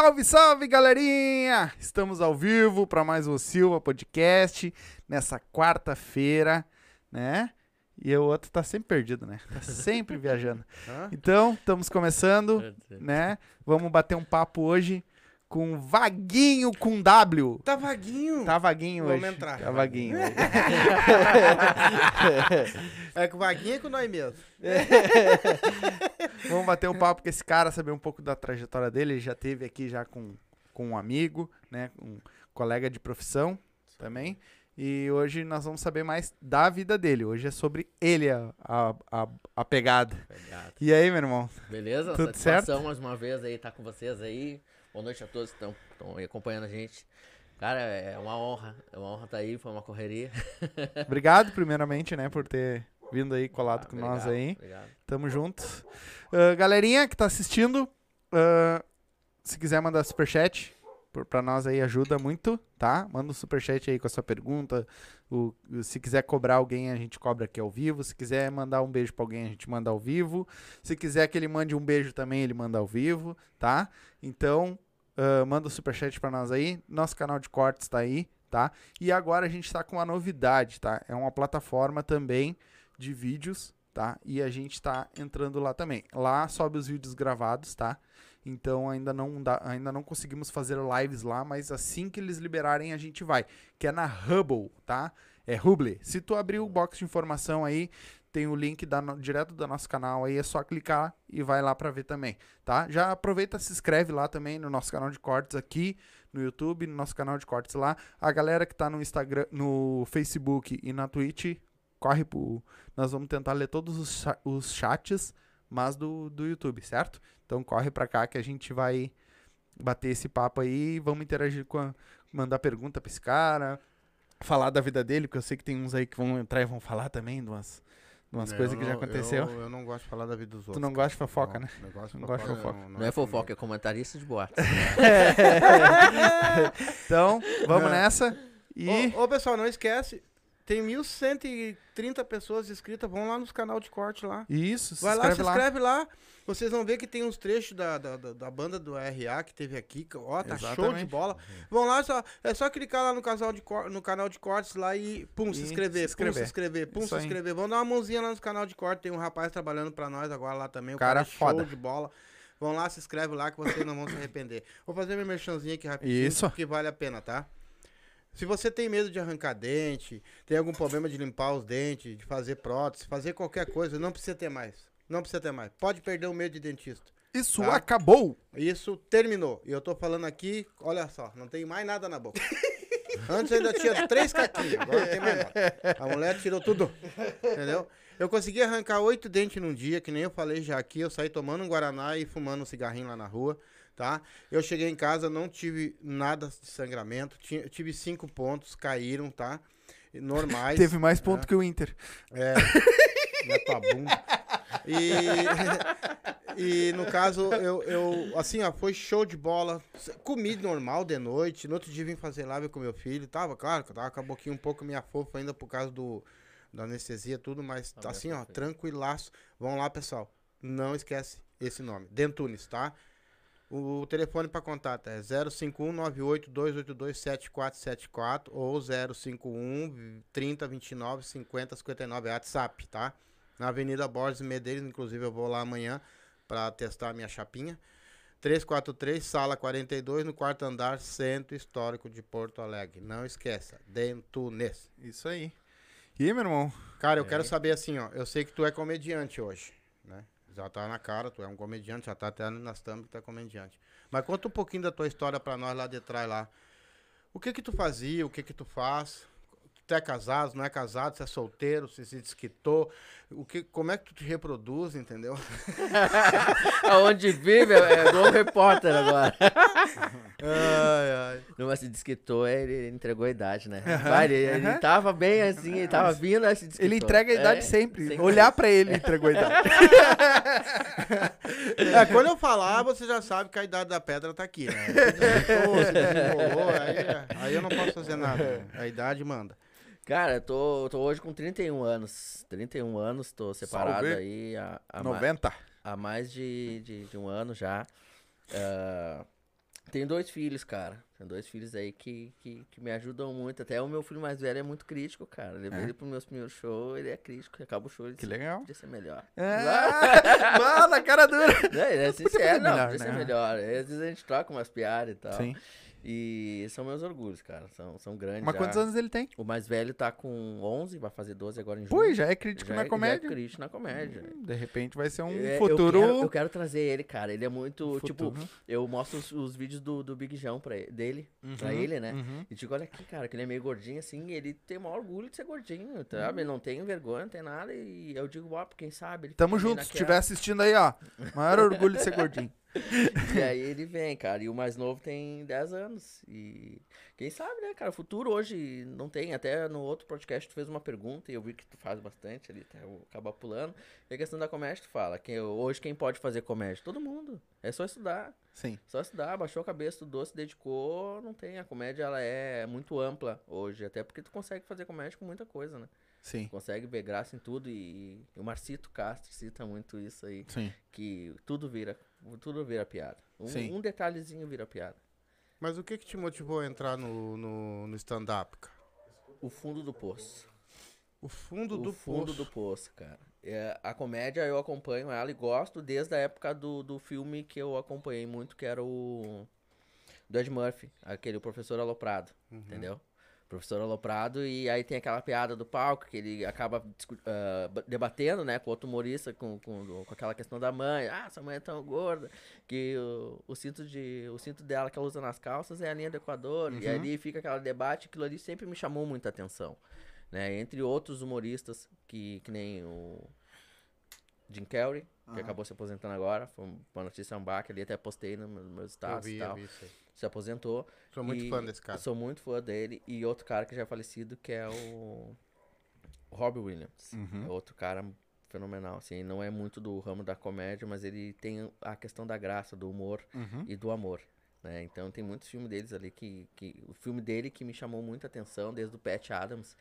Salve, salve, galerinha! Estamos ao vivo para mais um Silva Podcast nessa quarta-feira, né? E o outro tá sempre perdido, né? Tá sempre viajando. Então, estamos começando, né? Vamos bater um papo hoje com Vaguinho com W. Tá vaguinho. Tá vaguinho Vamos hoje. entrar. Tá vaguinho. É com vaguinho é com nós mesmo. Vamos bater um papo com esse cara, saber um pouco da trajetória dele. Ele já teve aqui já com, com um amigo, né? Um colega de profissão também. E hoje nós vamos saber mais da vida dele. Hoje é sobre ele a, a, a, a pegada. Obrigado. E aí, meu irmão? Beleza? Tudo Satisfação mais uma vez aí estar com vocês aí. Boa noite a todos que estão aí acompanhando a gente. Cara, é uma honra. É uma honra estar aí, foi uma correria. Obrigado, primeiramente, né, por ter vindo aí colado Ah, com nós obrigado, aí. Obrigado. Tamo junto. Ah, galerinha que tá assistindo, ah, se quiser mandar superchat, por- pra nós aí ajuda muito, tá? Manda um superchat aí com a sua pergunta. O, se quiser cobrar alguém, a gente cobra aqui ao vivo. Se quiser mandar um beijo pra alguém, a gente manda ao vivo. Se quiser que ele mande um beijo também, ele manda ao vivo, tá? Então, ah, manda o superchat pra nós aí. Nosso canal de cortes tá aí, tá? E agora a gente tá com uma novidade, tá? É uma plataforma também de vídeos, tá? E a gente tá entrando lá também. Lá sobe os vídeos gravados, tá? Então ainda não dá, ainda não conseguimos fazer lives lá, mas assim que eles liberarem a gente vai, que é na Hubble, tá? É Hubble. Se tu abrir o box de informação aí, tem o link da direto do nosso canal aí, é só clicar e vai lá pra ver também, tá? Já aproveita, se inscreve lá também no nosso canal de cortes aqui no YouTube, no nosso canal de cortes lá. A galera que tá no Instagram, no Facebook e na Twitch, corre pro nós vamos tentar ler todos os, os chats, mas do, do YouTube, certo? Então corre pra cá que a gente vai bater esse papo aí vamos interagir com a, mandar pergunta pra esse cara, falar da vida dele, porque eu sei que tem uns aí que vão entrar e vão falar também de umas, umas É, coisas que já não- aconteceu. Eu, eu não gosto de falar da vida dos outros. Tu não cara. gosta de fofoca, Não, né? Não gosto de Não gosta de fofoca. fofoca. Não é fofoca, é comentarista de boate. Então, vamos Não. nessa. E Ô, ô, pessoal, não esquece. Tem 1.130 pessoas inscritas. Vão lá nos canal de corte lá. isso, se Vai lá, se lá. inscreve lá. Vocês vão ver que tem uns trechos da, da, da, da banda do RA que teve aqui. Ó, tá show de Exatamente. bola. Vão lá, só, é só clicar lá no, casal de no canal de cortes lá e pum, se E inscrever, se pum, se inscrever. inscrever, pum, Isso se inscrever. Vão dar uma mãozinha lá no canal de corte. Tem um rapaz trabalhando pra nós agora lá também. O Cara cara, é show foda. de bola. Vão lá, se inscreve lá que vocês não vão se arrepender. Vou fazer meu merchanzinho aqui rapidinho. Isso. Que vale a pena, tá? Se você tem medo de arrancar dente, tem algum problema de limpar os dentes, de fazer prótese, fazer qualquer coisa, não precisa ter mais. Não precisa ter mais. Pode perder o medo de dentista. Isso Tá. acabou. Isso terminou. E eu tô falando aqui, olha só, não tem mais nada na boca. Antes ainda tinha três caquinhos, agora não tem mais nada. A mulher tirou tudo. Entendeu? Eu consegui arrancar oito dentes num dia, que nem eu falei já aqui. Eu saí tomando um Guaraná e fumando um cigarrinho lá na rua, tá? Eu cheguei em casa, não tive nada de sangramento. Tinha, eu tive cinco pontos, caíram, tá? Normais. Teve mais ponto que o Inter. É, na tua bunda. E, e no caso, eu, eu, assim, ó, foi show de bola. Comi normal de noite. No outro dia vim fazer live com meu filho. Tava, claro, que eu tava com a boquinha um pouco minha fofa ainda por causa do, da anestesia e tudo, mas Tá assim, ó, tranquilaço. Vão lá, pessoal. Não esquece esse nome. Dentunes, tá? O telefone para contato é 051 98 282 7474 ou 051 30 29 50 59 é WhatsApp, tá? Na Avenida Borges Medeiros, inclusive eu vou lá amanhã para testar a minha chapinha. 343, sala 42, no quarto andar, Centro Histórico de Porto Alegre. Não esqueça, Dentunes. Isso aí. E aí, meu irmão? Cara, eu quero saber assim, ó. Eu sei que tu é comediante hoje, né? Já tá na cara, tu é um comediante, já tá até nas thumb que tu é comediante. Mas conta um pouquinho da tua história pra nós lá de trás lá. O que que tu fazia, o que que tu faz? Tu é casado, não é casado, você é solteiro, você se desquitou? O que, como é que tu te reproduz, entendeu? Aonde vive é é Globo Repórter agora. Ai, ai. Não, mas se desquitou, ele entregou a idade, né? Vai, ele, ele aham. tava bem assim, ele tava vindo, aí se desquitou. Ele entrega a idade É, sempre. Olhar pra ele, ele entregou a idade. É, quando eu falar, você já sabe que a idade da pedra tá aqui, né? Se desenrolou, aí, aí eu não posso fazer nada. né? A idade manda. Cara, eu tô, tô hoje com 31 anos. 31 anos, tô separado Salve. aí há, há, ma- 90. há mais de, de, de um ano já. Ah, Tenho dois filhos, cara. Tenho dois filhos aí que, que, que me ajudam muito. Até o meu filho mais velho é muito crítico, cara. Eu Levei É? ele pro meus primeiros shows, ele é crítico. Acaba o show, ele Que disse, legal. podia ser melhor. É, mano, a cara dura. Não, ele é sincero, fazer não, melhor, podia ser né? melhor. Aí, Às vezes a gente troca umas piadas e tal. Sim. E são meus orgulhos, cara. São, são grandes. Mas já. quantos anos ele tem? O mais velho tá com 11, vai fazer 12 agora em junho. Pô, já é crítico Já na é- já comédia. é crítico na comédia. De repente vai ser um É, futuro. Eu quero, eu quero trazer ele, cara. Ele é muito. futuro. Tipo, eu mostro os, os vídeos do, do Big João pra ele, dele, pra Uhum, ele, né? uhum. E digo, olha aqui, cara, que ele é meio gordinho assim, ele tem o maior orgulho de ser gordinho, sabe? Ele não tem vergonha, não tem nada. E eu digo, ó, quem sabe. Ele Tamo junto. Se estiver assistindo aí, ó. Maior orgulho de ser gordinho. E aí ele vem, cara. E o mais novo tem 10 anos. E quem sabe, né, cara? O futuro hoje não tem. Até no outro podcast tu fez uma pergunta e eu vi que tu faz bastante ali, até eu pulando. E a questão da comédia, tu fala. Que hoje quem pode fazer comédia? Todo mundo. É só estudar. Sim. Só estudar, baixou a cabeça, estudou, se dedicou, não tem. A comédia, ela é muito ampla hoje. Até porque tu consegue fazer comédia com muita coisa, né? Sim. Consegue ver graça em tudo. E, e o Marcito Castro cita muito isso aí Sim. que tudo vira, tudo vira piada. Um, Sim. um detalhezinho vira piada. Mas o que que te motivou a entrar no, no, no stand-up, cara? O fundo do poço. O fundo o do fundo poço. do poço, cara. É, a comédia eu acompanho ela e gosto desde a época do, do filme que eu acompanhei muito, que era o do Ed Murphy, aquele o professor Aloprado, Uhum. entendeu? Professor Aloprado, e aí tem aquela piada do palco que ele acaba ba- debatendo, né, com outro humorista, com, com, com aquela questão da mãe. Ah, sua mãe é tão gorda que o, o, cinto de, o cinto dela que ela usa nas calças é a linha do Equador. E Uhum. ali fica aquele debate, aquilo ali sempre me chamou muita atenção. Né? Entre outros humoristas, que, que nem o Jim Carrey, que Aham. acabou se aposentando agora, foi uma notícia um baque ali, até postei nos meus, meus Eu status vi, e tal. vi. Se aposentou. Sou muito E fã desse cara. Sou muito fã dele. E outro cara que já é falecido, que é o, o Robbie Williams. Uhum. É outro cara fenomenal, assim. Não é muito do ramo da comédia, mas ele tem a questão da graça, do humor Uhum. e do amor. Né? Então tem muitos filmes deles ali que, que. O filme dele que me chamou muita atenção, desde o Pat Adams.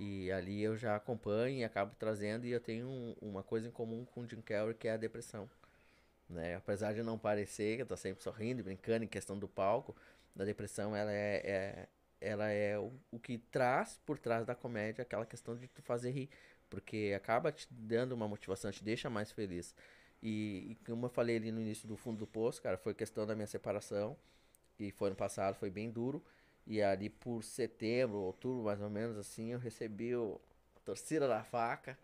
E ali eu já acompanho e acabo trazendo. E eu tenho um- uma coisa em comum com o Jim Carrey, que é a depressão. Né? Apesar de não parecer, que eu tô sempre sorrindo brincando em questão do palco, da depressão ela é, é- ela é o, o que traz por trás da comédia aquela questão de tu fazer rir. Porque acaba te dando uma motivação, te deixa mais feliz. E, e como eu falei ali no início do fundo do poço, cara, foi questão da minha separação. E foi ano passado, foi bem duro. E ali por setembro, outubro, mais ou menos assim, eu recebi o, a torcida da faca.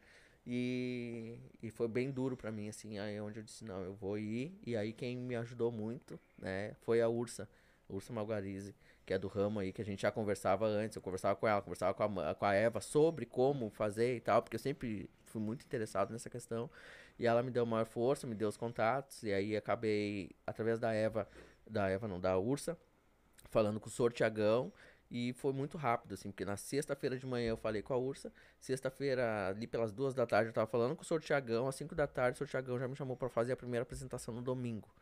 E, e foi bem duro pra mim, assim, aí onde eu disse, não, eu vou ir. E aí quem me ajudou muito, né, foi a Ursa, Ursa Malgarize, que é do ramo aí, que a gente já conversava antes. Eu conversava com ela, conversava com a, com a Eva sobre como fazer e tal, porque eu sempre fui muito interessado nessa questão. E ela me deu maior força, me deu os contatos, e aí acabei, através da Eva, da Eva não, da Ursa, falando com o Sr. Tiagão. E foi muito rápido, assim, porque na sexta-feira de manhã eu falei com a Ursa. Sexta-feira, ali pelas duas da tarde, eu tava falando com o Sr. Tiagão. Às cinco da tarde, o Sr. Tiagão já me chamou pra fazer a primeira apresentação no domingo.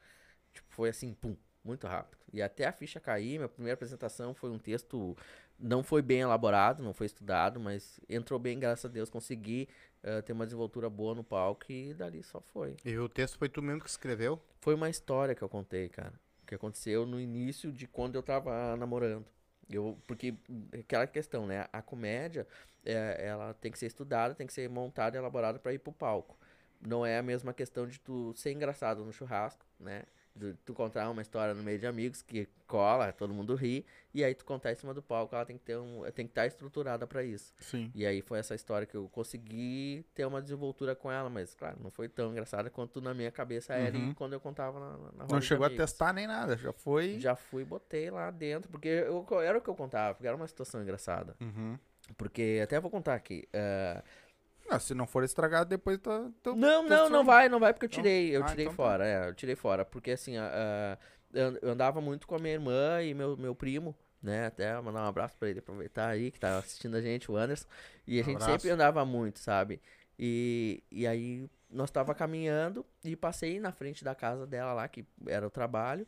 Tipo, foi assim, pum, muito rápido. E até a ficha cair, minha primeira apresentação foi um texto. Não foi bem elaborado, não foi estudado, mas entrou bem, graças a Deus. Consegui eh, ter uma desenvoltura boa no palco e dali só foi. E o texto foi tu mesmo que escreveu? Foi uma história que eu contei, cara. Que aconteceu no início de quando eu tava namorando. Eu, porque aquela questão, né? A comédia, é, ela tem que ser estudada, tem que ser montada elaborada para ir pro palco. Não é a mesma questão de tu ser engraçado no churrasco, né? Tu contar uma história no meio de amigos que cola, todo mundo ri, e aí tu contar em cima do palco, ela tem que ter um, tem que estar estruturada para isso. Sim. E aí foi essa história que eu consegui ter uma desenvoltura com ela, mas claro, não foi tão engraçada quanto na minha cabeça era Uhum. e quando eu contava na, na roda Não chegou a testar nem nada, já foi. Já fui botei lá dentro, porque eu, era o que eu contava, porque era uma situação engraçada. Uhum. Porque até vou contar aqui. eh, Não, se não for estragado, depois tá. tá- Não, tá não, não vai, não vai porque eu tirei, eu Ah, tirei então tá. fora, é, eu tirei fora, porque assim, eu eu andava muito com a minha irmã e meu, meu primo, né, até mandar um abraço pra ele, aproveitar aí, que tá assistindo a gente, o Anderson, e a Um gente abraço. sempre andava muito, sabe, e, e aí nós tava caminhando e passei na frente da casa dela lá, que era o trabalho,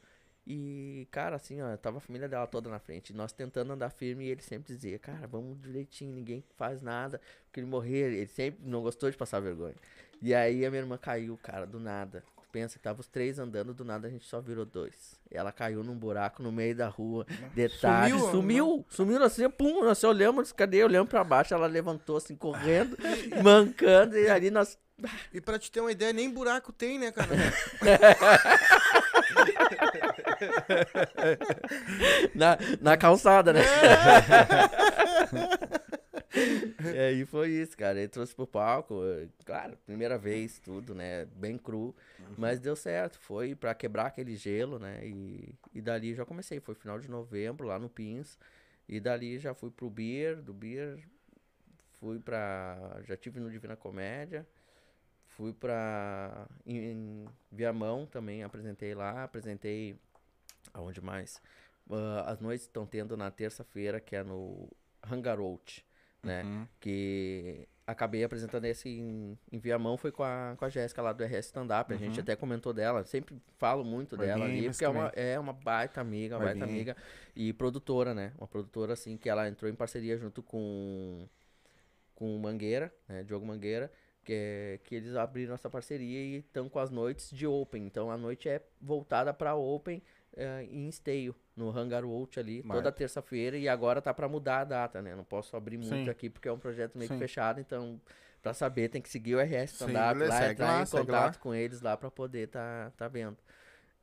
e, cara, assim, ó, tava a família dela toda na frente. Nós tentando andar firme e ele sempre dizia, cara, vamos direitinho, ninguém faz nada. Porque ele morrer, ele sempre não gostou de passar vergonha. E aí a minha irmã caiu, cara, do nada. pensa que tava os três andando, do nada a gente só virou dois. E ela caiu num buraco no meio da rua. Detalhe. Sumiu, Sumiu! Sumiu, assim, pum, nós olhamos, cadê? Olhamos pra baixo, ela levantou assim, correndo, mancando, e ali nós. E pra te ter uma ideia, nem buraco tem, né, cara? na, na calçada, né? e aí foi isso, cara. Ele trouxe pro palco, claro, primeira vez, tudo, né? Bem cru. Mas deu certo. Foi pra quebrar aquele gelo, né? E, e dali já comecei. Foi final de novembro, lá no Pins. E dali já fui pro Beer, do Beer. Fui pra. Já tive no Divina Comédia. Fui pra. Em, em Viamão também, apresentei lá. Apresentei. Aonde mais? Ah, as noites estão tendo na terça-feira, que é no Hangarout, né? Uhum. Que acabei apresentando esse em, em Viamão, foi com a, com a Jéssica lá do RS Stand Up. A gente Uhum. até comentou dela, sempre falo muito Vai dela ali, porque é uma, é uma baita amiga, Vai baita amiga. E produtora, né? Uma produtora, assim, que ela entrou em parceria junto com, com o Mangueira, né? Diogo Mangueira. Que, é- que eles abriram essa parceria e estão com as noites de Open. Então a noite é voltada para Open eh, em esteio, no Hangar Out ali, toda terça-feira. E agora tá para mudar a data, né? Não posso abrir muito Sim. aqui porque é um projeto meio que fechado. Então, para saber, tem que seguir o RS Sim, Stand Up beleza, lá, segue entrar lá, em contato lá. com eles lá para poder tá, tá vendo.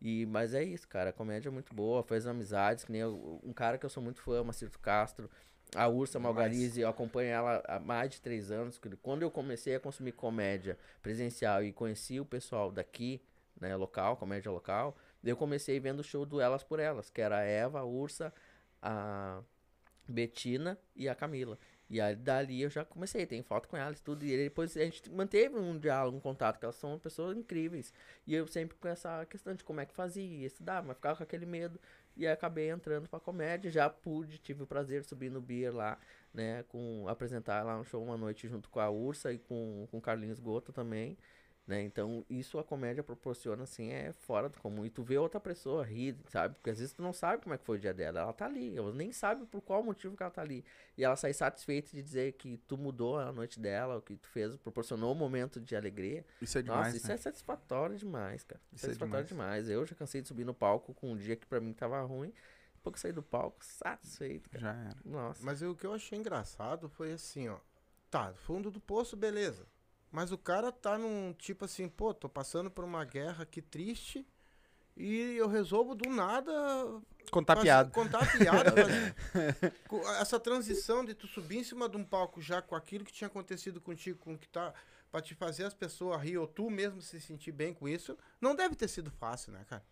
E, mas é isso, cara. A comédia é muito boa, faz amizades, que nem eu- um cara que eu sou muito fã, Macito Castro. A Ursa Malgarize, eu acompanho ela há mais de três anos. Quando eu comecei a consumir comédia presencial e conheci o pessoal daqui, né, local, comédia local, eu comecei vendo o show do Elas por Elas, que era a Eva, a Ursa, a Betina e a Camila. E aí dali eu já comecei, tem foto com elas, tudo. E depois a gente manteve um diálogo, um contato, que elas são pessoas incríveis. E eu sempre com essa questão de como é que fazia, estudar, mas ficava com aquele medo. E aí acabei entrando pra comédia, já pude, tive o prazer de subir no Beer lá, né, com apresentar lá um show uma noite junto com a Ursa e com, com o Carlinhos Gota também. Né? Então, isso a comédia proporciona, assim, é fora do comum. E tu vê outra pessoa rir, sabe? Porque às vezes tu não sabe como é que foi o dia dela. Ela tá ali, ela nem sabe por qual motivo que ela tá ali. E ela sai satisfeita de dizer que tu mudou a noite dela, o que tu fez, proporcionou um momento de alegria. Isso é demais, Nossa, isso né? é satisfatório demais, cara. Isso é satisfatório demais. Eu já cansei de subir no palco com um dia que pra mim tava ruim. Pouco saí do palco, satisfeito, cara. Já era. Nossa. Mas o que eu achei engraçado foi assim, ó. Tá, fundo do poço, beleza. Mas o cara tá num tipo assim, pô, tô passando por uma guerra que triste e eu resolvo do nada Contar fazer- piada. Contar piada. fazer- essa transição de tu subir em cima de um palco já com aquilo que tinha acontecido contigo, com o que tá. Pra te fazer as pessoas rir, ou tu mesmo se sentir bem com isso, não deve ter sido fácil, né, cara?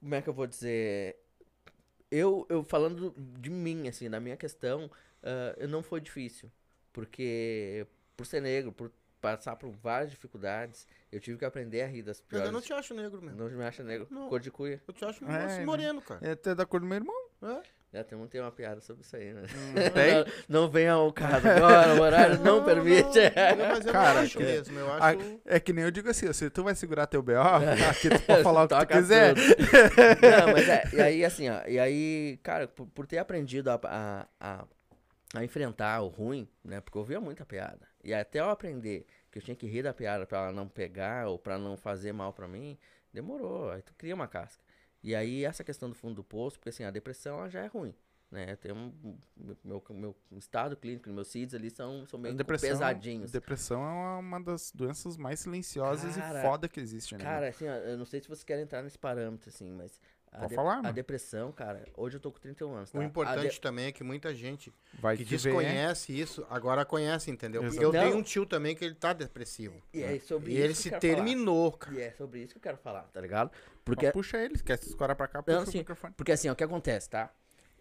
como é que eu vou dizer? Eu, eu falando de mim, assim, da minha questão, ah, não foi difícil. Porque por ser negro, por passar por várias dificuldades, eu tive que aprender a rir das Mas piores. eu não te acho negro mesmo. Não me acha negro. Não. Cor de cuia. Eu te acho um É, moço né? moreno, cara. É até da cor do meu irmão. É? Já tem, tem uma piada sobre isso aí, né? Tem? Não, não venha ao caso agora, o horário não, permite. Não, não, mas eu Cara, não acho que- mesmo. Eu acho. É que nem eu digo assim, se tu vai segurar teu BO, aqui tu pode falar o que tu quiser. Não, mas é, e aí assim, ó, e aí, cara, por, por ter aprendido a, a, a, a enfrentar o ruim, né, porque eu ouvia muita piada, e até eu aprender que eu tinha que rir da piada pra ela não pegar ou pra não fazer mal pra mim, demorou, aí tu cria uma casca. E aí essa questão do fundo do poço, porque assim, a depressão ela já é ruim. Né, tem um, meu, meu, estado clínico, meus CIDs ali são, são meio depressão, pesadinhos. depressão é uma- uma das doenças mais silenciosas Cara, e foda que existe, né? Cara, assim, ó, eu não sei se vocês querem entrar nesse parâmetro, assim, mas. A, Pode falar, a mano. depressão, cara, hoje eu tô com 31 anos. Tá? O A importante de- também é que muita gente Vai que te ver. desconhece isso, agora conhece, entendeu? Porque Exato. eu tenho um tio também que ele tá depressivo. E é sobre E isso ele que eu se quero terminou, falar. cara. E é sobre isso que eu quero falar, tá ligado? Porque, puxa ele, quer se escorar pra cá, puxa Não, o sim. microfone. porque assim, ó, o que acontece, tá?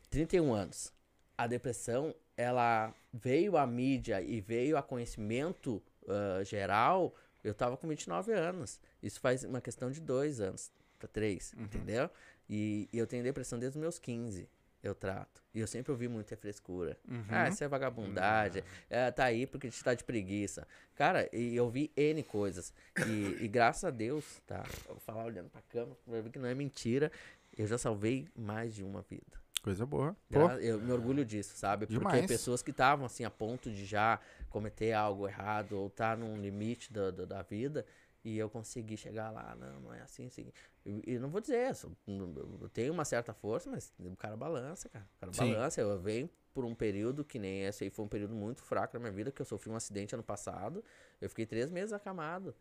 31 anos. A depressão, ela veio à mídia e veio a conhecimento ah, geral. Eu tava com 29 anos. Isso faz uma questão de dois anos pra três, Uhum. entendeu? E, e eu tenho depressão desde os meus 15. Eu trato. E eu sempre ouvi muita frescura. Uhum. Ah, isso é vagabundagem. É, tá aí porque a gente tá de preguiça. Cara, e eu vi N coisas. E, e graças a Deus, tá? Eu vou falar olhando pra câmera, pra ver que não é mentira. Eu já salvei mais de uma vida. Coisa boa. Pô, Eu me orgulho disso, sabe? Porque Demais. pessoas que estavam assim a ponto de já cometer algo errado ou tá num limite da, da, da vida, E eu consegui chegar lá, não, não é assim, assim. E eu não vou dizer isso. Eu tenho uma certa força, mas o cara balança, cara. O cara Sim. balança. Eu venho por um período que nem esse aí foi um período muito fraco na minha vida, que eu sofri um acidente ano passado. Eu fiquei três meses acamado.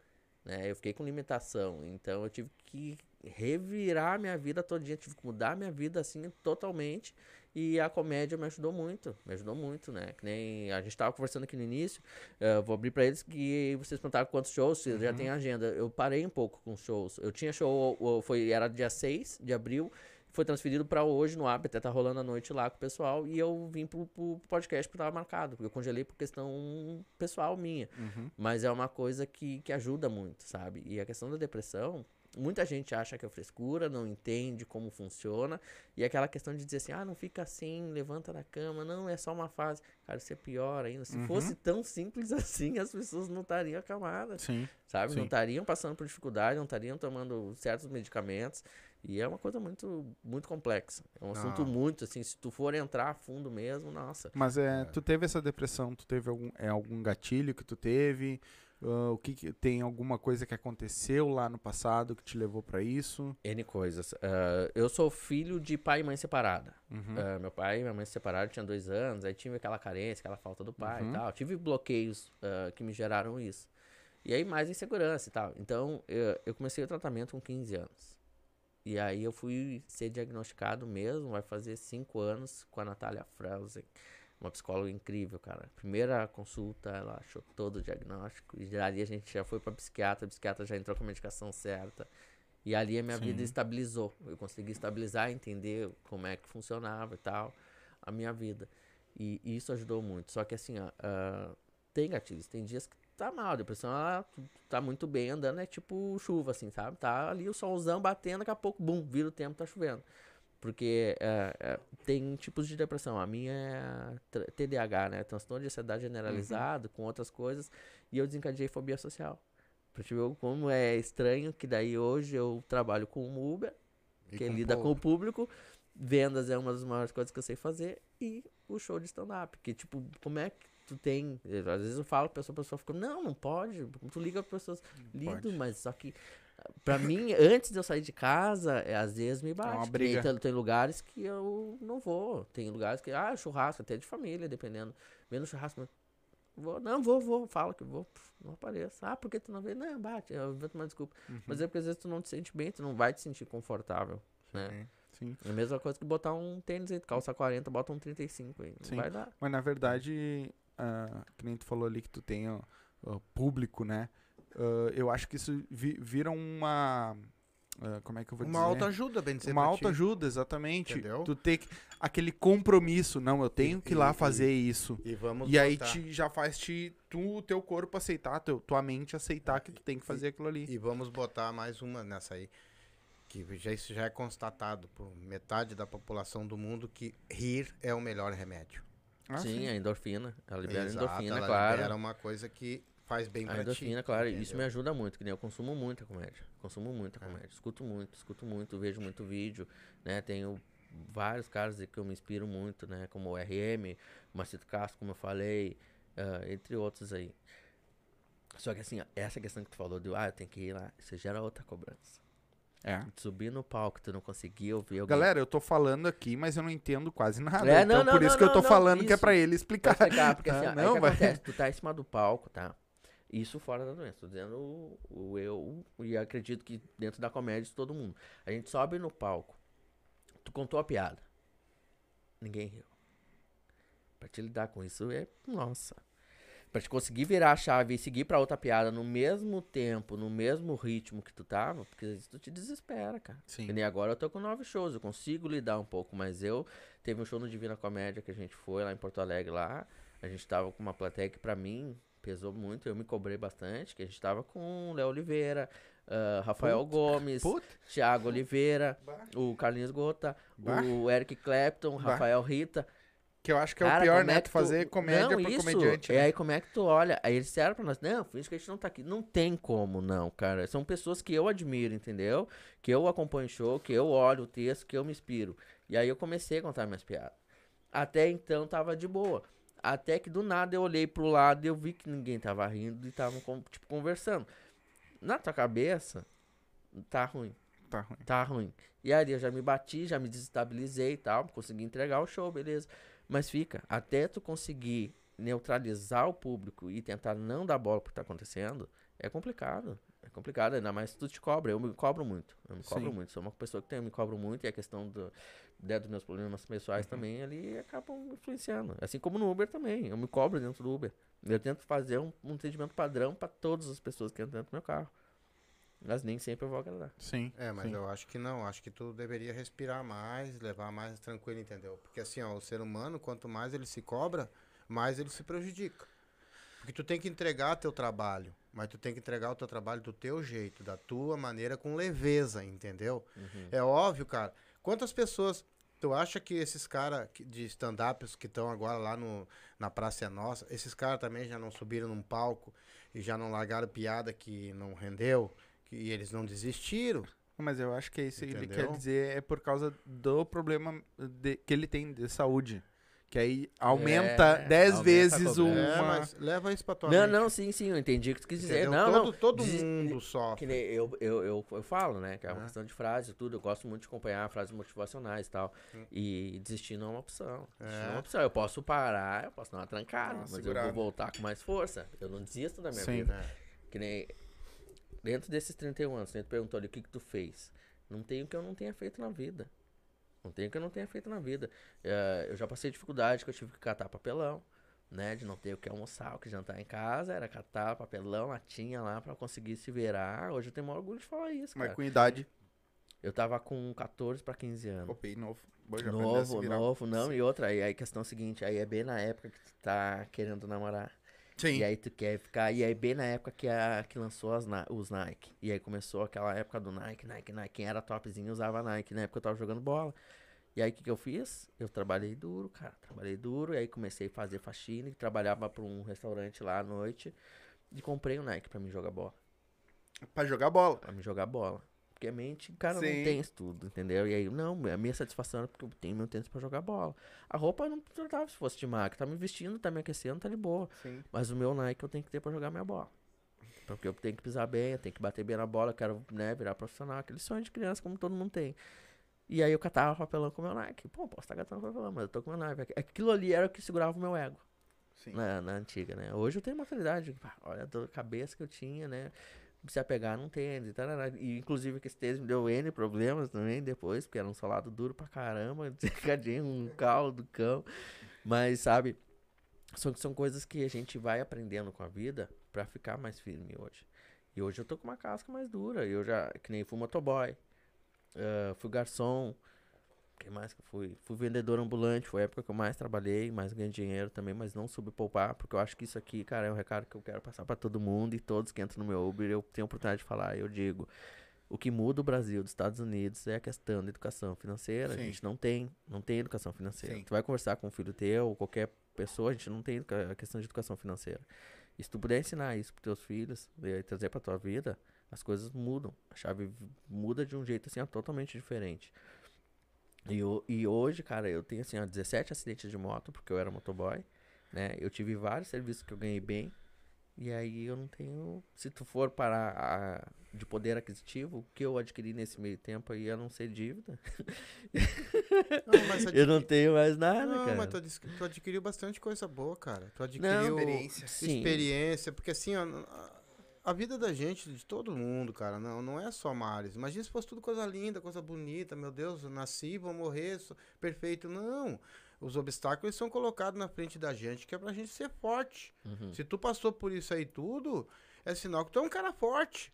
Né? Eu fiquei com limitação. Então eu tive que revirar minha vida todinha, tive que mudar minha vida assim totalmente. E a comédia me ajudou muito, me ajudou muito, né? Que nem a gente tava conversando aqui no início, eh, vou abrir pra eles que vocês perguntaram quantos shows, se já tem agenda. Eu parei um pouco com os shows. Eu tinha show, foi, era dia 6 de abril, foi transferido pra hoje no app, até tá rolando a noite lá com o pessoal, e eu vim pro, pro podcast porque tava marcado, porque eu congelei por questão pessoal minha. Uhum. Mas é uma coisa que, que ajuda muito, sabe? E a questão da depressão, muita gente acha que é frescura, não entende como funciona. E aquela questão de dizer assim, ah, não fica assim, levanta da cama, não, é só uma fase. Cara, isso é pior ainda. Se Uhum. fosse tão simples assim, as pessoas não estariam acamadas, Sim. sabe? Não Sim. estariam passando por dificuldade, não estariam tomando certos medicamentos. E é uma coisa muito, muito complexa. É um assunto Ah. muito, assim, se tu for entrar a fundo mesmo, nossa. Mas é, tu teve essa depressão, tu teve algum, é, algum gatilho que tu teve? Ah, o que, que- tem alguma coisa que aconteceu lá no passado que te levou pra isso? N coisas. Ah, eu sou filho de pai e mãe separada. Uhum. Ah, meu pai e minha mãe se separaram, tinha dois anos, aí tive aquela carência, aquela falta do pai Uhum. e tal. Tive bloqueios que me geraram isso. E aí mais insegurança e tal. Então eu, eu comecei o tratamento com 15 anos. E aí eu fui ser diagnosticado mesmo, vai fazer cinco anos, com a Natália Frausen. Uma psicóloga incrível, cara. Primeira consulta, ela achou todo o diagnóstico. E ali a gente já foi pra psiquiatra, a psiquiatra já entrou com a medicação certa. E ali a minha vida Sim. estabilizou. Eu consegui estabilizar, entender como é que funcionava e tal, a minha vida. E, e isso ajudou muito. Só que assim, ó, ah, tem gatilhos, tem dias que tá mal, a depressão ela tá muito bem andando, é tipo chuva, assim, sabe? Tá ali o solzão batendo, daqui a pouco, bum, vira o tempo, tá chovendo. Porque é, é, tem tipos de depressão. A minha é TDAH, né? Transtorno de ansiedade generalizado, com outras coisas. E eu desencadeei fobia social. Pra te ver como é estranho que daí hoje eu trabalho com o Uber, E que com lida pouco. com o público. Vendas é uma das maiores coisas que eu sei fazer. E o show de stand-up. Que, tipo, como é que tu tem. Às vezes eu falo, a pessoa, a pessoa fica, não, não pode. Tu liga para pessoas, lido, mas só que. Pra mim, antes de eu sair de casa, é, às vezes me bate. uma que briga. Tem, tem lugares que eu não vou. Tem lugares que, ah, churrasco, até de família, dependendo. Menos churrasco, mas Vou, não, vou, vou, fala que vou, não apareço. Ah, por que tu não vê? Não, bate, eu invento uma desculpa. Uhum. Mas é porque às vezes tu não te sente bem, tu não vai te sentir confortável, né? Sim. É a mesma coisa que botar um tênis aí, tu calça 40, bota um 35 aí. Não Sim. vai dar. Mas na verdade, ah, que nem tu falou ali que tu tem ó, público, né? Ah, eu acho que isso vi- vira uma. ah, como é que eu vou Uma dizer? autoajuda, bem dizer Uma autoajuda, exatamente. Entendeu? Tu ter que- aquele compromisso. Não, eu tenho E- que ir lá e- fazer isso. E vamos E aí te, já faz te, tu, o teu corpo aceitar, teu, tua mente aceitar que tu tem que fazer aquilo ali. E vamos botar mais uma nessa aí. Que já, isso já é constatado por metade da população do mundo que rir é o melhor remédio. Ah, sim, a endorfina. Ela libera Exato, endorfina, ela claro. libera uma coisa que faz bem A pra ti. endorfina, claro. Isso me entendeu? ajuda muito, que nem eu consumo muita comédia. Consumo muita É. comédia. Escuto muito, escuto muito, vejo muito vídeo, né? Tenho vários caras que eu me inspiro muito, né? Como o RM, o Marcito Castro, como eu falei, ah, entre outros aí. Só que assim, ó, essa questão que tu falou de, ah, eu tenho que ir lá, isso gera outra cobrança. É. Subir no palco, tu não conseguir ouvir alguém. Galera, eu tô falando aqui, mas eu não entendo quase nada. É, então não, não, por isso não, que eu tô não, falando que é isso. pra ele Pra explicar. explicar, porque assim, ó, Não, vai. acontece, tu tá em cima do palco, tá? Isso fora da doença, tô dizendo o, o eu e acredito que dentro da comédia de todo mundo. A gente sobe no palco, tu contou a piada, ninguém riu. Pra te lidar com isso é, nossa. Pra te conseguir virar a chave e seguir pra outra piada no mesmo tempo, no mesmo ritmo que tu tava, porque isso tu te desespera, cara. Sim. E agora eu tô com nove shows, eu consigo lidar um pouco, mas eu teve um show no Divina Comédia que a gente foi lá em Porto Alegre lá. A gente tava com uma plateia que pra mim pesou muito, eu me cobrei bastante, que a gente tava com o Léo Oliveira, ah, Rafael Gomes, Puta. Thiago Oliveira, Bah. o Carlinhos Gota, Bah. o Eric Clapton, Bah. Rafael Rita. Que eu acho que é Cara, o pior, né? é Tu fazer comédia não, pra isso. comediante. E né? aí, como é que tu olha? Aí eles disseram pra nós, não, finge que a gente não tá aqui. Não tem como, não, cara. São pessoas que eu admiro, entendeu? Que eu acompanho show, que eu olho o texto, que eu me inspiro. E aí eu comecei a contar minhas piadas. Até então tava de boa. Até que do nada eu olhei pro lado e eu vi que ninguém tava rindo e tava, tipo, conversando. na tua cabeça, tá ruim. Tá ruim. Tá ruim. E aí eu já me bati, já me desestabilizei e tal, consegui entregar o show, beleza. Mas fica, até tu conseguir neutralizar o público e tentar não dar bola pro que tá acontecendo, é complicado. É complicado, ainda mais se tu te cobra. Eu me cobro muito. Eu me cobro Sim. muito. Sou uma pessoa que tem, eu me cobro muito e a questão do, né, dos meus problemas pessoais Uhum. também ali acabam influenciando. Assim como no Uber também. Eu me cobro dentro do Uber. Eu tento fazer um, um atendimento padrão para todas as pessoas que entram dentro do meu carro. Mas nem sempre eu vou agradar. Sim. É, mas sim. eu acho que não. Acho que tu deveria respirar mais, levar mais tranquilo, entendeu? Porque assim, ó, o ser humano, quanto mais ele se cobra, mais ele se prejudica. Porque tu tem que entregar teu trabalho, mas tu tem que entregar o teu trabalho do teu jeito, da tua maneira, com leveza, entendeu? É óbvio, cara. Quantas pessoas. Tu acha que esses caras de stand-ups que estão agora lá no, na Praça é Nossa, esses caras também já não subiram num palco e já não largaram piada que não rendeu? Que e eles não desistiram? Mas eu acho que é isso que ele quer Entendeu? dizer é por causa do problema de- que ele tem de saúde. Que aí aumenta É, 10 aumenta a vezes uma. É, mas leva isso pra tua Não, mente. não, sim, sim, eu entendi o que tu quis dizer. entendeu? Não, todo não. todo mundo Que sofre. nem eu, eu, eu, eu falo, né? Que é uma É. questão de frase e tudo. Eu gosto muito de acompanhar frases motivacionais e tal. Hum. E desistir não é uma opção. Desistir É. não é uma opção. Eu posso parar, eu posso dar uma trancada, mas eu segurada. vou voltar com mais força. Eu não desisto da minha Sim. vida. É. Que nem dentro desses 31 anos, tu perguntou ali o que que tu fez. Não tem o que eu não tenha feito na vida. Não tem o que eu não tenha feito na vida. Eh, eu já passei dificuldade que eu tive que catar papelão, né? De não ter o que almoçar, o que jantar em casa. Era catar papelão, latinha lá pra conseguir se virar. Hoje eu tenho maior orgulho de falar isso, Mas cara. com idade. Eu tava com 14 pra 15 anos. Opa, novo. Boa, Novo, novo, não. E outra, aí a questão é a seguinte, aí é bem na época que tu tá querendo namorar. Sim. E aí tu quer ficar. E aí, bem na época que, a, que lançou as, os Nike. E aí começou aquela época do Nike, Nike, Nike. Quem era topzinho usava Nike. Na época eu tava jogando bola. E aí o que, que eu fiz? Eu trabalhei duro, cara. Trabalhei duro. E aí comecei a fazer faxina. E trabalhava pra um restaurante lá à noite. E comprei o Nike pra me jogar bola. Pra jogar bola. Pra me jogar bola. Porque a mente, cara, Sim. não tem isso tudo, entendeu? E aí, não, a minha satisfação é porque eu tenho meu tempo pra jogar bola. A roupa eu não importava se fosse de marca. Tá me vestindo, tá me aquecendo, tá de boa. Sim. Mas o meu Nike eu tenho que ter pra jogar minha bola. Porque eu tenho que pisar bem, eu tenho que bater bem na bola, eu quero, né, virar profissional. Aquele sonho de criança, como todo mundo tem. E aí eu catava papelão com meu Nike. Pô, posso estar catando papelão, mas eu tô com meu Nike. Aquilo ali era o que segurava o meu ego Sim. na, na antiga, né? Hoje eu tenho maturidade. Olha a cabeça que eu tinha, né? Se apegar num tênis e tal. E inclusive que esse tênis me deu N problemas também depois, porque era um solado duro pra caramba, desencadinho, um caldo do cão. Mas, sabe, são, são coisas que a gente vai aprendendo com a vida pra ficar mais firme hoje. E hoje eu tô com uma casca mais dura. Eu já, que nem fui motoboy, ah, fui garçom. Que mais que eu fui? Fui vendedor ambulante, foi a época que eu mais trabalhei, mais ganhei dinheiro também, mas não soube poupar, porque eu acho que isso aqui, cara, é um recado que eu quero passar pra todo mundo e todos que entram no meu Uber, eu tenho a oportunidade de falar, eu digo, o que muda o Brasil dos Estados Unidos é a questão da educação financeira. Sim. A gente não tem, não tem educação financeira. Sim. Tu vai conversar com um filho teu ou qualquer pessoa, a gente não tem a questão de educação financeira. E se tu puder ensinar isso pros teus filhos e trazer pra tua vida, as coisas mudam. A chave muda de um jeito assim, totalmente diferente. E, e hoje, cara, eu tenho assim, ó, 17 acidentes de moto, porque eu era motoboy, né? Eu tive vários serviços que eu ganhei bem. E aí eu não tenho. Se tu for parar a- de poder aquisitivo, o que eu adquiri nesse meio tempo aí, a não ser dívida. Não, Eu não tenho mais nada, Não, cara. mas tu, adquiriu bastante coisa boa, cara. Tu adquiriu Experiência. Sim. experiência, porque assim, ó, a, vida da gente, de todo mundo, cara, não, não é só males. Imagina se fosse tudo coisa linda, coisa bonita, meu Deus, eu nasci, vou morrer, sou perfeito. Não. Os obstáculos são colocados na frente da gente, que é pra gente ser forte. Uhum. Se tu passou por isso aí tudo, é sinal que tu é um cara forte.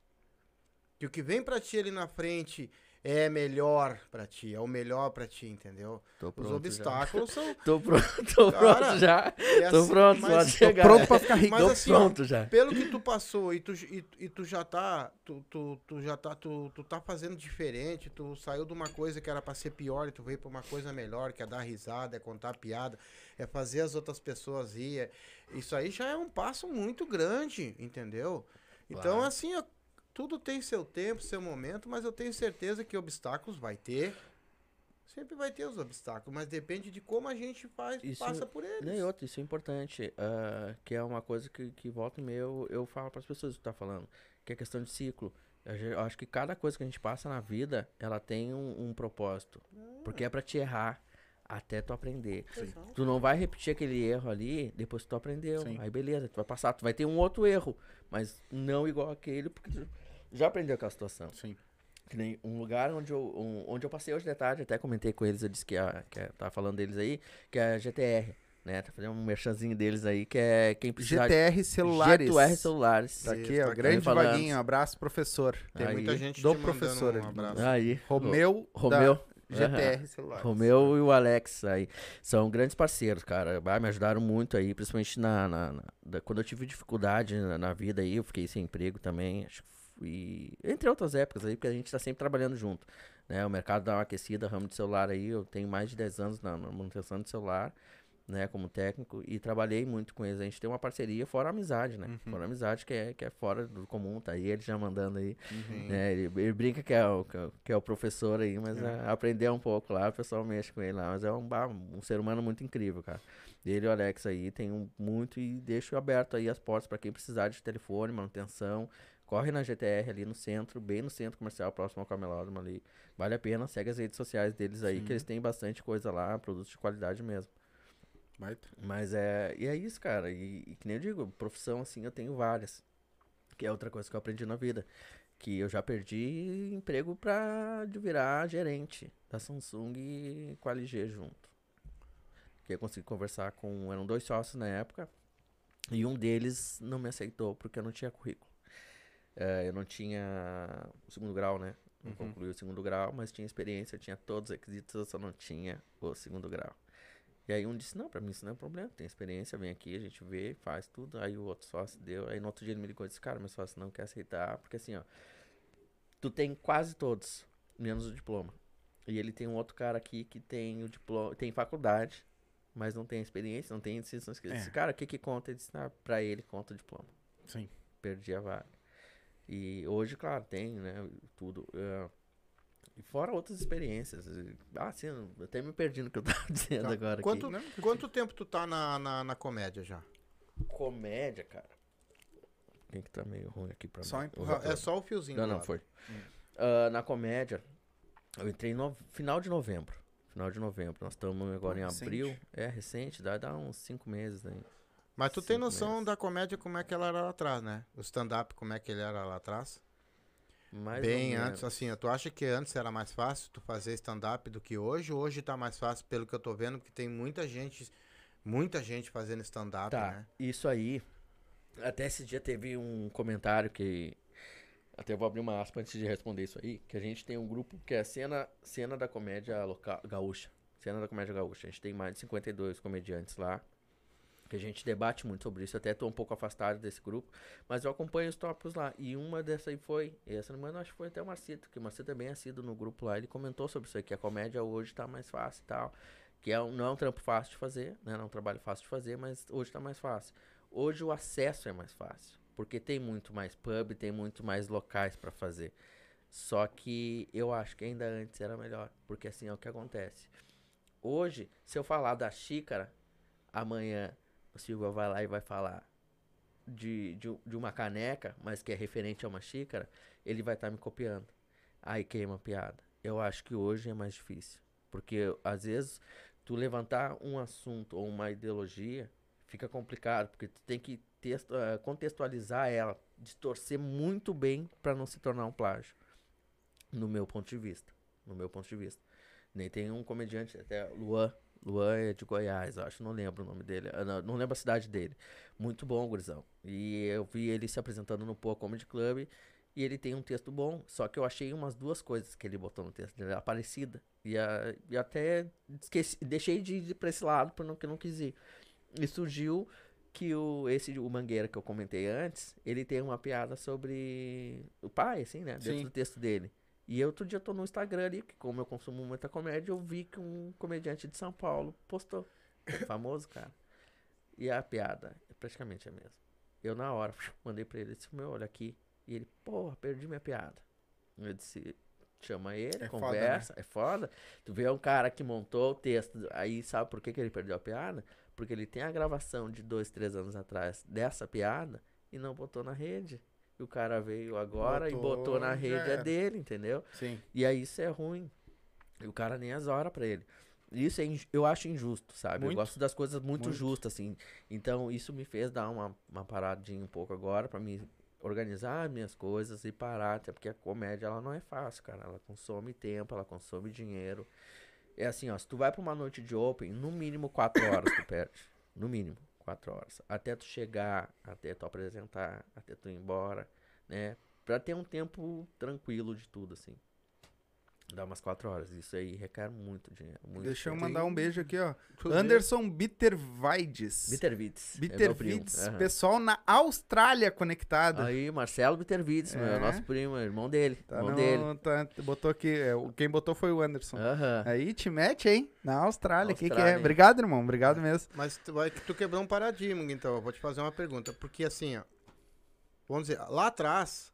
Que o que vem pra ti ali na frente é melhor pra ti, é o melhor pra ti, entendeu? Tô Os pronto já. obstáculos são. Tô pronto, tô Cara, pronto já. é Tô assim, pronto, mas- pode chegar. pronto pra ficar rico. Mas Tô assim, ó, pronto já. Pelo que tu passou e tu, e, e tu já tá, tu, tu, tu já tá, tu, tu tá fazendo diferente, tu saiu de uma coisa que era pra ser pior e tu veio pra uma coisa melhor, que é dar risada, é contar piada, é fazer as outras pessoas rir. é- Isso aí já é um passo muito grande, entendeu? Então, Claro. assim, ó, tudo tem seu tempo, seu momento, mas eu tenho certeza que obstáculos vai ter. Sempre vai ter os obstáculos, mas depende de como a gente faz, Isso- passa por eles. Não, e outra, isso é importante, ah, que é uma coisa que, que volta e meia eu, eu falo para as pessoas que tu tá falando. que é questão de ciclo. Eu eu acho que cada coisa que a gente passa na vida, ela tem um, um propósito. Porque é pra te errar até tu aprender. Tu não vai repetir aquele erro ali depois que tu aprendeu. Sim. Aí beleza, tu vai passar, tu vai ter um outro erro, mas não igual aquele, porque tu já aprendeu aquela situação. Sim. Que nem um lugar onde eu, um- onde eu passei hoje de tarde, até comentei com eles, eu disse que, a, que a, tava falando deles aí, que é a GTR, né? Tá fazendo um merchanzinho deles aí, que é quem precisar GTR celulares. GTR celulares. Tá aqui, ó. tá grande Falando. Vaguinho. Abraço, professor. Tem Aí, muita gente do professor um abraço. Aí, Romeu, Romeu. da GTR celulares. Romeu e o Alex aí são grandes parceiros, cara. Ah, me ajudaram muito aí, principalmente na, na- na- quando eu tive dificuldade na, na vida aí, eu fiquei sem emprego também. Acho que fui, entre outras épocas aí, porque a gente tá sempre trabalhando junto. Né? O mercado dá uma aquecida, ramo de celular aí, eu tenho mais de 10 anos na, na manutenção de celular, né, como técnico, e trabalhei muito com eles. A gente tem uma parceria fora amizade, né? Fora a amizade que é, que é fora do comum, tá aí ele já mandando aí. né, ele, ele brinca que é, o, que é o- é professor aí, mas é, aprendeu um pouco lá, o pessoal mexe com ele lá, mas é um, um ser humano muito incrível, cara. Ele e o Alex aí tem um, muito e deixo aberto aí as portas para quem precisar de telefone, manutenção. Corre na GTR ali no centro, bem no centro comercial, próximo ao Camelódromo ali. Vale a pena, segue as redes sociais deles aí, que eles têm bastante coisa lá, produtos de qualidade mesmo. Baita. Mas é. E é isso, cara. E, e que nem eu digo, profissão assim eu tenho várias. Que é outra coisa que eu aprendi na vida. Que eu já perdi emprego pra de virar gerente da Samsung com a LG junto. Que eu consegui conversar com. Eram dois sócios na época. E um deles não me aceitou porque eu não tinha currículo. É, eu não tinha o segundo grau, né? Não concluí o segundo grau, mas tinha experiência, tinha todos os requisitos, eu só não tinha o segundo grau. E aí um disse, não, pra mim isso não é problema, tem experiência, vem aqui, a gente vê, faz tudo. Aí o outro sócio deu, aí no outro dia ele me ligou e disse, cara, meu sócio não quer aceitar, porque assim, ó, tu tem quase todos, menos o diploma. E ele tem um outro cara aqui que tem o diploma, tem faculdade, mas não tem experiência, não tem escrito. É. Esse cara, o que que conta? Ele disse, ah, pra ele conta o diploma. Sim. Perdi a vaga. E hoje, claro, tem, né, tudo. é, e fora outras experiências. Ah, sim, eu até me perdi no que eu tava dizendo Tá. agora Quanto, aqui. quanto tempo tu tá na, na, na comédia já? Comédia, cara. Quem que tá meio ruim aqui pra Só mim? empurrar. É só o fiozinho. Não, não, lado. foi. Ah, na comédia, eu entrei no final de novembro. Final de novembro. Nós estamos agora em Recente. abril. É, recente, dá, dá uns cinco meses aí. Mas tu tem noção meses. da comédia como é que ela era lá atrás, né? O stand-up, como é que ele era lá atrás? Mais Bem antes, assim, tu acha que antes era mais fácil tu fazer stand-up do que hoje? Hoje tá mais fácil, pelo que eu tô vendo, porque tem muita gente, muita gente fazendo stand-up, Tá, né? isso aí. Até esse dia teve um comentário que. Até eu vou abrir uma aspa antes de responder isso aí. Que a gente tem um grupo que é a cena, cena da comédia local, gaúcha. Cena da comédia gaúcha. A gente tem mais de 52 comediantes lá. Que a gente debate muito sobre isso. Até tô um pouco afastado desse grupo. Mas eu acompanho os tópicos lá. E uma dessa aí foi. Essa semana acho que foi até o Marcito. Que o Marcito é bem assíduo no grupo lá. Ele comentou sobre isso aí. Que a comédia hoje tá mais fácil e tal. Que é um, não é um trampo fácil de fazer. Né? Não é um trabalho fácil de fazer. Mas hoje tá mais fácil. Hoje o acesso é mais fácil, porque tem muito mais pub, tem muito mais locais pra fazer. Só que eu acho que ainda antes era melhor, porque assim é o que acontece. Hoje, se eu falar da xícara, amanhã o Silva vai lá e vai falar de, de, de uma caneca, mas que é referente a uma xícara, ele vai estar me copiando. Aí queima a piada. Eu acho que hoje é mais difícil, porque às vezes tu levantar um assunto ou uma ideologia fica complicado, porque tu tem que texto, eh, contextualizar ela, distorcer muito bem para não se tornar um plágio. No meu ponto de vista. No meu ponto de vista. Nem tem um comediante, até Luan. Luan é de Goiás, acho, não lembro o nome dele. ah, Não, não lembro a cidade dele. Muito bom, gurizão. E eu vi ele se apresentando no Poa Comedy Club. E ele tem um texto bom, só que eu achei umas duas coisas que ele botou no texto dele, parecida. E, a, e até esqueci, deixei de ir pra esse lado porque não quis ir. E surgiu que o, esse, o Mangueira que eu comentei antes, ele tem uma piada sobre o pai, assim, né? Dentro Sim. do texto dele. E outro dia eu tô no Instagram ali, que como eu consumo muita comédia, eu vi que um comediante de São Paulo postou. É famoso, cara. E a piada é praticamente a mesma. Eu na hora mandei pra ele, disse, meu, olha aqui. E ele, porra, perdi minha piada. Eu disse, chama ele, É foda, conversa, é foda. Tu vê um cara que montou o texto, aí sabe por que, que ele perdeu a piada? Porque ele tem a gravação de dois, três anos atrás dessa piada e não botou na rede. E o cara veio agora e Botou, botou na rede é dele, entendeu? Sim. E aí isso é ruim. E o cara nem as horas pra ele. Isso é eu acho injusto, sabe? Muito. Eu gosto das coisas muito, Muito. justas, assim. Então isso me fez dar uma, uma paradinha um pouco agora pra me organizar minhas coisas e parar, até porque a comédia ela não é fácil, cara. Ela consome tempo, ela consome dinheiro. É assim, ó, se tu vai pra uma noite de open, no mínimo quatro horas tu perde. No mínimo, quatro horas. Até tu chegar, até tu apresentar, até tu ir embora, né? Pra ter um tempo tranquilo de tudo, assim. Dá umas quatro horas. Isso aí requer muito dinheiro. Muito Deixa eu tempo. mandar um beijo aqui, ó. Anderson Bittervides. Bittervides. é meu Bittervides, aham. pessoal na Austrália conectado. Aí, Marcelo Bittervides, meu, É. nosso primo, irmão dele. Tá irmão no- dele. tá- botou aqui, é, o- quem botou foi o Anderson. Aham. Aí te mete, hein? Na Austrália, o que, que é? Obrigado, irmão. Obrigado mesmo. Mas tu, vai, tu quebrou um paradigma, então. Eu vou te fazer uma pergunta. Porque assim, ó. Vamos dizer, lá atrás,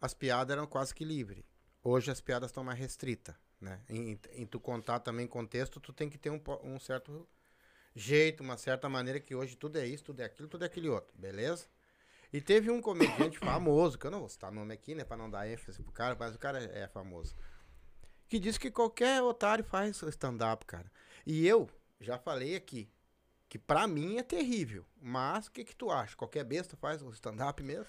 as piadas eram quase que livres. Hoje as piadas estão mais restritas, né? Em, em- tu contar também contexto, tu tem que ter um, um certo jeito, uma certa maneira que hoje tudo é isso, tudo é aquilo, tudo é aquele outro, beleza? E teve um comediante famoso, que eu não vou citar nome aqui, né, pra não dar ênfase pro cara, mas o cara é famoso. Que disse que qualquer otário faz stand-up, cara. E eu já falei aqui, que pra mim é terrível. Mas o que que tu acha? Qualquer besta faz stand-up mesmo?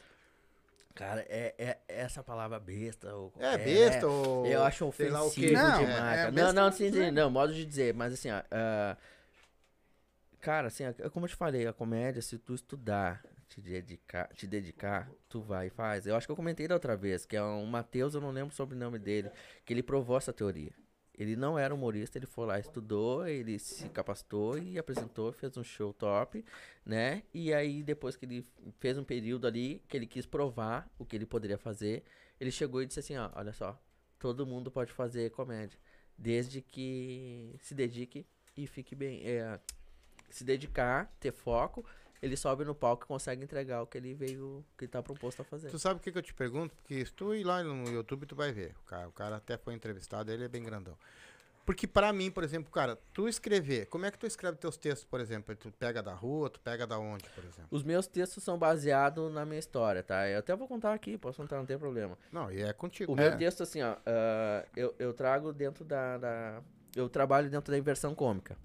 Cara, é, é essa palavra besta. Ou É qualquer- besta ou... Eu acho sei lá o ofensivo quê. Não, demais. é- é não, não, sim, sim, né? não, modo de dizer, mas assim, ó, ah, cara, assim, ó, como eu te falei, a comédia, se tu estudar, te dedicar, te dedicar, tu vai e faz. Eu acho que eu comentei da outra vez, que é um Matheus, eu não lembro o sobrenome dele, que ele provou essa teoria. Ele não era humorista, ele foi lá, estudou, ele se capacitou e apresentou, fez um show top, né? E aí, depois que ele fez um período ali, que ele quis provar o que ele poderia fazer, ele chegou e disse assim, ó, olha só, todo mundo pode fazer comédia, desde que se dedique e fique bem. É, se dedicar, ter foco, ele sobe no palco e consegue entregar o que ele veio, que ele tá proposto a fazer. Tu sabe o que, que eu te pergunto? Porque se tu ir lá no YouTube, tu vai ver. O cara, o cara até foi entrevistado, ele é bem grandão. Porque pra mim, por exemplo, cara, tu escrever, como é que tu escreve teus textos, por exemplo? Tu pega da rua, tu pega da onde, por exemplo? Os meus textos são baseados na minha história, tá? Eu até vou contar aqui, posso contar, não tem problema. Não, e é contigo. O né? meu texto, assim, ó, ah, eu, eu trago dentro da, da- Eu trabalho dentro da inversão cômica.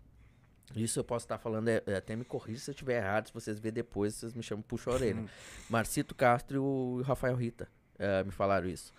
Isso eu posso estar falando, é, é, até me corrija se eu estiver errado, se vocês verem depois, vocês me chamam, puxa a orelha. Marcito Castro e o Rafael Rita eh, me falaram isso.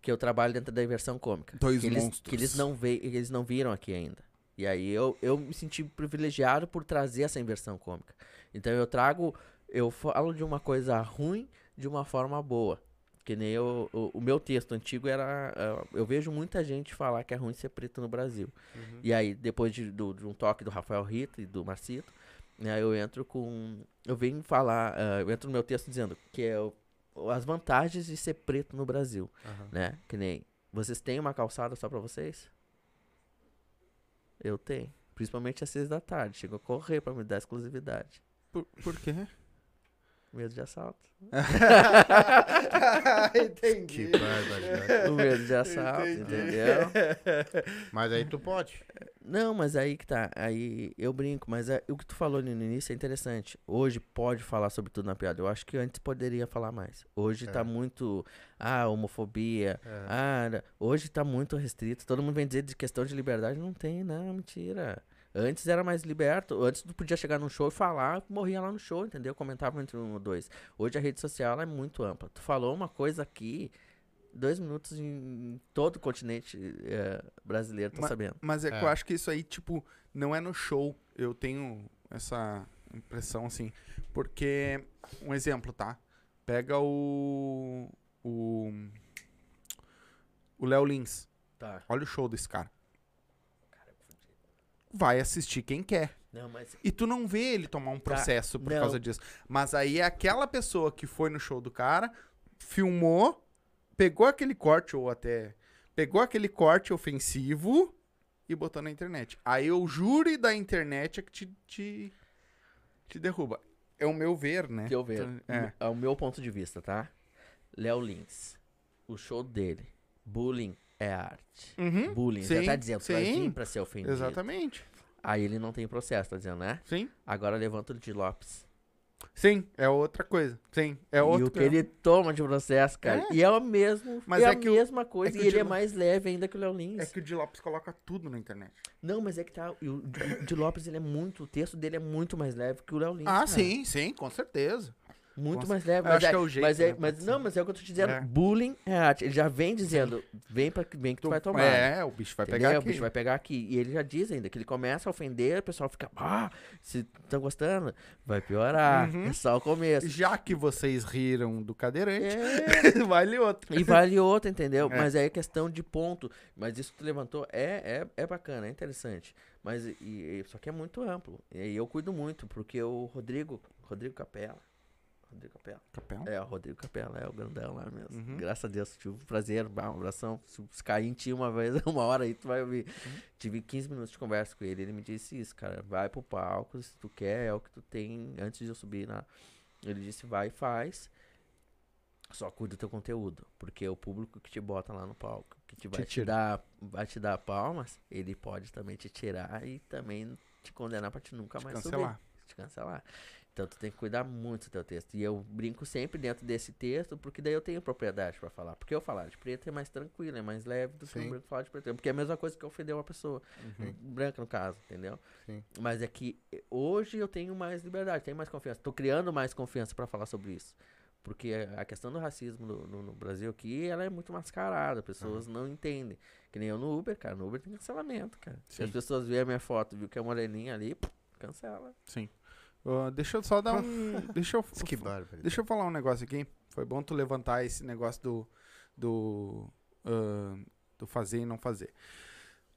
Que eu trabalho dentro da inversão cômica. Dois que eles, monstros. que eles não que eles não viram aqui ainda. E aí eu, eu me senti privilegiado por trazer essa inversão cômica. Então eu trago, eu falo de uma coisa ruim de uma forma boa. Que nem eu, o, o meu texto antigo era. ah, eu vejo muita gente falar que é ruim ser preto no Brasil. Uhum. E aí, depois de, do- de um toque do Rafael Rita e do Marcito, né, eu entro com. Eu venho falar, ah, eu entro no meu texto dizendo que é o- as vantagens de ser preto no Brasil, Aham. né? Que nem. Vocês têm uma calçada só pra vocês? Eu tenho. Principalmente às seis da tarde. Chego a correr pra me dar exclusividade. Por, por quê? Medo de assalto. Entendi. Que barbaridade. o medo de assalto, Entendi. entendeu? Mas aí tu pode. Não, mas aí que tá. Aí eu brinco, mas é- o que tu falou no início é interessante. Hoje pode falar sobre tudo na piada. Eu acho que antes poderia falar mais. Hoje É. tá muito. Ah, homofobia. É. Ah, hoje tá muito restrito. Todo mundo vem dizer de questão de liberdade. Não tem, não, mentira. Antes era mais liberto. Antes tu podia chegar num show e falar, morria lá no show, entendeu? Comentava entre um ou dois. Hoje a rede social é muito ampla. Tu falou uma coisa aqui, dois minutos em todo o continente eh, brasileiro, tá Ma- sabendo. Mas é, que É. eu acho que isso aí, tipo, não é no show. Eu tenho essa impressão, assim. Porque, um exemplo, tá? Pega o. O. O Léo Lins. Tá. Olha o show desse cara. Vai assistir quem quer. Não, mas E tu não vê ele tomar um processo por não. causa disso. Mas aí é aquela pessoa que foi no show do cara, filmou, pegou aquele corte, ou até. Pegou aquele corte ofensivo e botou na internet. Aí o júri da internet é que te, te, te derruba. É o meu ver, né? que eu ver. Então, É. É o meu ponto de vista, tá? Léo Lins. O show dele. Bullying é arte. Uhum, Bullying. já sim, tá dizendo, sim. vir pra ser ofendido. Exatamente. Aí ele não tem processo, tá dizendo, né? Sim. Agora levanta o de Lopes. Sim, é outra coisa. Sim, é e outro. o que ele toma de processo, cara. É. E é o mesmo, Mas é, é a que o- mesma coisa. que e ele de é mais leve ainda que o Léo Lins. É que o Di Lopes coloca tudo na internet. Não, mas é que tá. e O de, o de Lopes, ele é muito. O texto dele é muito mais leve que o Léo Lins. Ah, cara. sim, sim, com certeza. Muito Com mais leve. Mas acho é, que é o jeito, mas, é, né? mas não, mas é o que eu tô te dizendo. É. Bullying é arte. Ele já vem dizendo, vem, pra, vem que tu vai tomar. É, o bicho vai Entendeu? pegar O aqui. bicho vai pegar aqui. E ele já diz ainda que ele começa a ofender, o pessoal fica, ah, se estão gostando, vai piorar. Uhum. É só o começo. Já que vocês riram do cadeirante, É, vale outro. e vale outra, entendeu? É. Mas aí é questão de ponto. Mas isso que tu levantou é, é, é bacana, é interessante. Mas e, e- só que é muito amplo. E eu cuido muito, porque o Rodrigo, Rodrigo Capela. Rodrigo Capela. Capela? É, o Rodrigo Capela é o grandão lá mesmo. Uhum. Graças a Deus, tive o prazer, um abração. Se cair em ti uma vez, uma hora aí, tu vai ouvir. Uhum. Tive 15 minutos de conversa com ele. Ele me disse isso, cara. Vai pro palco, se tu quer, é o que tu tem antes de eu subir na. Ele disse, vai e faz. Só cuida do teu conteúdo. Porque é o público que te bota lá no palco, que te vai te, tira. dar, vai te dar palmas, ele pode também te tirar e também te condenar pra te nunca Te mais cancelar. subir. Te cancelar. Então tu tem que cuidar muito do teu texto. E eu brinco sempre dentro desse texto, porque daí eu tenho propriedade pra falar. Porque eu falar de preto é mais tranquilo, é mais leve do que Sim. o branco falar de preto. Porque é a mesma coisa que ofender uma pessoa. Branca, no caso, entendeu? Sim. Mas é que eh, hoje eu tenho mais liberdade, tenho mais confiança. Tô criando mais confiança pra falar sobre isso. Porque a questão do racismo no, no- no Brasil aqui, ela é muito mascarada. Pessoas não entendem. Que nem eu no Uber, cara. No Uber tem cancelamento, cara. Se as Sim. pessoas verem a minha foto, viu que é moreninha ali, cancela. Sim. Deixa eu só dar um. deixa eu. Que. Deixa eu falar um negócio aqui. Foi bom tu levantar esse negócio do. Do. ah, do fazer e não fazer.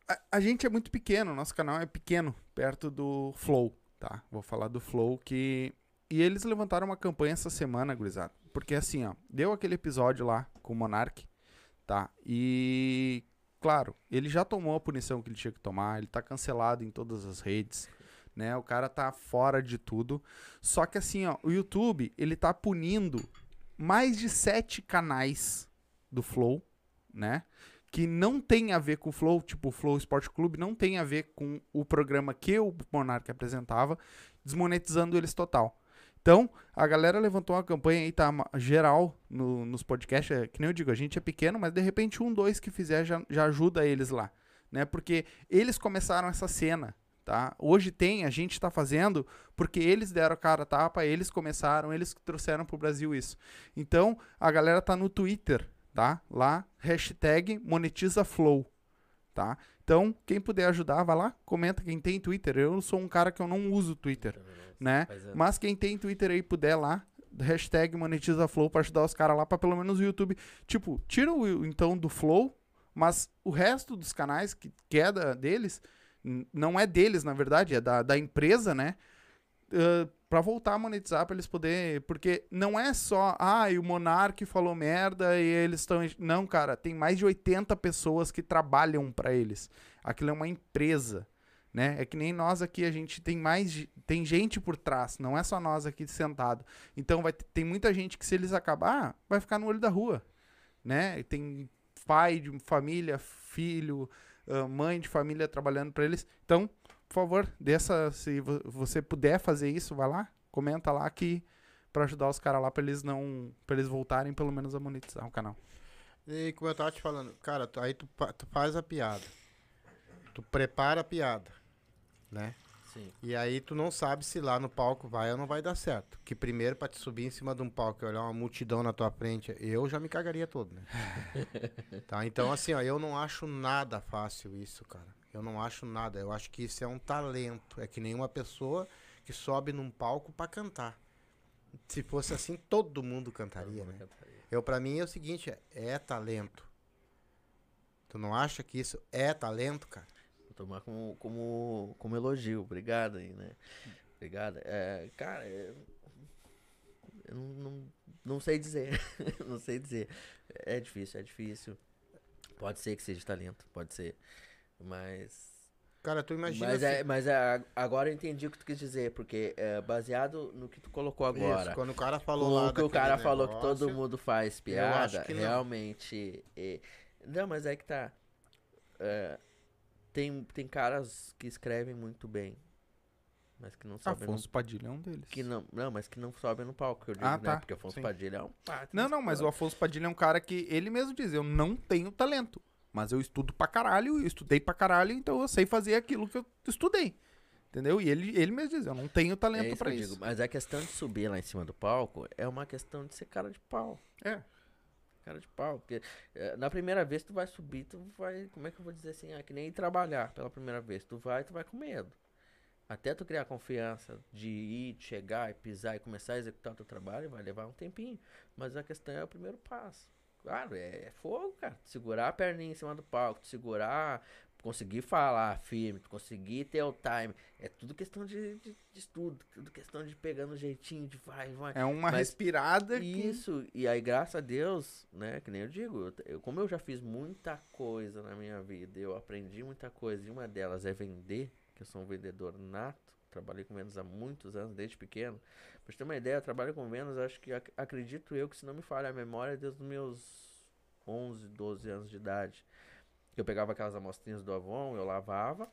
A, a gente é muito pequeno, nosso canal é pequeno, perto do Flow, tá? Vou falar do Flow que. E eles levantaram uma campanha essa semana, gurizada. Porque assim, ó, deu aquele episódio lá com o Monark, tá? E. Claro, ele já tomou a punição que ele tinha que tomar, ele tá cancelado em todas as redes né? O cara tá fora de tudo. Só que assim, ó, o YouTube, ele tá punindo mais de sete canais do Flow, né? Que não tem a ver com o Flow, tipo o Flow Esporte Clube, não tem a ver com o programa que o Monark apresentava, desmonetizando eles total. Então, a galera levantou uma campanha aí, tá geral no- nos podcasts, é, que nem eu digo, a gente é pequeno, mas de repente um, dois que fizer já, já ajuda eles lá, né? Porque eles começaram essa cena, tá? Hoje tem, a gente tá fazendo porque eles deram a cara a tapa, eles começaram, eles trouxeram pro Brasil isso. Então, a galera tá no Twitter, tá? Lá, hashtag monetizaflow, tá? Então, quem puder ajudar, vai lá, comenta quem tem Twitter. Eu sou um cara que eu não uso Twitter, né? Mas, é- quem tem Twitter aí puder lá, hashtag monetizaflow pra ajudar os caras lá, pra pelo menos o YouTube. Tipo, tira o então do Flow, mas o resto dos canais que, que é deles, não é deles, na verdade, é da, da empresa, né? Uh, pra voltar a monetizar, pra eles poderem. Porque não é só, ah, e o Monark falou merda e eles estão. Não, cara, tem mais de 80 pessoas que trabalham pra eles. Aquilo é uma empresa né? É que nem nós aqui, a gente tem mais, tem gente por trás, não é só nós aqui sentado. Então vai tem muita gente que se eles acabar, vai ficar no olho da rua, né? Tem pai de família, filho, ah, mãe de família trabalhando para eles. Então, por favor, dessa, se vo- você puder fazer isso, vai lá, comenta lá que para ajudar os caras lá para eles não, para eles voltarem pelo menos a monetizar o canal. E como eu tava te falando, cara, tu- aí tu, tu faz a piada. Tu prepara a piada, né? Sim. E aí tu não sabe se lá no palco vai ou não vai dar certo. Que primeiro pra te subir em cima de um palco e olhar uma multidão na tua frente, eu já me cagaria todo, né? tá, então assim, ó, eu não acho nada fácil isso, cara. Eu não acho nada. Eu acho que isso é um talento. É que nem uma pessoa que sobe num palco pra cantar. Se fosse assim, todo mundo cantaria, né? Eu, pra mim, é o seguinte, é, é talento. Tu não acha que isso é talento, cara? Tomar como, como, como elogio. Obrigado aí, né? Obrigado. É, cara, é- eu não, não, não sei dizer. não sei dizer. É difícil, é difícil. Pode ser que seja talento, pode ser. Mas. Cara, tu imagina Mas, é, mas é, agora eu entendi o que tu quis dizer, porque é, baseado no que tu colocou agora. Isso, quando o cara falou lá o que o cara falou que todo negócio, mundo faz piada, que não. realmente. é, não, mas é que tá. É, tem, tem caras que escrevem muito bem. mas que não sobem Afonso Padilha é um deles. no... Que não, não, mas que não sobem no palco, eu digo, Ah, né? tá. Porque Afonso Sim. Padilha é um... Não, não, mas o Afonso Padilha é um cara que ele mesmo diz, eu não tenho talento, mas eu estudo pra caralho, eu estudei pra caralho, então eu sei fazer aquilo que eu estudei. Entendeu? E ele, ele mesmo diz, eu não tenho É talento isso pra isso. digo, mas a questão de subir lá em cima do palco é uma questão de ser cara de pau. É. Cara de pau. Porque eh, na primeira vez tu vai subir, tu vai. Como é que eu vou dizer assim? Ah, que nem trabalhar pela primeira vez. Tu vai, tu vai com medo. Até tu criar confiança de ir, de chegar e pisar e começar a executar o teu trabalho, vai levar um tempinho. Mas a questão é o primeiro passo. Claro, é, é fogo, cara. Tu segurar a perninha em cima do palco, segurar, conseguir falar firme, conseguir ter o time. É tudo questão de, de, de estudo, tudo questão de pegando o jeitinho, de vai, vai. É uma Mas respirada que... Isso, e aí, graças a Deus, né, que nem eu digo, eu, como eu já fiz muita coisa na minha vida, eu aprendi muita coisa, e uma delas é vender, que eu sou um vendedor nato, trabalhei com vendas há muitos anos, desde pequeno. Pra você ter uma ideia, eu trabalho com vendas, acho que, ac- acredito eu, que se não me falha a memória, desde os meus 11, 12 anos de idade. Eu pegava aquelas amostrinhas do Avon, eu lavava,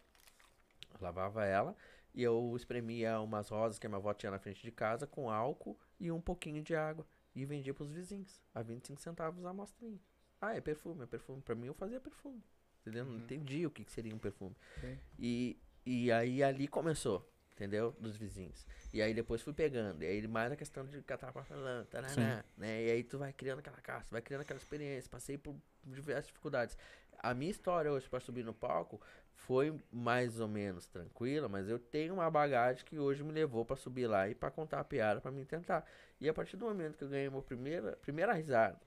lavava ela, e eu espremia umas rosas que a minha avó tinha na frente de casa com álcool e um pouquinho de água. E vendia pros vizinhos, a 25 centavos a amostrinha. Ah, é perfume, é perfume. Pra mim eu fazia perfume. Entendeu? Não entendi o que, que seria um perfume. Sim. E, e aí ali começou, entendeu? Dos vizinhos. E aí depois fui pegando. E aí mais a questão de catar papelão, taraná, né? E aí tu vai criando aquela caça, vai criando aquela experiência. Passei por diversas dificuldades. A minha história hoje pra subir no palco foi mais ou menos tranquila, mas eu tenho uma bagagem que hoje me levou pra subir lá e pra contar a piada pra mim tentar. E a partir do momento que eu ganhei minha primeira, primeira risada,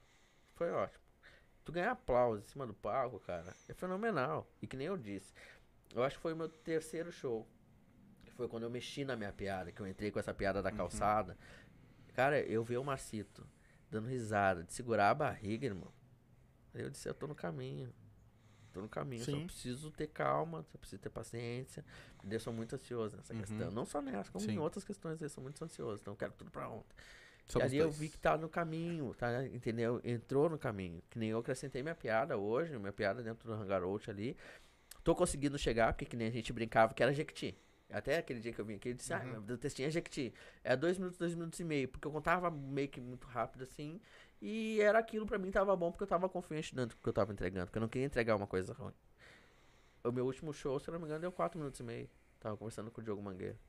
foi ótimo. Tu ganhar aplauso em cima do palco, cara, é fenomenal. E que nem eu disse, eu acho que foi o meu terceiro show. Que foi quando eu mexi na minha piada, que eu entrei com essa piada da calçada. Cara, eu vi o Marcito dando risada, de segurar a barriga, irmão. Aí eu disse, eu tô no caminho. Tô no caminho, só Sim. preciso ter calma, só preciso ter paciência. Porque eu sou muito ansioso nessa Uhum. questão. Não só nessa, como Sim. em outras questões eu sou muito ansioso. Então eu quero tudo pra ontem. Somos e ali eu dois. vi que tá no caminho, tá? Entendeu? Entrou no caminho. Que nem eu acrescentei minha piada hoje, minha piada dentro do Hangar Out ali. Tô conseguindo chegar, porque que nem a gente brincava que era Jequiti. Até aquele dia que eu vim aqui, eu disse, ah, Uhum. meu textinho é Jequiti. É dois minutos, dois minutos e meio. Porque eu contava meio que muito rápido assim. E era aquilo pra mim, tava bom, porque eu tava confiante dentro do que eu tava entregando. Porque eu não queria entregar uma coisa ruim. O meu último show, se eu não me engano, deu quatro minutos e meio. Tava conversando com o Diogo Mangueira.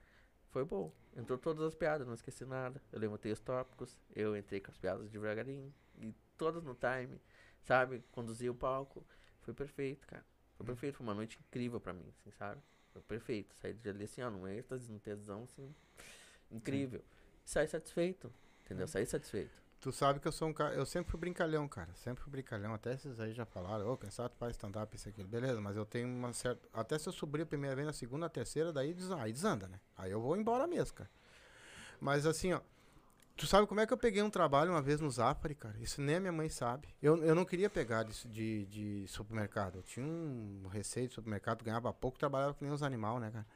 Foi bom. Entrou todas as piadas, não esqueci nada. Eu levantei os tópicos, eu entrei com as piadas devagarinho. E todas no time, sabe? Conduzi o palco. Foi perfeito, cara. Foi perfeito. Foi uma noite incrível pra mim, assim, sabe? Foi perfeito. Saí de ali assim, ó, num êxtase, num tesão, assim. Incrível. Saí satisfeito. Entendeu? Saí satisfeito. Tu sabe que eu sou um cara. Eu sempre fui brincalhão, cara. Sempre fui brincalhão. Até esses aí já falaram, ô, quem sabe tu faz stand-up, isso aqui. Beleza, mas eu tenho uma certa. Até se eu subir a primeira vez, na segunda, a terceira, daí des... aí desanda, né? Aí eu vou embora mesmo, cara. Mas assim, ó. Tu sabe como é que eu peguei um trabalho uma vez no Zafari, cara? Isso nem a minha mãe sabe. Eu, eu não queria pegar disso de, de supermercado. Eu tinha um receio de supermercado, ganhava pouco, trabalhava que nem os animal, né, cara?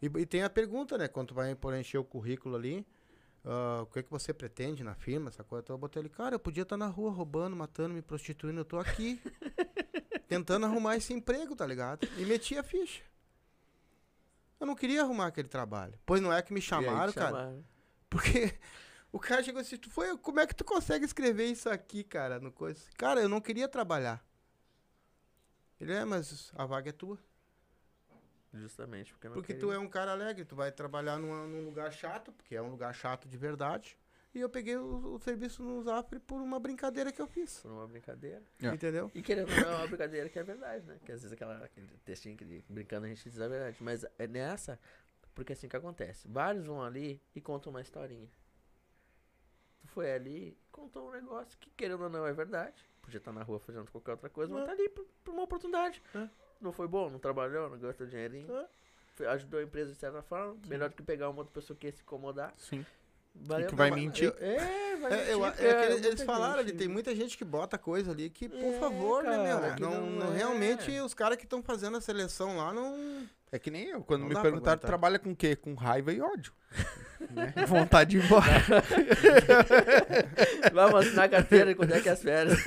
E, e tem a pergunta, né? Quando tu vai por encher o currículo ali, ah, o que, que você pretende na firma, essa coisa. Então eu botei ele, cara, eu podia estar na rua roubando, matando, me prostituindo, eu tô aqui. tentando arrumar esse emprego, tá ligado? E meti a ficha. Eu não queria arrumar aquele trabalho. Pois não é que me chamaram, cara. chamaram. Porque o cara chegou assim, tu foi, como é que tu consegue escrever isso aqui, cara, no coisa? Cara, eu não queria trabalhar. Ele é, mas a vaga é tua. Justamente porque eu não Porque tu queria. é um cara alegre, tu vai trabalhar numa- num lugar chato, porque é um lugar chato de verdade. E eu peguei o, o serviço no Zafre por uma brincadeira que eu fiz. Por uma brincadeira. É. Entendeu? E querendo ou não, é uma brincadeira que é verdade, né? Que às vezes aquela, aquele textinho que de- brincando a gente diz a verdade. Mas é nessa, porque assim que acontece. Vários vão ali e contam uma historinha. Tu foi ali e contou um negócio que, querendo ou não, é verdade. Podia estar na rua fazendo qualquer outra coisa, mas É. tá ali por, por uma oportunidade. É. Não foi bom, não trabalhou, não gastou dinheirinho. É. Foi- Ajudou a empresa de certa forma. Melhor do que pegar uma outra pessoa que ia se incomodar. Sim. Valeu, que vai mentir. eu- É, vai É, eu- mentir. é cara, que eles, falaram ali, gente- tem muita gente que bota coisa ali que, por É, favor, né, cara, meu? que Não, não não- é. realmente os caras que estão fazendo a seleção lá não. É que nem eu, quando Não me perguntaram, trabalha com o quê? Com raiva e ódio. né? Vontade de ir embora. Vamos assinar a carteira quando é que é as férias?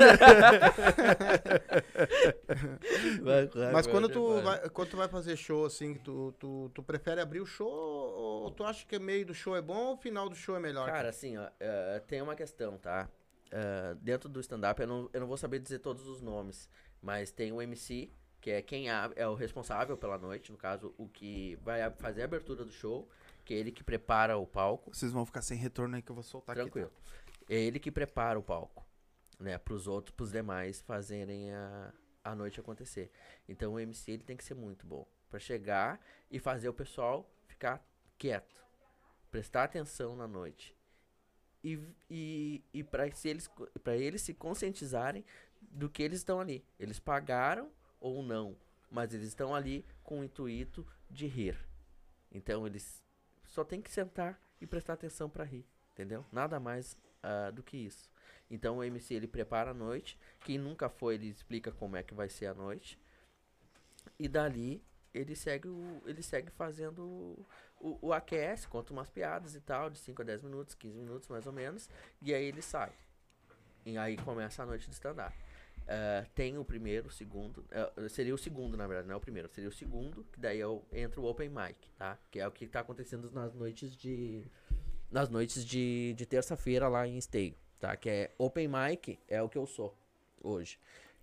Mas quando tu vai. quando tu vai fazer show, assim, tu, tu, tu prefere abrir o show ou, tu acha que meio do show é bom ou o final do show é melhor? Cara, assim, ó, eh, tem uma questão, tá? Eh, dentro do stand-up, eu não, eu não vou saber dizer todos os nomes, mas tem o MC, que é quem é o responsável pela noite, no caso, o que vai fazer a abertura do show, que é ele que prepara o palco. Vocês vão ficar sem retorno aí que eu vou soltar Tranquilo. É ele que prepara o palco, né, pros outros, pros demais fazerem a, a noite acontecer. Então o MC ele tem que ser muito bom pra chegar e fazer o pessoal ficar quieto, prestar atenção na noite. E, e, e para eles, pra eles se conscientizarem do que eles estão ali. Eles pagaram ou não, mas eles estão ali com o intuito de rir. Então eles só tem que sentar e prestar atenção pra rir, entendeu? Nada mais ah, do que isso. Então o MC ele prepara a noite, quem nunca foi ele explica como é que vai ser a noite. E dali ele segue o, ele segue fazendo o, o, o conta umas piadas e tal, de 5 a 10 minutos, 15 minutos mais ou menos, e aí ele sai. E aí começa a noite de stand-up. Eh, tem o primeiro, o segundo. eh, seria o segundo, na verdade, não é o primeiro. Seria o segundo, que daí é o- entra o Open Mic, tá? Que é o que tá acontecendo nas noites de. Nas noites de, de terça-feira lá em Esteio, tá? Que é Open Mic, é o que eu sou hoje.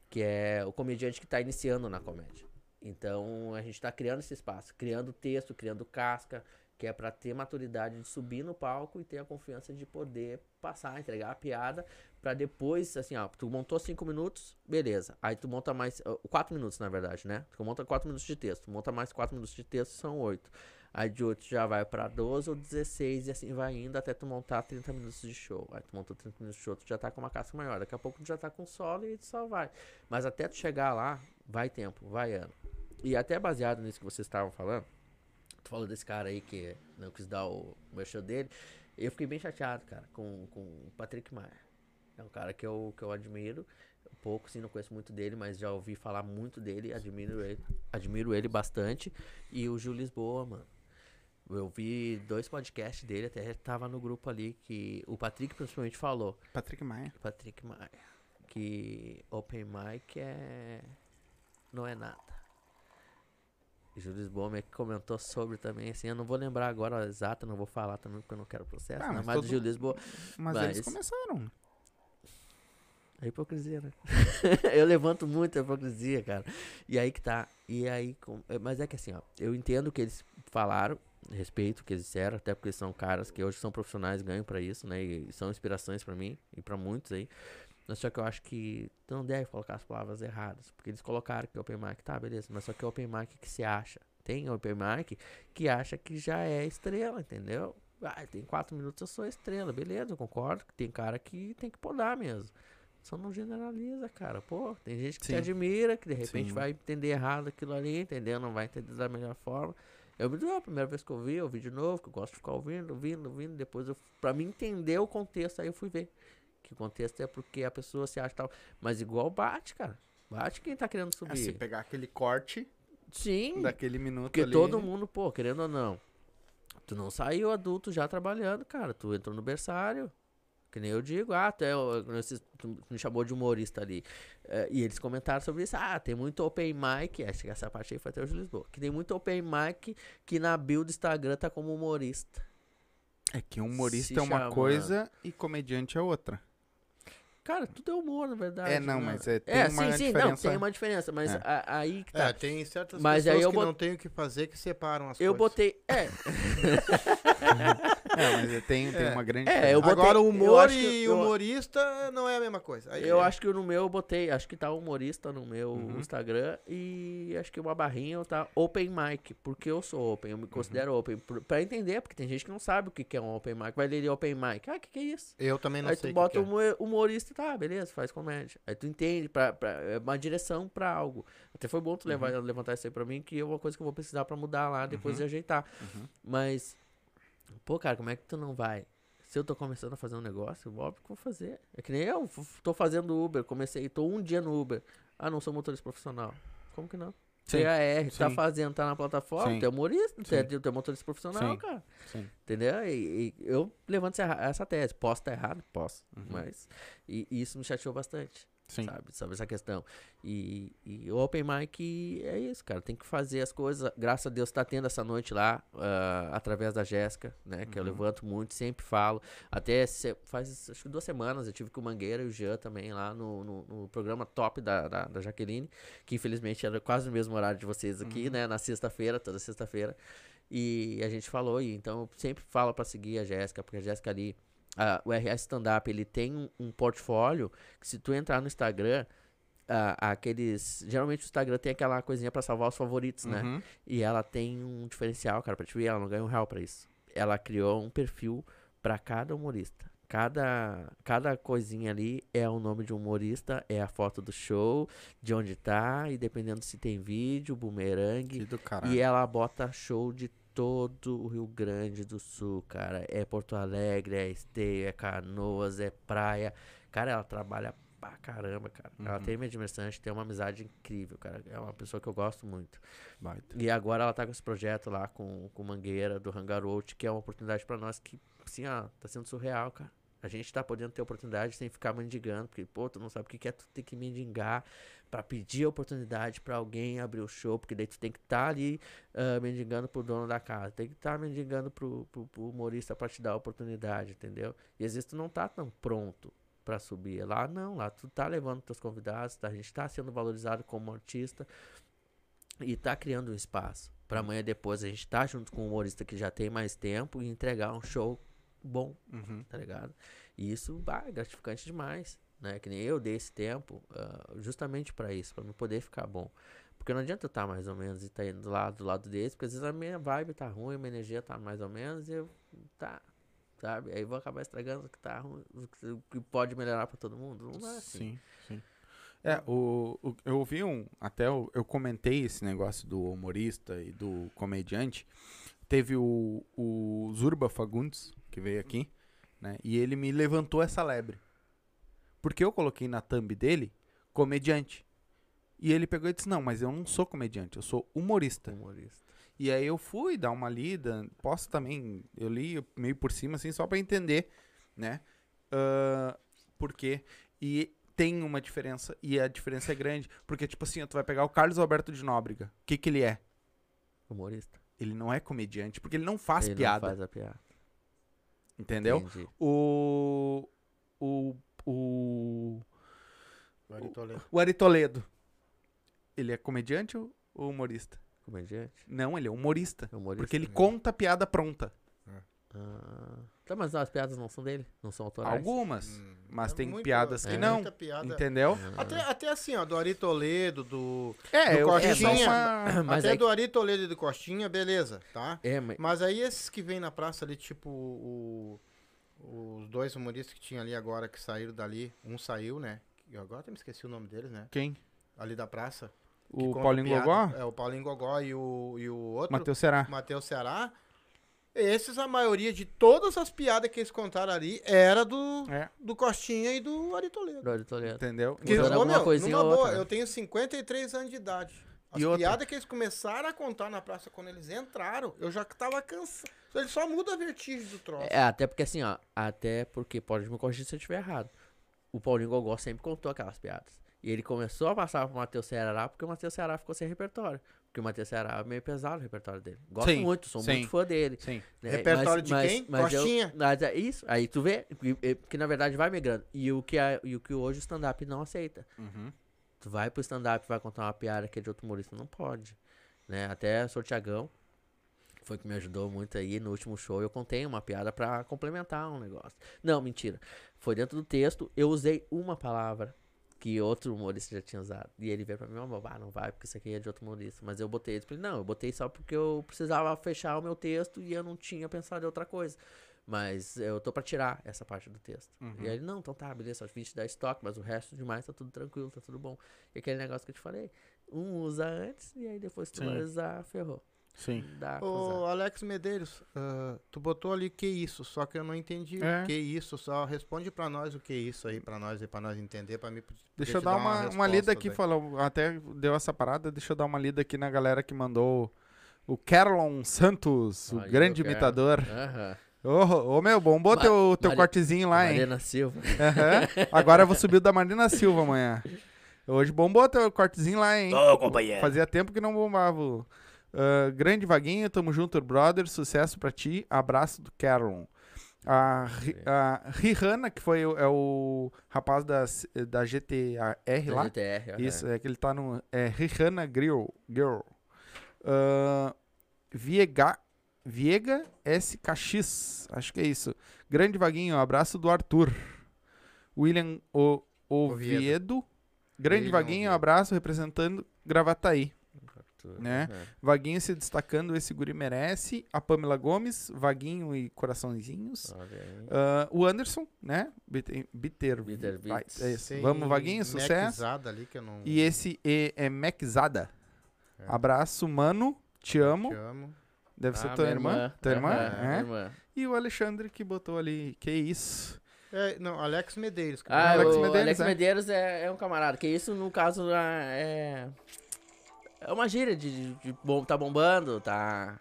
Que é o comediante que tá iniciando na comédia. Então a gente tá criando esse espaço, criando texto, criando casca, que é pra ter maturidade de subir no palco e ter a confiança de poder passar, entregar a piada Pra depois, assim, ó, tu montou cinco minutos, beleza. Aí tu monta mais. ó, quatro minutos, na verdade, né? Tu monta quatro minutos de texto. Tu monta mais quatro minutos de texto, são oito. Aí de 8 já vai pra 12 ou 16 e assim vai indo até tu montar 30 minutos de show. Aí tu montou 30 minutos de show, tu já tá com uma casca maior. Daqui a pouco tu já tá com solo e tu só vai. Mas até tu chegar lá, vai tempo, vai ano. E até baseado nisso que vocês estavam falando, tu falou desse cara aí que não quis dar o merchan dele. Eu fiquei bem chateado, cara, com, com o Patrick Maia. É um cara que eu, que eu admiro. Pouco, sim, não conheço muito dele, mas já ouvi falar muito dele. Admiro ele, admiro ele bastante. E o Gil Lisboa, mano. Eu vi dois podcasts dele, até tava no grupo ali que o Patrick principalmente falou. Patrick Maia. Patrick Maia. Que Open Mic é. Não é nada. Júlio Lisboa meio que comentou sobre também, assim, eu não vou lembrar agora a exata, não vou falar também porque eu não quero processo, Ah, né? mas mas, o todo- Júlio Lisboa Mas, Mas- eles começaram. É hipocrisia, né? eu levanto muito a hipocrisia, cara. E aí que tá. E aí, com- é, mas é que assim, ó, eu entendo o que eles falaram, respeito o que eles disseram, até porque são caras que hoje são profissionais, ganham pra isso, né? E são inspirações pra mim e pra muitos aí. Mas só que eu acho que não deve colocar as palavras erradas, porque eles colocaram que é Open Mic, tá, beleza, mas só que é Open Mic que se acha. Tem Open Mic que acha que já é estrela, entendeu? Ah, tem quatro minutos eu sou estrela, beleza, eu concordo tem cara que tem que podar mesmo. Só não generaliza, cara. Pô, tem gente que Sim. te admira, que de repente Sim. vai entender errado aquilo ali, entendeu? Não vai entender da melhor forma. Eu me dou a primeira vez que eu vi, eu vi de novo, que eu gosto de ficar ouvindo, ouvindo, ouvindo. Depois, eu, pra mim entender o contexto, aí eu fui ver. Que o contexto é porque a pessoa se acha tal. Mas igual bate, cara. Bate quem tá querendo É, se subir. pegar aquele corte Sim, daquele minuto porque ali. todo mundo, pô, querendo ou não. Tu não saiu adulto já trabalhando, cara. Tu entrou no berçário. Que nem eu digo, ah, tu, é, tu me chamou de humorista ali. Eh, e eles comentaram sobre isso. Ah, tem muito open mic. Acho que essa parte aí foi até o de Lisboa. Que tem muito open mic que na bio do Instagram tá como humorista. É que humorista Se é uma chama- coisa e comediante é outra. Cara, tudo é humor, na verdade. É, não, né? mas é, tem É, uma sim, sim, não, tem uma diferença. Mas É. a- aí que É, tá. tem certas Mas aí pessoas eu que bot- não tem o que fazer que separam as Eu coisas. botei. É, É, mas tem, tem É. uma grande É, eu botei- Agora, eu humor acho que e eu- humorista não é a mesma coisa. Aí Eu é- acho que no meu eu botei, acho que tá humorista no meu Uhum. Instagram e acho que uma barrinha tá open mic, porque eu sou open, eu me considero open, por- pra entender, porque tem gente que não sabe o que que é um open mic, vai ler open mic, ah, o que que é isso? Eu também não Aí sei tu o bota é. humo- humorista, tá, beleza, faz comédia. Aí tu entende, pra, pra, é uma direção pra algo. Até foi bom tu levar, levantar isso aí pra mim, que é uma coisa que eu vou precisar pra mudar lá, depois Uhum. de ajeitar. Uhum. Mas, pô, cara, como é que tu não vai? Se eu tô começando a fazer um negócio, óbvio que eu vou fazer. É que nem eu tô fazendo Uber, comecei, tô um dia no Uber. Ah, não sou motorista profissional. Como que não? TAR, tá fazendo, tá na plataforma, Sim. tu é humorista, tu é, tu é motorista profissional, Sim. cara. Sim. Entendeu? E, e eu levanto essa, essa tese. Posso estar errado? Posso. Uhum. Mas. E, e isso me chateou bastante. Sim. sabe? Sobre essa questão. E, e o Open Mic é isso, cara. Tem que fazer as coisas. Graças a Deus tá tendo essa noite lá, ah, através da Jéssica, né? Que eu Uhum. levanto muito, sempre falo. Até se- faz acho que duas semanas eu tive com o Mangueira e o Jean também lá no, no, no programa top da, da, da Jaqueline, que infelizmente era quase no mesmo horário de vocês aqui, Uhum. né? Na sexta-feira, toda sexta-feira. E a gente falou, e então eu sempre falo pra seguir a Jéssica, porque a Jéssica ali, ah, o RS Stand Up, ele tem um, um portfólio que se tu entrar no Instagram, ah, aqueles. Geralmente o Instagram tem aquela coisinha pra salvar os favoritos, né? Uhum. E ela tem um diferencial, cara, pra te ver, ela não ganha um real pra isso. Ela criou um perfil pra cada humorista. Cada, cada coisinha ali é o nome de um humorista, é a foto do show, de onde tá, e dependendo se tem vídeo, bumerangue. Que do caralho. E ela bota show de todo o Rio Grande do Sul, cara. É Porto Alegre, é Esteio, é Canoas, é praia. Cara, ela trabalha pra caramba, cara. Ela Uhum. tem minha admiração, tem uma amizade incrível, cara. É uma pessoa que eu gosto muito. Baita. E agora ela tá com esse projeto lá com, com Mangueira, do Hangarout, que é uma oportunidade pra nós que, assim, ó, tá sendo surreal, cara. A gente tá podendo ter oportunidade sem ficar mendigando, porque, pô, tu não sabe o que é tu ter que mendigar pra pedir oportunidade pra alguém abrir o show, porque daí tu tem que estar ali ah, mendigando pro dono da casa, tem que estar mendigando pro, pro, pro humorista pra te dar a oportunidade, entendeu? E às vezes tu não tá tão pronto pra subir. Lá não, lá tu tá levando teus convidados, tá? a gente tá sendo valorizado como artista e tá criando um espaço pra amanhã depois a gente tá junto com um humorista que já tem mais tempo e entregar um show bom, Uhum. tá ligado? E isso é gratificante demais, né? Que nem eu dei esse tempo ah, justamente pra isso, pra me poder ficar bom. Porque não adianta eu estar mais ou menos e tá indo lá do lado deles, porque às vezes a minha vibe tá ruim, a minha energia tá mais ou menos e eu tá, sabe? Aí vou acabar estragando o que tá ruim, o que- pode melhorar pra todo mundo. Não é assim. Sim, sim. É, o, o- eu ouvi um. Até eu, eu comentei esse negócio do humorista e do comediante. Teve o, o Zurba Fagundes, que veio aqui, né? E ele me levantou essa lebre. Porque eu coloquei na thumb dele comediante. E ele pegou e disse: Não, mas eu não sou comediante, eu sou humorista. Humorista. E aí eu fui dar uma lida, posso também, eu li meio por cima, assim, só pra entender, né? Ah, por quê? E tem uma diferença, e a diferença é grande. Porque, tipo assim, tu vai pegar o Carlos Alberto de Nóbrega. O que que ele é? Humorista. Ele não é comediante, porque ele não faz Ele não piada, faz a piada. Entendeu? Entendi. O... O... O... O Ari Toledo. O Ari Toledo. Ele é comediante ou humorista? Comediante. Não, ele é humorista. Humorista. Porque ele né? conta piada pronta. Ah, tá, mas as piadas não são dele? Não são autorais? Algumas. Hum, Mas é tem muito- piadas que é não. muita piada. Entendeu? Ah. Até, até assim, ó, do Ari Toledo, do. É, Do é só Costinha. uma... Mas até aí- do Ari Toledo e do Costinha, beleza, tá? É, mas... Mas aí esses que vêm na praça ali, tipo o, os dois humoristas que tinha ali agora que saíram dali, um saiu, né? Eu agora até me esqueci o nome deles, né? Quem? Ali da praça. O Paulinho piada. Gogó? É, o Paulinho Gogó e o, e o outro, Matheus Será. Matheus Ceará. Esses, a maioria de todas as piadas que eles contaram ali era do, É, do Costinha e do Ari Toledo. Dória Toledo. entendeu? Que, Mudando ô, alguma meu, coisinha numa ou boa, outra. eu tenho 53 anos de idade. As E outra? piadas que eles começaram a contar na praça quando eles entraram, eu já tava cansado. Ele só muda a vertigem do troço. É, até porque assim, ó. Até porque, pode me corrigir se eu estiver errado. O Paulinho Gogó sempre contou aquelas piadas. E ele começou a passar pro Matheus Ceará porque o Matheus Ceará ficou sem repertório. Porque o Matheus Ceará é meio pesado o repertório dele. Gosto Sim, muito, sou sim. muito fã dele. Sim. né? Repertório de quem? eu- Coxinha? mas é isso, aí tu vê que, é- que na verdade vai migrando. E o que, a- e o que hoje o stand-up não aceita. Uhum. Tu vai pro stand-up vai contar uma piada que é de outro humorista, não pode. Né? Até o Thiagão, foi que me ajudou muito aí no último show. Eu contei uma piada pra complementar um negócio. Não, mentira. Foi dentro do texto, eu usei uma palavra que outro humorista já tinha usado. E ele veio pra mim, oh, ah, não vai, porque isso aqui é de outro humorista. Mas eu botei, eu falei, não, eu botei só porque eu precisava fechar o meu texto e eu não tinha pensado em outra coisa. Mas eu tô pra tirar essa parte do texto. Uhum. E aí ele, não, então tá, beleza, só vim te dar estoque, mas o resto demais tá tudo tranquilo, tá tudo bom. E aquele negócio que eu te falei, um usa antes e aí depois tu vai usar, ferrou. Sim. Dá Ô. Alex Medeiros, ah, tu botou ali que isso, só que eu não entendi É. o que isso, só responde pra nós o que isso aí, pra nós e pra nós entender, pra mim. Deixa eu dar uma, uma resposta lida aqui, daí. falou, até deu essa parada, deixa eu dar uma lida aqui na galera que mandou o Carlon Santos, o Aí, grande imitador. Aham. Ô, ô, meu, bombou Ma- teu, teu Mari- cortezinho lá, hein? Mariana Silva. Aham. Agora eu vou subir o da Marina Silva amanhã. Hoje bombou teu cortezinho lá, hein? Ô, companheiro. Fazia tempo que não bombava. Ah, grande Vaguinho, tamo junto, brother. Sucesso pra ti. Abraço do Carol. A, a Rihanna, que foi é o rapaz da, da GTR lá. GTR, aham. Isso, é que ele tá no. É Rihanna Grill. Girl. Ah, Viega, Viega SKX. Acho que é isso. Grande Vaguinho, abraço do Arthur. William o, Oviedo. Grande William Vaguinho, Oviedo. abraço representando Gravataí. Tudo, né? aham. Vaguinho se destacando, esse guri merece. A Pamela Gomes, Vaguinho e Coraçõezinhos. Aí. Ah, o Anderson, né? Bitter, Bitter, Bitter vai, Beats. é Vamos, Vaguinho, sucesso. Ali que eu não E esse é, é Maczada. É. Abraço, mano. Te amo. te amo. Deve ser Ah, tua minha irmã. Tua irmã? minha é. irmã. E o Alexandre que botou ali. Que isso? É, não, Alex Medeiros. Ah, Alex o Medeiros, Alex é. Medeiros é, é um camarada. Que isso, no caso, é. É uma gíria de, de, de bom, tá bombando, tá.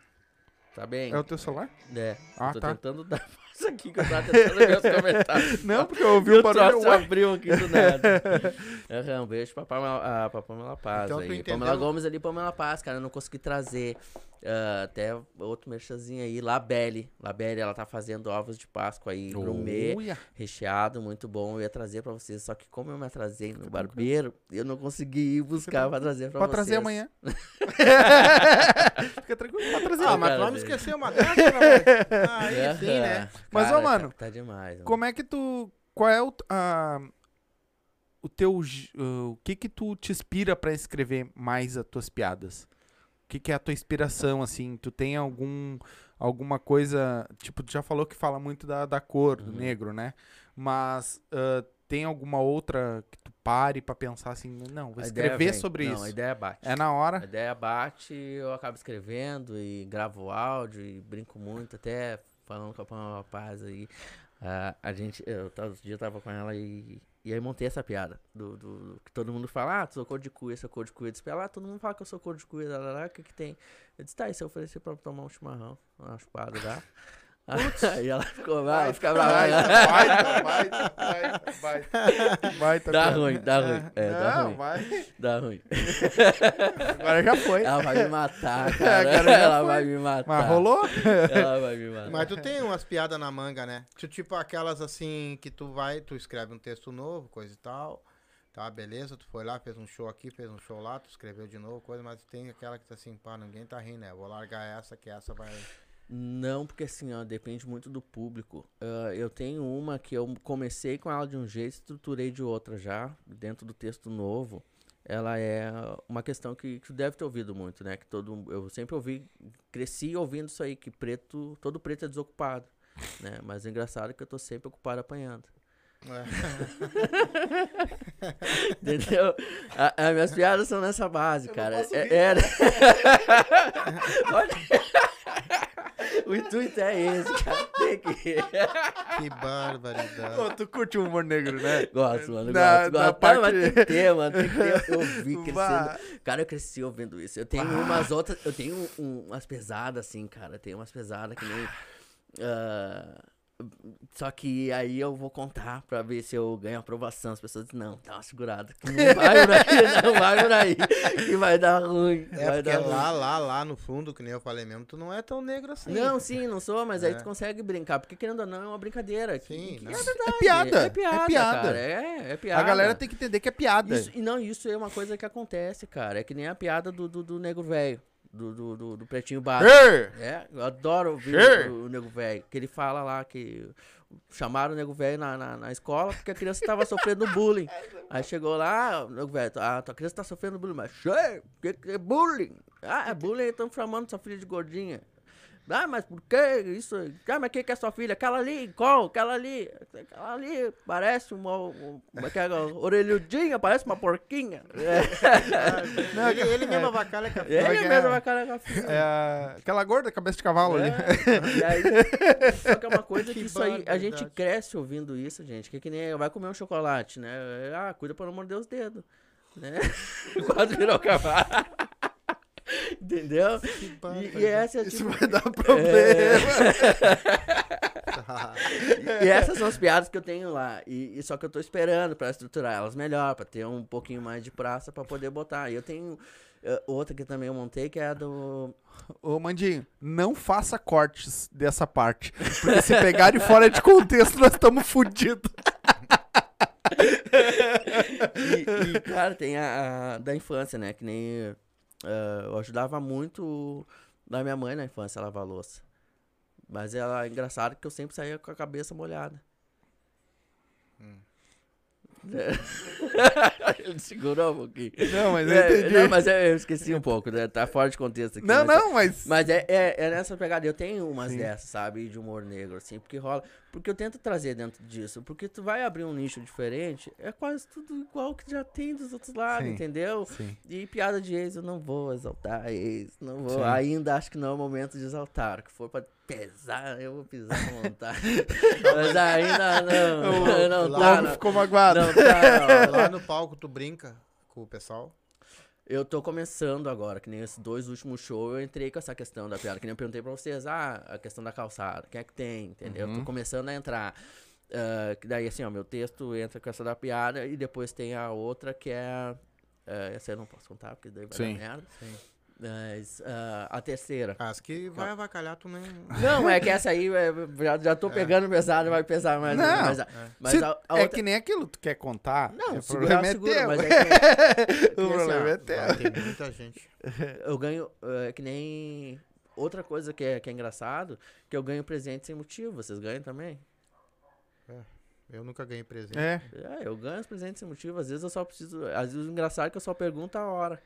Tá bem. É o teu celular? É. Ah, eu tô tá. tentando dar força aqui que eu tava tentando ver os comentários. Não, porque eu ouvi o o barulho. ué. abriu aqui do nada. Aham, um beijo pra Pamela, ah, pra Pamela Paz Então aí. Pamela Gomes ali, Pamela Paz, cara, eu não consegui trazer. Ah, até outro merchanzinho aí, Labelle. Labelle, ela tá fazendo ovos de Páscoa aí, gourmet, Uia. recheado, muito bom. Eu ia trazer pra vocês, só que como eu me atrasei no barbeiro, eu não consegui ir buscar pra trazer pra Pode vocês. trazer amanhã. Fica tranquilo, pode trazer. Ah, mas tu não dele. esqueceu uma dessa, né? Aí sim, né? Mas, ô, Cara, mano, Tá, tá demais. mano. Como é que tu. Qual é o. a- o teu. ah, o que que tu te inspira pra escrever mais as tuas piadas? O que que é a tua inspiração, assim? Tu tem algum. Alguma coisa. Tipo, tu já falou que fala muito da, da cor, do Uhum. negro, né? Mas. ah, tem alguma outra que tu pare pra pensar assim, não, vou A escrever sobre não, isso. a ideia bate. É na A hora. ideia bate, eu acabo escrevendo e gravo áudio e brinco muito, até falando com a Pamela Paz aí. Ah, a gente, eu outro dia eu tava com ela e, e aí montei essa piada. Do, do- que todo mundo fala, ah, tu sou cor de cuia, sou cor de cuia. Ela, ah, todo mundo fala que eu sou cor de cuia, o que que tem? Eu disse, tá, e se eu oferecer pra tomar um chimarrão, uma chupada, dá? Aí ela ficou, vai, fica brava. Baita, baita, baita, baita, baita Dá ruim, dá ruim. É, dá ruim. vai. Dá ruim. Agora já foi. Ela vai me matar, cara. Ela foi. vai me matar. Mas rolou? Ela vai me matar. Mas tu tem umas piadas na manga, né? Tu, tipo aquelas assim que tu vai, tu escreve um texto novo, coisa e tal. Tá, beleza, tu foi lá, fez um show aqui, fez um show lá, tu escreveu de novo, coisa, mas tem aquela que tá assim, pá, ninguém tá rindo, né? Vou largar essa, que essa vai. Não, porque assim, ó, depende muito do público. Ah, eu tenho uma que eu comecei com ela de um jeito, estruturei de outra já, dentro do texto novo. Ela é uma questão que, que tu deve ter ouvido muito, né? Que todo, eu sempre ouvi, cresci ouvindo isso aí, que preto, todo preto é desocupado, né? Mas o engraçado é que eu tô sempre ocupado apanhando. Entendeu? A- As minhas piadas são nessa base, cara. É, é- Olha- o intuito é esse, cara. Tem que. Que barbaridade. Pô, tu curte o humor negro, né? Gosto, mano. Na- gosto, na gosto. parte- Tá, mas tem que ter, mano. Tem que ter. Eu vi crescendo. Bah. Cara, eu cresci ouvindo isso. Eu tenho umas outras. Eu tenho um- umas pesadas, assim, cara. Tem umas pesadas que nem. ah, só que aí eu vou contar pra ver se eu ganho aprovação. As pessoas dizem, não, dá uma segurada. que Não vai por aí, não vai por aí. Que vai dar ruim. É vai dar ruim. lá, lá, lá no fundo, que nem eu falei mesmo, tu não é tão negro assim. Não, sim, não sou, mas aí É. tu consegue brincar. Porque querendo ou não, é uma brincadeira. que- Sim, que não. é verdade. É piada, É piada. é piada. cara, É, é piada. A galera tem que entender que é piada. Isso, e não, isso é uma coisa que acontece, cara. É que nem a piada do, do, do nego velho. Do, do, do, do pretinho básico. É, eu adoro ouvir o, o nego velho. Que ele fala lá que chamaram o nego velho na, na, na escola porque a criança tava sofrendo bullying. Aí chegou lá, o nego velho, ah, tua criança tá sofrendo bullying. Mas, che, que, que é bullying? Ah, é bullying, estão chamando sua filha de gordinha. Ah, mas por que isso? Ah, mas quem que é sua filha? Aquela ali, qual? Aquela ali. Aquela ali parece uma, uma aquela orelhudinha, parece uma porquinha. É, Não, ele, ele mesmo avacalha com a ele é? mesmo vai cara com a filha. É aquela gorda cabeça de cavalo ali. É, e aí, só que é uma coisa que, Que isso aí, a gente cresce ouvindo isso, gente. Que é que nem vai comer um chocolate, né? Ah, cuida pra não morder os dedos. Né? Quase virou cavalo. Entendeu? E, e essa é Isso tipo. vai dar problema. E essas são as piadas que eu tenho lá. E, e só que eu tô esperando pra estruturar elas melhor, pra ter um pouquinho mais de praça pra poder botar. E eu tenho eh, outra que também eu montei, que é a do. Ô, Mandinho, não faça cortes dessa parte. Porque se pegarem fora de contexto, nós estamos fodidos. E, e, cara, tem a, a da infância, né? Que nem. Eh, eu ajudava muito da minha mãe na infância a lavar louça. Mas ela é engraçado que eu sempre saía com a cabeça molhada. Ele segurou um pouquinho. Não, mas eu É, entendi. não, mas eu, eu esqueci um pouco, né? Tá fora de contexto aqui. Não, mas- não, mas. Mas é, é, é nessa pegada. Eu tenho umas Sim. dessas, sabe? De humor negro, assim, porque rola. Porque eu tento trazer dentro disso. Porque tu vai abrir um nicho diferente, é quase tudo igual que já tem dos outros lados, Sim. entendeu? Sim. E piada de ex, eu não vou exaltar ex, não vou. Ainda acho que não é o momento de exaltar. Que for pra pesar, eu vou pisar à vontade. Mas ainda não. O, não o tá, não. ficou magoado. Não tá, não. Lá no palco tu brinca com o pessoal? Eu tô começando agora, que nem esses dois últimos shows, eu entrei com essa questão da piada. Que nem eu perguntei pra vocês, ah, a questão da calçada, quem é que tem, entendeu? Uhum. Tô começando a entrar. Que daí, assim, ó, meu texto entra com essa da piada e depois tem a outra que é. ah, essa eu não posso contar, porque daí vai Sim. dar merda. Sim. Mas ah, a terceira. As que vai avacalhar, tu nem. Não, é que essa aí é, já, já tô pegando pesado, vai pesar mais. Não, mas a, mas Se- a, a é outra. que nem aquilo, tu quer contar? Não, o problema é segura, teu. mas é que, o assim, problema é teu. Vai, tem muita gente. eu ganho. É que nem. Outra coisa que é, que é engraçado, que eu ganho presente sem motivo. Vocês ganham também? Eu nunca ganhei presente. É. É, eu ganho os presentes sem motivo. Às vezes eu só preciso. Às vezes o engraçado é que eu só pergunto a hora.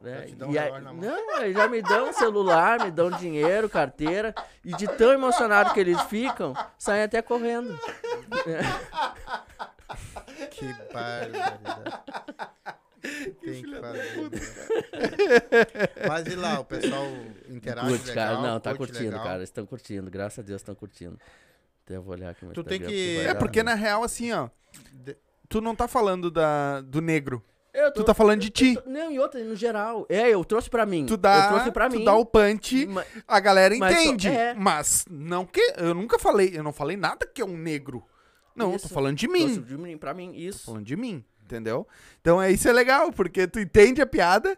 Né? Te dão um E aí- relógio na mão. não, aí já me dão celular, me dão dinheiro, carteira. E de tão emocionado que eles ficam, saem até correndo. Que barbaridade. Tem que fazer. Mas e lá, o pessoal interage Curte, legal? cara. Não, tá curtindo, legal? cara. Estão curtindo. Graças a Deus estão curtindo. Até vou olhar aqui no Tu tem que- vai É porque na real, assim, ó. De- Tu não tá falando da, do negro. Eu Tu tô- tá falando de ti. tô- Não, e outra, no geral. É, eu trouxe pra mim. Tu dá, eu trouxe pra tu mim. dá o punch, Ma- a galera Mas entende. é. Mas não que. Eu nunca falei. Eu não falei nada que é um negro. Não, eu tô Isso. falando de trouxe mim. de mim pra mim, Tô isso. falando de mim. Entendeu? Então é isso é legal, porque tu entende a piada.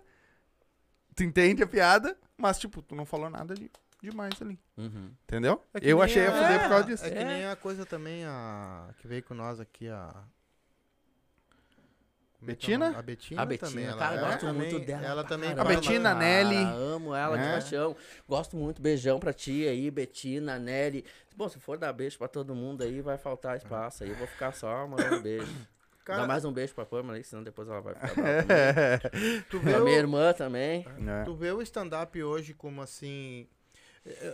Tu entende a piada, mas, tipo, tu não falou nada de demais ali. Uhum. Entendeu? É eu achei a fuder por causa disso. É que É. nem a coisa também, a que veio com nós aqui, a... Como é que é o Betina? nome? A Betina A Betina, também. ela- cara, ela gosto também- muito dela. Ela também A Betina, a cara. Nelly. Amo ela É. de paixão. Gosto muito. Beijão pra ti aí, Betina, Nelly. Bom, se for dar beijo pra todo mundo aí, vai faltar espaço. Aí eu vou ficar só mandando beijo. Cara, Dá mais um beijo pra Pamela aí, senão depois ela vai ficar brava tu vê Pra o- minha irmã também. É. Tu vê o stand-up hoje como assim.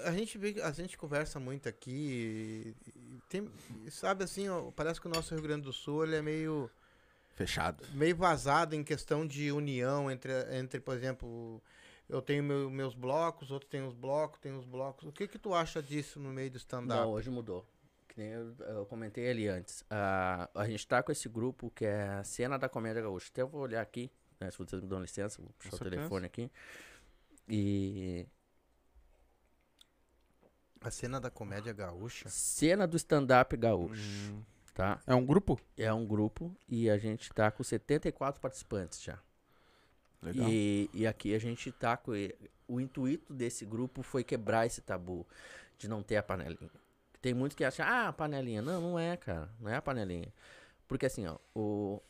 A gente vê, a gente conversa muito aqui. Tem, sabe assim, ó, parece que o nosso Rio Grande do Sul ele é meio, Fechado. meio vazado em questão de união entre, entre por exemplo, eu tenho meu- meus blocos, outros têm os blocos, tem os blocos. O que que tu acha disso no meio do Não, stand-up? hoje mudou. Que nem eu, eu comentei ali antes. Ah, a gente tá com esse grupo que é a Cena da Comédia Gaúcha. Até eu vou olhar aqui, né, se vocês me dão licença, vou puxar o certeza. telefone aqui. E A cena da comédia gaúcha. Cena do Stand-Up Gaúcho, Hum. Tá? É um grupo? É um grupo e a gente tá com 74 participantes já. Legal. E, e aqui a gente tá com. O intuito desse grupo foi quebrar esse tabu de não ter a panelinha. Tem muitos que acham, ah, panelinha. Não, não é, cara. Não é a panelinha. Porque assim, ó, o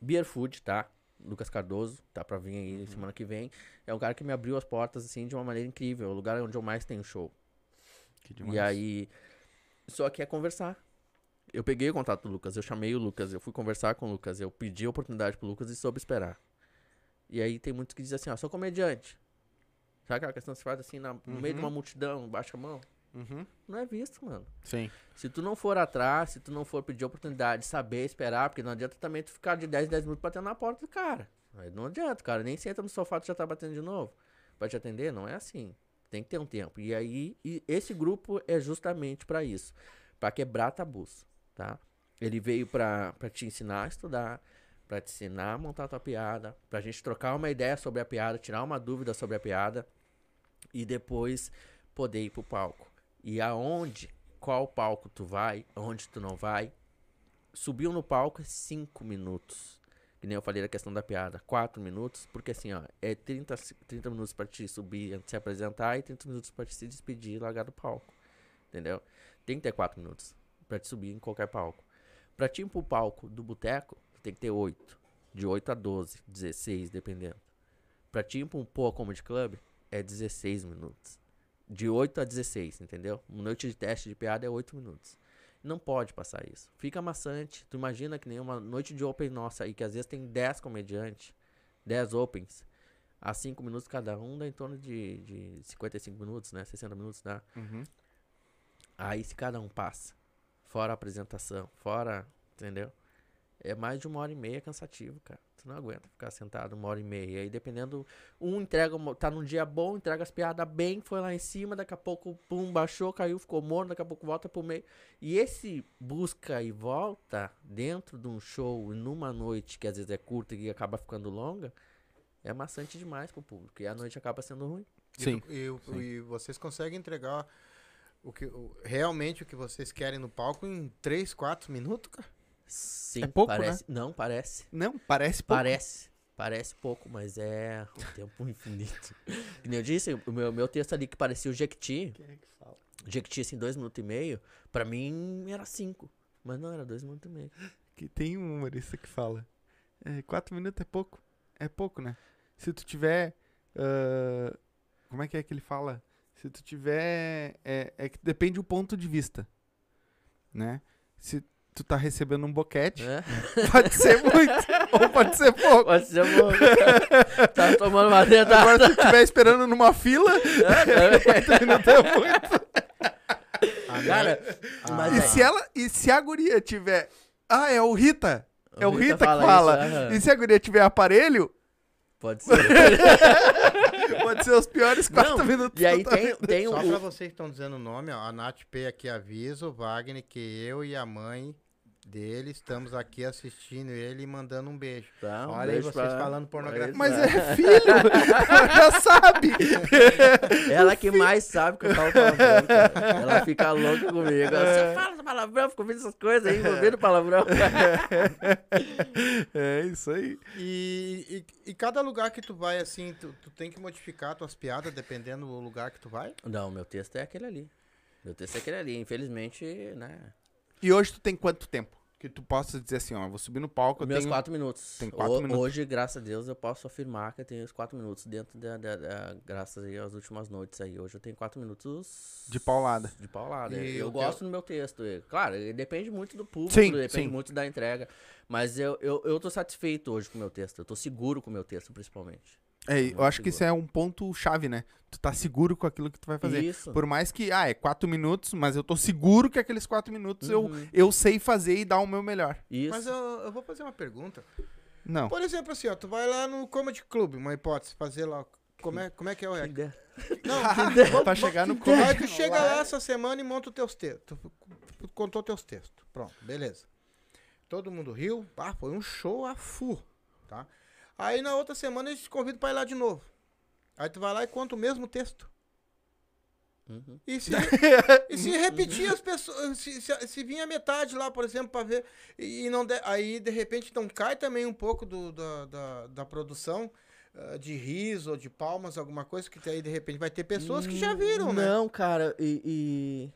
Beer Food, tá? Lucas Cardoso, tá pra vir aí semana que vem. É um cara que me abriu as portas, assim, de uma maneira incrível. É o lugar onde eu mais tenho show. Que demais. E aí. Só que é conversar. Eu peguei o contato do Lucas, eu chamei o Lucas, eu fui conversar com o Lucas, eu pedi a oportunidade pro Lucas e soube esperar. E aí tem muitos que dizem assim, ó, sou comediante. Sabe aquela questão que se faz assim na- no meio de uma Uhum. multidão, baixa a mão? Uhum. Não é visto, mano. Sim. Se tu não for atrás, se tu não for pedir oportunidade, saber esperar, porque não adianta também tu ficar de 10 em 10 minutos batendo na porta do cara. Aí não adianta, cara. Nem senta no sofá, tu já tá batendo de novo. Pra te atender, não é assim. Tem que ter um tempo. E aí, e esse grupo é justamente pra isso. Pra quebrar tabus, tá? Ele veio pra te ensinar a estudar, pra te ensinar a montar a tua piada, pra gente trocar uma ideia sobre a piada, tirar uma dúvida sobre a piada e depois poder ir pro palco. E aonde qual palco tu vai, onde tu não vai. Subiu no palco é 5 minutos. Que nem eu falei da questão da piada. 4 minutos, porque assim, ó, é 30, se- 30 minutos pra te subir se apresentar e 30 minutos pra te se despedir e largar do palco. Entendeu? Tem que ter 4 minutos pra te subir em qualquer palco. Pra te ir pro palco do boteco, tem que ter 8. De 8 a 12, 16, dependendo. Pra te ir pra um Poa Comedy Club, é 16 minutos. De 8 a 16, entendeu? Uma noite de teste de piada é 8 minutos. Não pode passar isso. Fica maçante. Tu imagina que nem uma noite de open nossa aí, que às vezes tem 10 comediantes, 10 opens, a 5 minutos cada um, dá em torno de, de 55 minutos, né? 60 minutos dá. Uhum. Aí se cada um passa, fora a apresentação, fora, entendeu? É mais de uma hora e meia cansativo, cara. Tu não aguenta ficar sentado uma hora e meia. Aí dependendo, um entrega, tá num dia bom, entrega as piadas bem, foi lá em cima, daqui a pouco, pum, baixou, caiu, ficou morno, daqui a pouco volta pro meio. E esse busca e volta dentro de um show, numa noite que às vezes é curta e acaba ficando longa, é maçante demais pro público. E a noite acaba sendo ruim. E Sim. tu- E, o- e vocês conseguem entregar o que, o- realmente o que vocês querem no palco em 3, 4 minutos, cara? Sim, É pouco, parece. Não, parece. Não, parece pouco. Parece. Parece pouco, mas é um tempo infinito. Que nem eu disse, o meu, meu texto ali que parecia o Jequiti, Jequiti assim, dois minutos e meio, pra mim era cinco. Mas não, era dois minutos e meio. Que tem um humorista que fala. É, quatro minutos é pouco. É pouco, né? Se tu tiver. ah, como é que é que ele fala? Se tu tiver. É, é que depende do ponto de vista. Né? Se tu tá recebendo um boquete, É? pode ser muito. ou pode ser pouco. Pode ser bom. tá tomando uma dentada. Agora, se tu estiver esperando numa fila, quatro minutos é muito. Cara, mas E é- se ela. E se a guria tiver. Ah, é o Rita. É o Rita, que fala fala. isso, aham. E se a guria tiver aparelho, Pode ser. pode ser os piores quatro Não, minutos. E aí tem, tem Só pra vocês que estão dizendo o nome, ó, a Nath P aqui avisa, o Wagner, que eu e a mãe dele estamos aqui assistindo ele e mandando um beijo. Tá, um Olha aí beijo vocês pra- falando pornografia. Mas é filho, já sabe. Ela que mais sabe que eu falo palavrão, cara. Ela fica louca comigo. Você fala palavrão, fica ouvindo essas coisas aí, ouvindo palavrão. É isso aí. E, e, e cada lugar que tu vai, assim, tu, tu tem que modificar tuas piadas dependendo do lugar que tu vai? Não, meu texto é aquele ali. Meu texto é aquele ali. Infelizmente, né? E hoje tu tem quanto tempo? Que tu possa dizer assim, ó, vou subir no palco, eu Meus tenho... quatro minutos. tem quatro Ho- minutos. Hoje, graças a Deus, eu posso afirmar que eu tenho os quatro minutos dentro da, da- da- Graças aí às últimas noites aí. Hoje eu tenho quatro minutos. De paulada. De paulada. E eu o gosto do meu texto. Claro, depende muito do público, Sim, depende sim. muito da entrega. Mas eu, eu, eu tô satisfeito hoje com o meu texto. Eu tô seguro com o meu texto, principalmente. É, eu acho que isso é um ponto chave, né? Tu tá seguro com aquilo que tu vai fazer. Isso. Por mais que, ah, é quatro minutos, mas eu tô seguro que aqueles quatro minutos eu, Uhum. eu sei fazer e dar o meu melhor. Isso. Mas eu, eu vou fazer uma pergunta. Não. Por exemplo, assim, ó, tu vai lá no Comedy Club, uma hipótese, fazer lá. Como é, como é que é o Que ideia. Não, pra chegar no Aí comedy. tu chega lá essa semana e monta os teus textos. Tu, contou teus textos. Pronto, beleza. Todo mundo riu. Ah, foi um show a full, tá? Aí na outra semana eles te convidam pra ir lá de novo. Aí tu vai lá e conta o mesmo texto. Uhum. E se, e se repetir as pessoas, se, se, se vir a metade lá, por exemplo, pra ver, e não de- aí de repente não cai também um pouco do, da, da, da produção ah, de riso ou de palmas, alguma coisa, que aí de repente vai ter pessoas que já viram, né? Não, cara, e. e-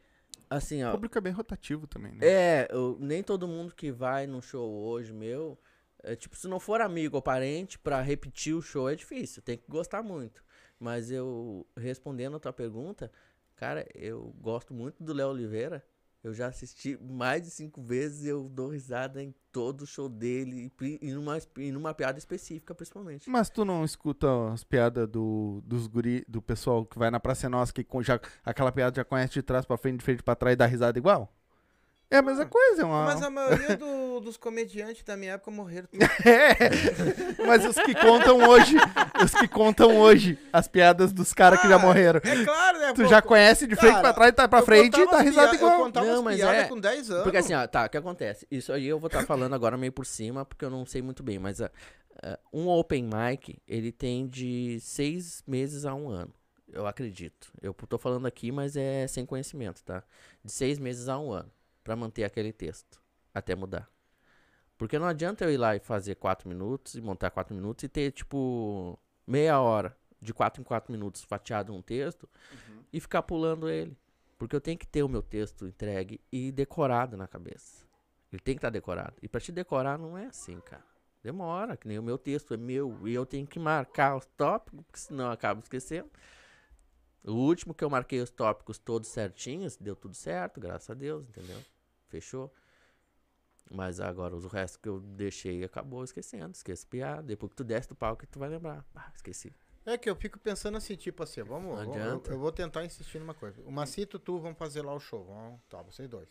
assim, O ó. público é bem rotativo também, né? É, eu- nem todo mundo que vai num show hoje meu. É, tipo, se não for amigo ou parente, pra repetir o show é difícil. Tem que gostar muito. Mas eu, respondendo a tua pergunta, cara, eu gosto muito do Léo Oliveira. Eu já assisti mais de cinco vezes eu dou risada em todo o show dele. E, numa, e numa piada específica, principalmente. Mas tu não escuta as piadas do, dos guri, do pessoal que vai na Praça Nossa, que já, aquela piada já conhece de trás pra frente, de frente pra trás e dá risada igual? É a mesma coisa, é uma... Mas a maioria do- dos comediantes da minha época morreram. É, mas os que contam hoje, os que contam hoje as piadas dos caras que já Ah, morreram. É claro, né? Tu pô, já conhece de frente Cara, pra trás, tá pra frente e as risada pia- Eu igual. contava Não, as mas é- com 10 anos. Porque assim, ó, tá, o que acontece? Isso aí eu vou estar falando agora meio por cima, porque eu não sei muito bem, mas ah, ah, um open mic, ele tem de seis meses a um ano. eu acredito. Eu tô falando aqui, mas é sem conhecimento, tá? De seis meses a um ano pra manter aquele texto até mudar. Porque não adianta eu ir lá e fazer quatro minutos e montar quatro minutos e ter, tipo, meia hora de quatro em quatro minutos fatiado um texto e ficar pulando ele. Porque eu tenho que ter o meu texto entregue e decorado na cabeça. Ele tem que estar decorado. E pra te decorar não é assim, cara. Demora, que nem o meu texto é meu. E eu tenho que marcar os tópicos, porque senão eu acabo esquecendo. O último que eu marquei os tópicos todos certinhos, deu tudo certo, graças a Deus, entendeu? Fechou. Mas agora os restos que eu deixei acabou esquecendo, esquece piada. Depois que tu desce do palco, tu vai lembrar. Ah, esqueci. É que eu fico pensando assim, tipo assim, vamos, Não vamos- eu, adianta. eu vou tentar insistir numa coisa. O Macito, tu, vamos fazer lá o show, vamos, tá, vocês dois.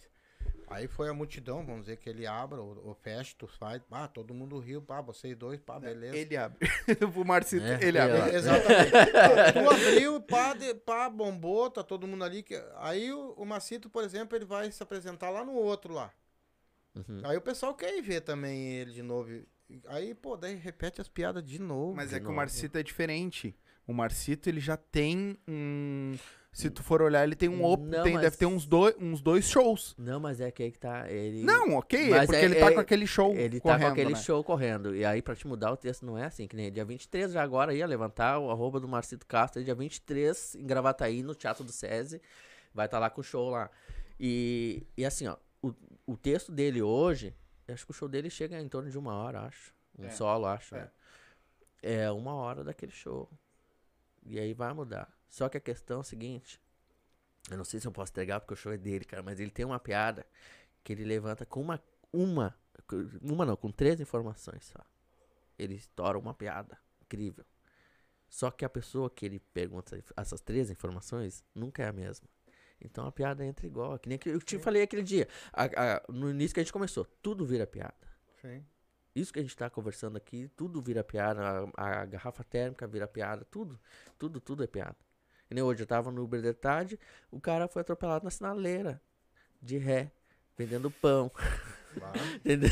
Aí foi a multidão, vamos dizer que ele abra ou, ou feche, tu faz, ah, todo mundo riu, pá, vocês dois, pá, beleza. Ele abre. o Marcito, É, ele é, abre. É, Exatamente. tu abriu, pá, de- pá, bombou, tá todo mundo ali. que- Aí o, o Macito, por exemplo, ele vai se apresentar lá no outro lá. Uhum. Aí o pessoal quer ir ver também ele de novo. Aí, pô, daí repete as piadas de novo. Mas de é que o novo. Marcito é diferente. O Marcito, ele já tem um... Se tu for olhar, ele tem um... Op... Não, tem, mas- Deve ter uns dois, uns dois shows. Não, mas é que aí que tá. Ele, Não, ok. É Mas porque é- ele tá é- com aquele show Ele tá correndo, com aquele né? show correndo. E aí, pra te mudar o texto, não é assim, que nem dia 23 já agora ia levantar o arroba do Marcito Castro, dia 23 em Gravataí, no Teatro do SESI. Vai estar lá com o show lá. E, e assim, ó, o, o texto dele hoje, eu acho que o show dele chega em torno de uma hora, acho. Um É, solo, acho. é. né? É uma hora daquele show. E aí vai mudar. Só que a questão é o seguinte. Eu não sei se eu posso entregar porque o show é dele, cara, mas ele tem uma piada que ele levanta com uma. Uma. Uma não, com três informações só. Ele estoura uma piada. Incrível. Só que a pessoa que ele pergunta essas três informações nunca é a mesma. Então a piada entra igual. Que nem que eu te falei aquele dia. A- a- no início que a gente começou, tudo vira piada. Sim. Isso que a gente tá conversando aqui, tudo vira piada. A, a garrafa térmica vira piada. Tudo, tudo, tudo é piada. Nem hoje eu tava no Uber de tarde, o cara foi atropelado na sinaleira. De ré. Vendendo pão. Entendeu?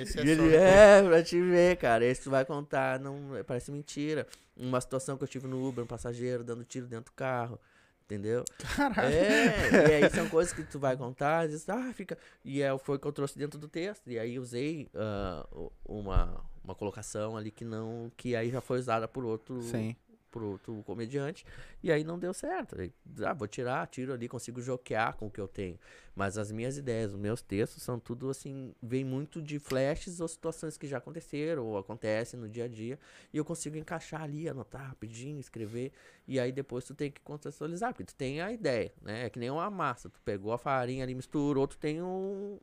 Esse é ele, é, pra te ver, cara. Esse tu vai contar, não, parece mentira. Uma situação que eu tive no Uber, um passageiro dando tiro dentro do carro. Entendeu? Caralho. É, e aí são coisas que tu vai contar, às vezes, ah, fica. E é, foi o que eu trouxe dentro do texto. E aí usei o- uma, uma colocação ali que não. Que aí já foi usada por outro. Sim. Por outro comediante. E aí não deu certo. Aí, ah, vou tirar, tiro ali, consigo joquear com o que eu tenho. Mas as minhas ideias, os meus textos são tudo assim, vem muito de flashes ou situações que já aconteceram ou acontecem no dia a dia. E eu consigo encaixar ali, anotar rapidinho, escrever. E aí depois tu tem que contextualizar, porque tu tem a ideia, né? É que nem uma massa. Tu pegou a farinha ali, misturou, tu tem um,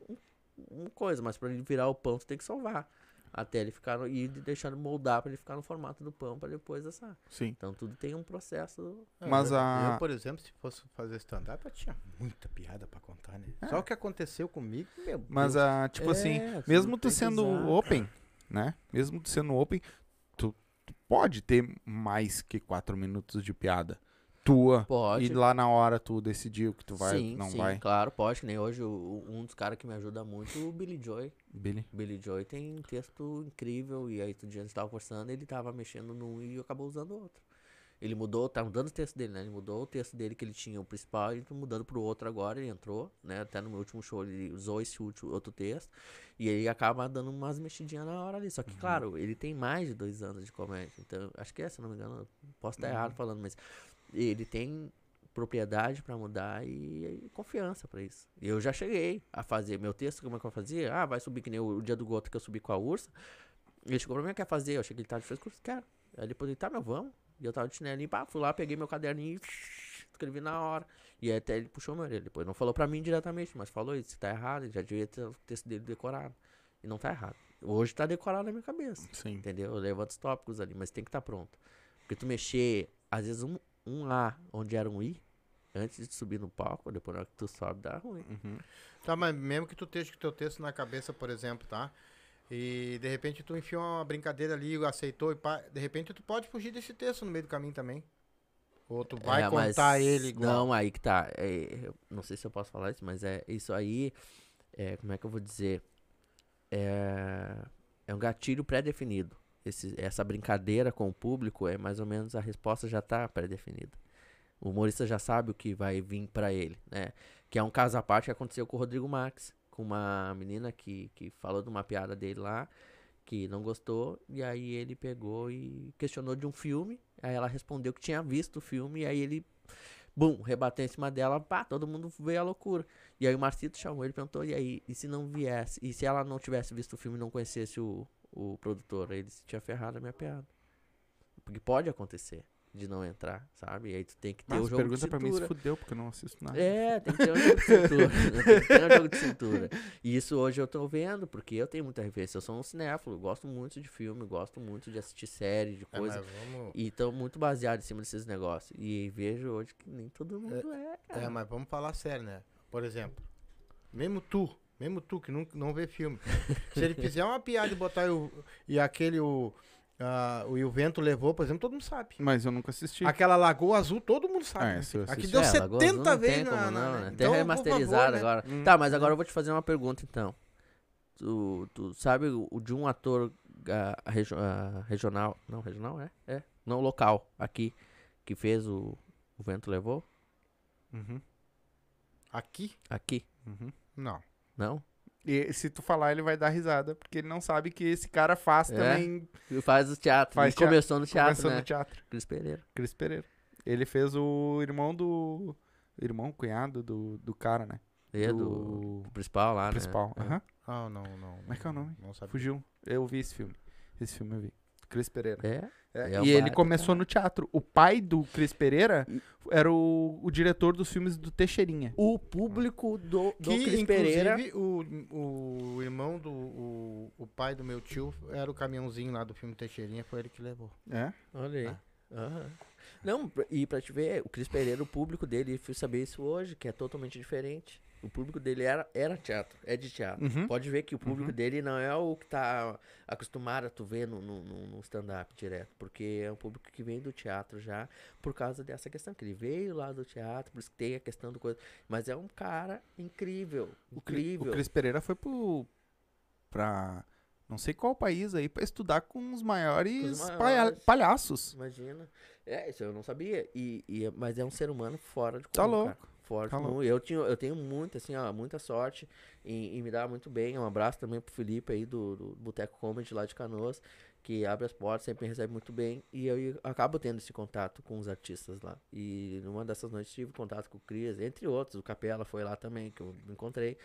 um, coisa, mas pra ele virar o pão, tu tem que salvar. Até ele ficar no, e deixar ele moldar pra ele ficar no formato do pão pra depois assar. Sim. Então tudo tem um processo. É, Mas eu, a- eu, por exemplo, se fosse fazer stand-up, eu tinha muita piada pra contar, né? É. Só o que aconteceu comigo, meu Mas, Deus. ah, tipo É, assim, mesmo tu sendo usar. open, né? Mesmo tu sendo open, tu, tu pode ter mais que quatro minutos de piada tua. Pode. E lá na hora tu decidiu que tu vai, sim, não sim, vai. claro, pode. Que nem hoje o- um dos caras que me ajuda muito, o Billy Joy. Billy. Billy Joy tem um texto incrível e aí outro dia a gente tava conversando ele tava mexendo num e acabou usando o outro. Ele mudou, tá mudando o texto dele, né? Ele mudou o texto dele que ele tinha, o principal, e tá mudando pro outro agora, ele entrou, né? Até no meu último show ele usou esse último, outro texto. E ele acaba dando umas mexidinhas na hora ali. Só que, claro, ele tem mais de dois anos de comédia. Então, acho que é, se não me engano, posso estar errado falando, mas ele tem propriedade pra mudar e, e confiança pra isso. Eu já cheguei a fazer meu texto, como é que eu fazia? Ah, vai subir que nem o, o dia do Gota que eu subi com a Ursa. Ele chegou pra mim, quer fazer? Eu achei que ele tava de frescura, quero. Aí depois ele, tá, meu, vamos. E eu tava de chinelinho, pá, fui lá, peguei meu caderninho e escrevi na hora. E aí até ele puxou meu orelha. Depois não falou pra mim diretamente, mas falou isso, tá errado, ele já devia ter o texto dele decorado. E não tá errado. Hoje tá decorado na minha cabeça. Sim. Entendeu? Eu levanto os tópicos ali, mas tem que estar pronto. Porque tu mexer, às vezes, um, um A onde era um I, antes de subir no palco, depois na hora que tu sobe, dá ruim. Uhum. Tá, mas mesmo que tu esteja com o teu texto na cabeça, por exemplo, tá? E de repente tu enfiou uma brincadeira ali, aceitou e pá, de repente tu pode fugir desse texto no meio do caminho também. Ou tu vai É, contar ele igual. Não, aí que tá. É, eu não sei se eu posso falar isso, mas é isso aí. É, como é que eu vou dizer? É, é um gatilho pré-definido. Esse- Essa brincadeira com o público é mais ou menos a resposta já tá pré-definida. O humorista já sabe o que vai vir pra ele, né? Que é um caso à parte que aconteceu com o Rodrigo Max, com uma menina que, que falou de uma piada dele lá, que não gostou, e aí ele pegou e questionou de um filme, aí ela respondeu que tinha visto o filme, e aí ele, bum, rebateu em cima dela, pá, todo mundo veio a loucura. E aí o Marcito chamou ele perguntou, e aí, e se não viesse, e se ela não tivesse visto o filme e não conhecesse o, o produtor, ele se tinha ferrado a minha piada. Porque pode acontecer de não entrar, sabe? E aí tu tem que ter Mas o jogo de pergunta pra mim se cintura. fudeu, porque eu não assisto nada. É, tem que ter um jogo de cintura. tem que ter um jogo de cintura. E isso hoje eu tô vendo, porque eu tenho muita referência. Eu sou um cinéfilo, gosto muito de filme, gosto muito de assistir série, de É, coisa. mas vamos, E tô muito baseado em cima desses negócios. E vejo hoje que nem todo mundo é, cara. é, mas vamos falar sério, né? Por exemplo, mesmo tu, mesmo tu que não, não vê filme, se ele fizer uma piada e botar o, e aquele o, ah, o E o Vento Levou, por exemplo, todo mundo sabe. Mas eu nunca assisti. Aquela Lagoa Azul, todo mundo sabe. Ah, né? eu Aqui assisti. deu É, Lagoa Azul 70 não vezes tem na, como na, não, né? Tem Então, por remasterizado favor, né? agora. Hum. Tá, mas agora eu vou te fazer uma pergunta então. Tu, tu sabe o, o de um ator ah, regio- ah, regional. Não, regional é? É. Não, local, aqui, que fez o, o Vento Levou? Uhum, Aqui? Aqui. uhum. Não. Não? E se tu falar, ele vai dar risada, porque ele não sabe que esse cara faz É? também. Faz o teatro. Faz Ele começou no teatro, Começou né? no teatro. Cris Pereira. Cris Pereira. Ele fez o irmão do. Irmão, cunhado do, do cara, né? É, do, do principal lá, principal. né? É. Aham. Ah, não, não. Como é que é o nome? Não sabia. Fugiu. Eu vi esse filme. Esse filme eu vi. Cris Pereira. É. É, É e ele começou cara. no teatro. O pai do Cris Pereira era o, o diretor dos filmes do Teixeirinha. O público do, do Que, Cris inclusive, Pereira. o, o irmão do. O, o pai do meu tio era o caminhãozinho lá do filme Teixeirinha, foi ele que levou. É? Olha aí. Ah. Aham. Não, e pra te ver, o Cris Pereira, o público dele, eu fui saber isso hoje, que é totalmente diferente. O público dele era, era teatro, é de teatro. Uhum. Pode ver que o público Uhum. dele não é o que tá acostumado a tu ver no, no, no- stand-up direto, porque é um público que vem do teatro já, por causa dessa questão, que ele veio lá do teatro, por isso que tem a questão do coisa. Mas é um cara incrível, O, incrível. o Cris Pereira foi pro. pra. não sei qual país aí, pra estudar com os maiores, Com os maiores. palhaços. Imagina. É, isso eu não sabia. E, e- mas é um ser humano fora de comum, Tá louco. cara. Fora Tá. Eu, tinha, eu tenho muito, assim, ó, muita sorte em, em me dar muito bem. Um abraço também pro Felipe aí do, do Boteco Comedy lá de Canoas, que abre as portas, sempre me recebe muito bem. E eu acabo tendo esse contato com os artistas lá. E numa dessas noites tive contato com o Cris, entre outros. O Capela foi lá também, que eu me encontrei.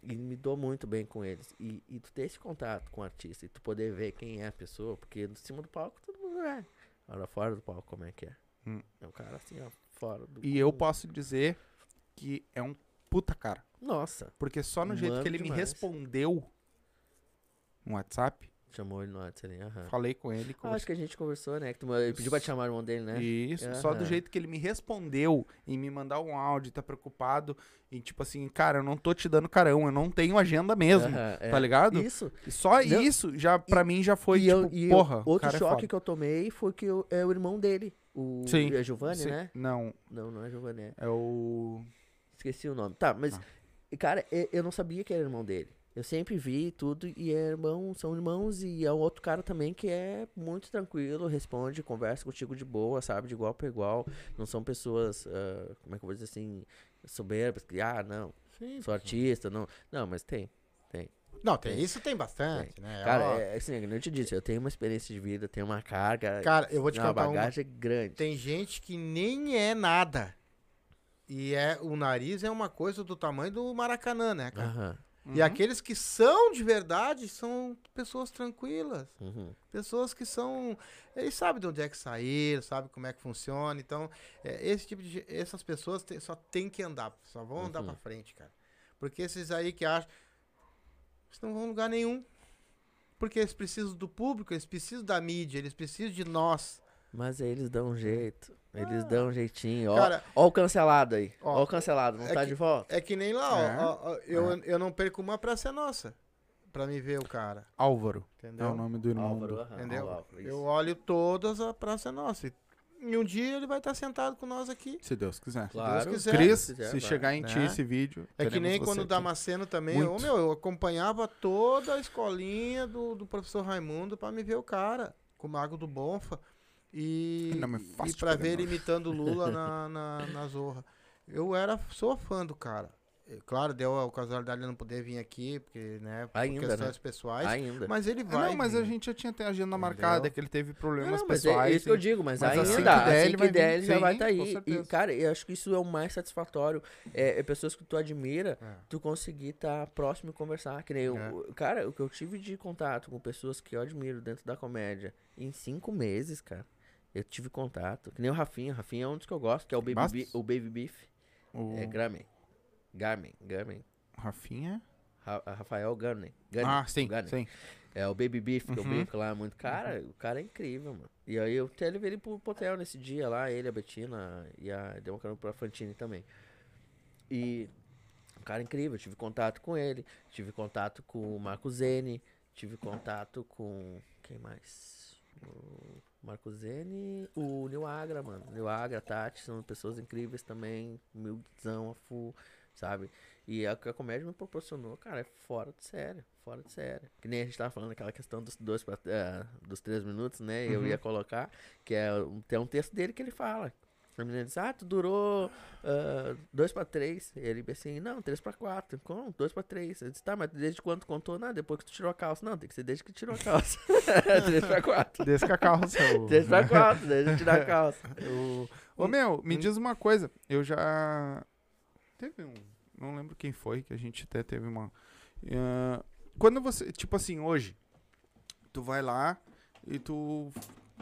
E me dou muito bem com eles. E, e tu ter esse contato com o artista e tu poder ver quem é a pessoa, porque em cima do palco todo mundo é. Agora fora do palco, como é que é? Hum. É um cara assim, ó, fora do. E eu posso dizer que é um puta cara. Nossa, Porque só no jeito que ele me demais. respondeu no WhatsApp, chamou ele no WhatsApp aham. falei com ele. Ah, acho que a gente conversou, né? Que tu, ele pediu pra te chamar o irmão dele, né? Isso, só do jeito que ele me respondeu em me mandar um áudio, tá preocupado. E tipo assim, cara, eu não tô te dando carão, eu não tenho agenda mesmo. Aham, é. Tá ligado? Isso. E só Não, isso, já pra mim já foi e tipo, eu, e eu- porra, o outro é choque foda. que eu tomei foi que eu- é o irmão dele. O Sim, é Giovanni, Sim, né? Não, Não, não é Giovanni, é. é o... Esqueci o nome. Tá, mas, Ah. cara, eu não sabia que era irmão dele. Eu sempre vi tudo e é irmão, são irmãos e é um outro cara também que é muito tranquilo, responde, conversa contigo de boa, sabe, de igual para igual. Não são pessoas, ah, como é que eu vou dizer assim, soberbas, que, ah, não, Sim. sou artista, não. Não, mas tem. Não, tem isso tem bastante, né? Cara, Ó, é assim, como eu te disse, eu tenho uma experiência de vida, tenho uma carga, Cara, eu vou te uma contar uma. bagagem grande. Tem gente que nem é nada. E é o nariz é uma coisa do tamanho do Maracanã, né, cara? Aham. E aqueles que são de verdade são pessoas tranquilas. uhum. Pessoas que são. Eles sabem de onde é que saíram, sabem como é que funciona. Então, é, esse tipo de. Essas pessoas te- só tem que andar. Só vão andar Uhum. pra frente, cara. Porque esses aí que acham. Eles não vão a lugar nenhum. Porque eles precisam do público, eles precisam da mídia, eles precisam de nós. Mas aí eles dão um jeito. Eles dão um jeitinho. Ó, Cara, ó o cancelado aí. Ó, Ó, o cancelado. Não é tá que- de volta? É que nem lá, ó, É. ó, ó, eu, eu não perco uma pra ser nossa. Pra me ver o cara. Álvaro Entendeu? é o nome do irmão. Álvaro, do- aham, Entendeu? Álvaro. Eu olho todas a Praça Nossa. E um dia ele vai estar sentado com nós aqui. Se Deus quiser. Claro. quiser. Cris, Se quiser, se chegar em ti Né? esse vídeo. É que nem quando o. Damasceno também. Ô, Muito. meu, eu acompanhava toda a escolinha do, do professor Raimundo pra me ver o cara. Com o Mago do Bonfa. E, e pegar ver ele imitando o Lula na, na, na Zorra. Eu era, sou fã do cara. É, Claro, deu a casualidade de não poder vir aqui, porque, né, por Ainda, questões né? pessoas. Ainda. Mas ele Ah, vai. não, mas a vir. gente já tinha até a agenda Entendeu? marcada, que ele teve problemas Não, mas é, pessoais. é isso que eu digo, mas, mas ainda, assim assim que que der, ele ele, vai vir. ele já vai estar com aí. E, cara, eu acho que isso é o mais satisfatório. É, é pessoas que tu admira, É. tu conseguir estar próximo e conversar. Que nem eu, É. o- cara, o que eu tive de contato com pessoas que eu admiro dentro da comédia em cinco meses, cara. Eu tive contato. Que nem o Rafinha. Rafinha é um dos que eu gosto, que é o Baby, o Baby Beef. O É Garmin. Garmin. Garmin. Rafinha. Ra- Rafael Garmin. Ah, sim, Garmin. sim. É o Baby Beef, que eu Uhum. brinco lá muito. Cara, o cara é incrível, mano. E aí eu até levei ele pro hotel nesse dia lá, ele, a Betina e a deu uma carona pra Fantine também. E um cara incrível, eu tive contato com ele, tive contato com o Marco Zene, tive contato com. Quem mais? O Marco Zene, o Nil Agra, mano. Nil Agra, Tati, são pessoas incríveis também. Humildizão, a full, sabe? E a que a comédia me proporcionou, cara, é fora de sério, fora de sério. Que nem a gente tava falando aquela questão dos dois pra, eh, dos três minutos, né? Eu Uhum. ia colocar, que é tem um texto dele que ele fala. A menina diz, ah, tu durou ah, dois pra três. Ele assim, não, três pra quatro. Como? Dois pra três. Eu disse, tá, mas desde quando tu contou? Não, depois que tu tirou a calça. Não, tem que ser desde que tirou a calça. três pra quatro. Desde que a calça. o- Três pra quatro, desde tirar a calça. o- Ô, meu, me diz uma coisa. Eu já. Teve um. Não lembro quem foi, que a gente até teve uma. Ah, quando você. Tipo assim, hoje. Tu vai lá e tu.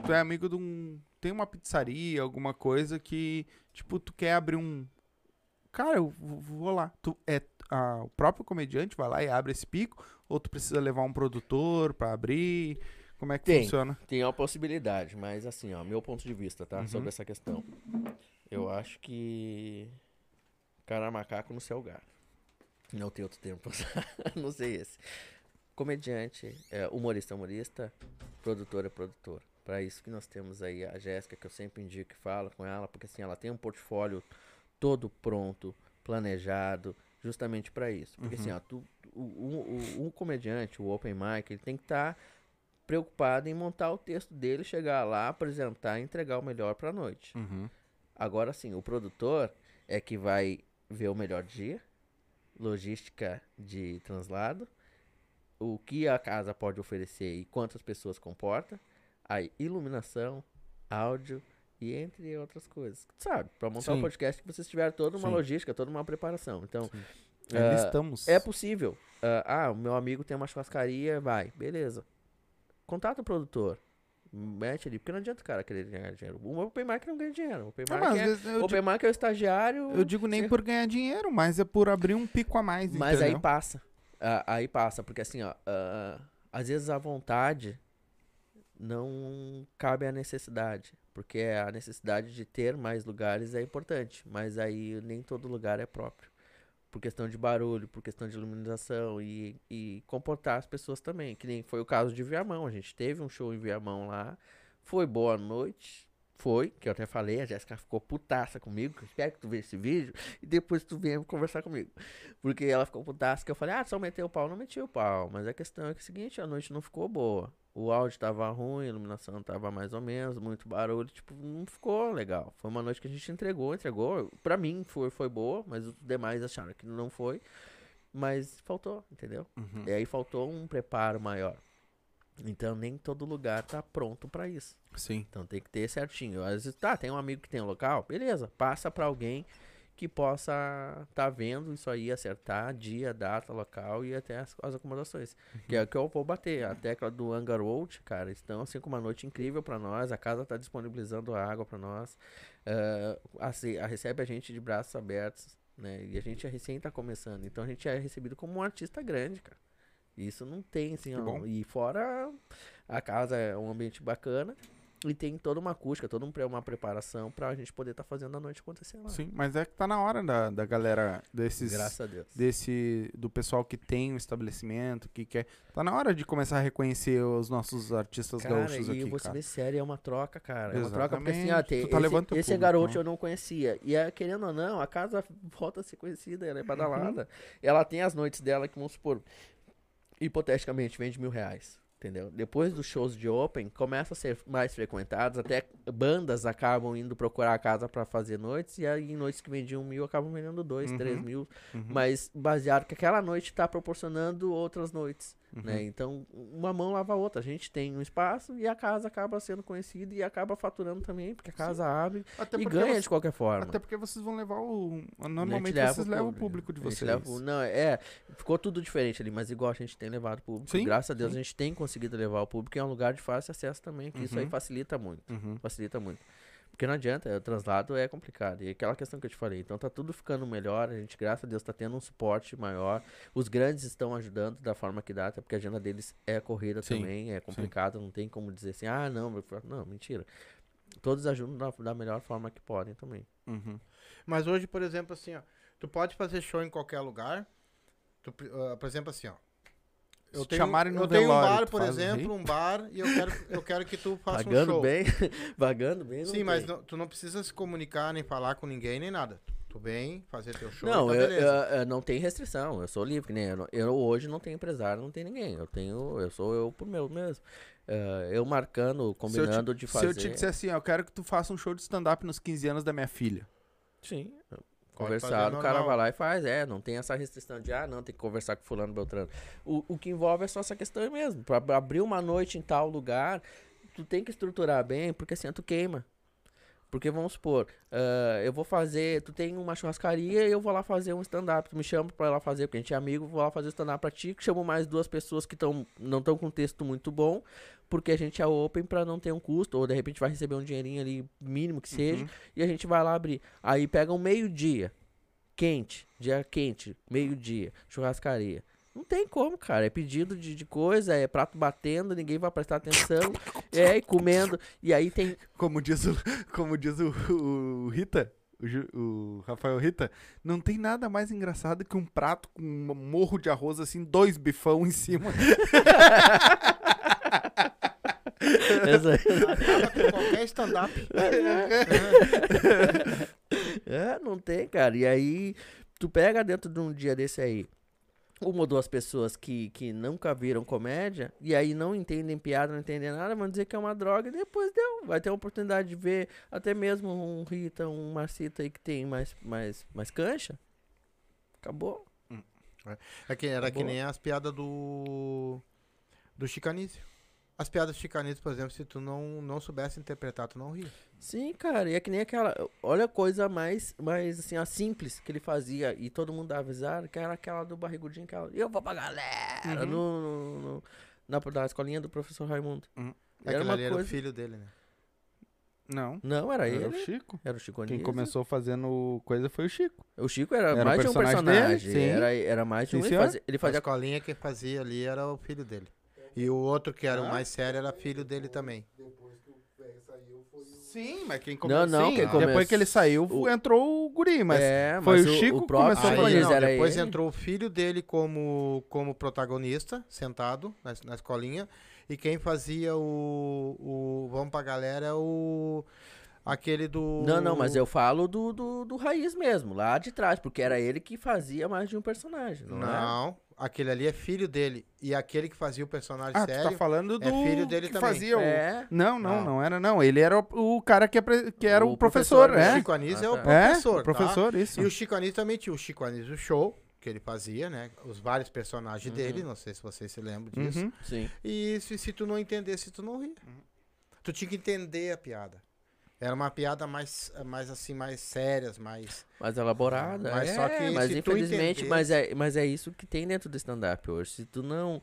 Tu é amigo de um. Tem uma pizzaria, alguma coisa que. Tipo, tu quer abrir um. Cara, eu vou lá. Tu é. o próprio comediante vai lá e abre esse pico? Ou tu precisa levar um produtor pra abrir? Como é que Tem. funciona? Tem uma possibilidade, mas assim, ó, meu ponto de vista, tá? Uhum. Sobre essa questão. Eu acho que. Cara macaco no seu gato. Não tem outro usar. Não sei esse. Comediante, é, humorista, é humorista, produtor é produtor. Pra isso que nós temos aí a Jéssica, que eu sempre indico e falo com ela, porque assim, ela tem um portfólio todo pronto, planejado, justamente pra isso. Porque assim, ó, tu, o, o, o, o comediante, o open mic, ele tem que estar preocupado em montar o texto dele, chegar lá, apresentar e entregar o melhor pra noite. Uhum. Agora sim, o produtor é que vai ver o melhor dia, logística de translado, o que a casa pode oferecer e quantas pessoas comporta, a iluminação, áudio e entre outras coisas. Sabe, para montar um podcast que vocês tiveram toda uma Sim. logística, toda uma preparação. Então, ah, estamos. é possível. Ah, ah, o meu amigo tem uma churrascaria, vai, beleza. Contata o produtor. Mete ali, porque não adianta o cara querer ganhar dinheiro. O Open Mic não ganha dinheiro. O Open Mic, mas às é, Open Mic é o estagiário. digo, eu digo nem Sim. por ganhar dinheiro, mas é por abrir um pico a mais, Mas aí entendeu? passa. Ah, aí passa, porque assim, ó, ah, às vezes a vontade não cabe à necessidade. Porque a necessidade de ter mais lugares é importante, mas aí nem todo lugar é próprio. Por questão de barulho, por questão de iluminação e, e comportar as pessoas também. Que nem foi o caso de Viamão. A gente teve um show em Viamão lá. Foi boa noite. Foi, que eu até falei, a Jéssica ficou putaça comigo. que eu Espero que tu veja esse vídeo e depois tu venha conversar comigo. Porque ela ficou putaça que eu falei, ah, só meteu o pau. Não meti o pau. Mas a questão é que é o seguinte, a noite não ficou boa. O áudio tava ruim, a iluminação tava mais ou menos, muito barulho, tipo, não ficou legal. Foi uma noite que a gente entregou, entregou. Pra mim foi, foi boa, mas os demais acharam que não foi. Mas faltou, entendeu? Uhum. E aí faltou um preparo maior. Então nem todo lugar tá pronto pra isso. Sim. Então tem que ter certinho. Às vezes, tá, tem um amigo que tem um local, beleza, passa pra alguém que possa tá vendo isso aí, acertar dia, data, local e até as, as acomodações. Que é o que eu vou bater. A tecla do Hangar Road, cara, estão assim com uma noite incrível pra nós. A casa tá disponibilizando água pra nós. eh, ace- a- recebe a gente de braços abertos, né? E a gente é recém tá começando. Então a gente é recebido como um artista grande, cara. Isso não tem, assim, ó. E fora a casa é um ambiente bacana. E tem toda uma acústica, toda um uma preparação pra gente poder estar fazendo a noite acontecer lá. Sim, mas é que tá na hora da, da galera desses. Graças a Deus. Desse. Do pessoal que tem um estabelecimento, que quer. Tá na hora de começar a reconhecer os nossos artistas Cara, gaúchos e aqui, eu vou ser cara. bem sério, é uma troca, cara. É uma troca porque assim, Exatamente, ó, tem tá esse, esse garoto né? eu não conhecia. E é, querendo ou não, a casa volta a ser conhecida, ela é Uhum. badalada. Ela tem as noites dela que, vamos supor, hipoteticamente, vende mil reais. Entendeu? Depois dos shows de open, começa a ser mais frequentados, até bandas acabam indo procurar a casa para fazer noites, e aí em noites que vendiam mil, acabam vendendo dois, Uhum. três mil, Uhum. mas baseado que aquela noite está proporcionando outras noites, Uhum. né? Então, uma mão lava a outra. A gente tem um espaço e a casa acaba sendo conhecida e acaba faturando também, porque a casa abre Até e ganha você- de qualquer forma. Até porque vocês vão levar o. Normalmente leva vocês o levam o público de vocês. leva não, é, ficou tudo diferente ali, mas igual a gente tem levado o público. Sim, graças a Deus sim. a gente tem conseguido levar o público e é um lugar de fácil acesso também, que isso aí Uhum. facilita muito. Uhum. Facilita muito. Porque não adianta, o translado é complicado. E aquela questão que eu te falei. Então tá tudo ficando melhor. A gente, graças a Deus, tá tendo um suporte maior. Os grandes estão ajudando da forma que dá, até porque a agenda deles é corrida Sim, também, é complicado, não tem como dizer assim, ah, não, vai ficar-" não, mentira. Todos ajudam da, da melhor forma que podem também. Uhum. Mas hoje, por exemplo, assim, ó, tu pode fazer show em qualquer lugar. Tu, ah, por exemplo, assim, ó. Te tenho, chamarem no eu tenho um bar, por exemplo, um bar, e eu quero, eu quero que tu faça um Pagando show. bem, pagando bem. Sim, mas tem. não- tu não precisa se comunicar, nem falar com ninguém, nem nada. Tu vem fazer teu show Não, tá eu, beleza. eu- eu não tem restrição, eu sou livre, nem eu, eu hoje não tenho empresário, não tem ninguém. Eu tenho, eu sou eu por meu mesmo. Eh, eu marcando, combinando de fazer. Se eu te disser assim, ó, eu quero que tu faça um show de stand-up nos 15 anos da minha filha. Sim. Conversado, o cara vai lá e faz, é, não tem essa restrição de, ah, não, tem que conversar com fulano Beltrano. O, o que envolve é só essa questão mesmo, pra ab- abrir uma noite em tal lugar, tu tem que estruturar bem, porque assim, tu queima. Porque vamos supor, ah, eu vou fazer, tu tem uma churrascaria e eu vou lá fazer um stand-up, tu me chama pra ir lá fazer, porque a gente é amigo, vou lá fazer stand-up pra ti, chamo mais duas pessoas que tão, não estão com texto muito bom, porque a gente é open pra não ter um custo, ou de repente vai receber um dinheirinho ali, mínimo que seja, Uhum. e a gente vai lá abrir. Aí pega um meio-dia, quente, dia quente, meio-dia, churrascaria. Não tem como, cara. É pedido de, de coisa, é prato batendo, ninguém vai prestar atenção. é, e comendo. E aí tem. Como diz o, como diz o, o Rita, o, o Rafael Rita, não tem nada mais engraçado que um prato com um morro de arroz assim, dois bifão em cima. Essa- qualquer stand-up. é, não tem, cara. E aí, tu pega dentro de um dia desse aí. Uma ou duas pessoas que, que nunca viram comédia e aí não entendem piada, não entendem nada, vão dizer que é uma droga e depois deu. Vai ter a oportunidade de ver até mesmo um Rita, um Marcita aí que tem mais, mais, mais cancha. Acabou. É que, era que Boa. nem as piadas do. Do Chicanísio. As piadas do Chicanísio, por exemplo, se tu não, não soubesse interpretar, tu não ria. Sim, cara, e é que nem aquela. Olha a coisa mais, mais assim, a simples que ele fazia e todo mundo dava risada, que era aquela do barrigudinho, aquela. Eu vou pra galera! Uhum. No, no, no- na, na escolinha do professor Raimundo. Uhum. Era Aquele uma ali era o coisa. filho dele, né? Não. Não, era, Era ele. o Chico. Era o Chico Quem Anísio. começou fazendo coisa foi o Chico. O Chico era, Era mais de um personagem dele. Era, era mais de Sim, um. Ele fazia, ele A fazia escolinha que fazia ali era o filho dele. E o outro, que era o mais sério, era filho dele também. Sim, mas quem Não, não, Sim, quem Depois que ele saiu, o- entrou o guri, mas é, foi mas o Chico que próprio começou fazer. Anísio não, era depois ele. entrou o filho dele como, como protagonista, sentado na, na escolinha. E quem fazia o, o Vamos pra Galera é o. Aquele do. Não, não, mas eu falo do, do, do raiz mesmo, lá de trás, porque era ele que fazia mais de um personagem, não, é? Não, aquele ali é filho dele. E aquele que fazia o personagem Ah, tu sério. tá falando do é filho dele que também. fazia o... É. Não, não, Não. não era não. Ele era o, o cara que, apre- que era o, O professor, professor, é. O Chico Anísio é o Ah, tá. É, professor. o tá? professor, isso. E o Chico Anísio também tinha o Chico Anísio Show, que ele fazia, né? Os vários personagens Uhum. dele, não sei se vocês se lembram disso. Uhum. Sim. E se, se tu não entendesse, tu não ria. Tu tinha que entender a piada. Era uma piada mais, mais assim, mais sérias, mais... Mais elaborada. Mas é, só que mas infelizmente, mas é, mas é isso que tem dentro do stand-up hoje. Se tu não.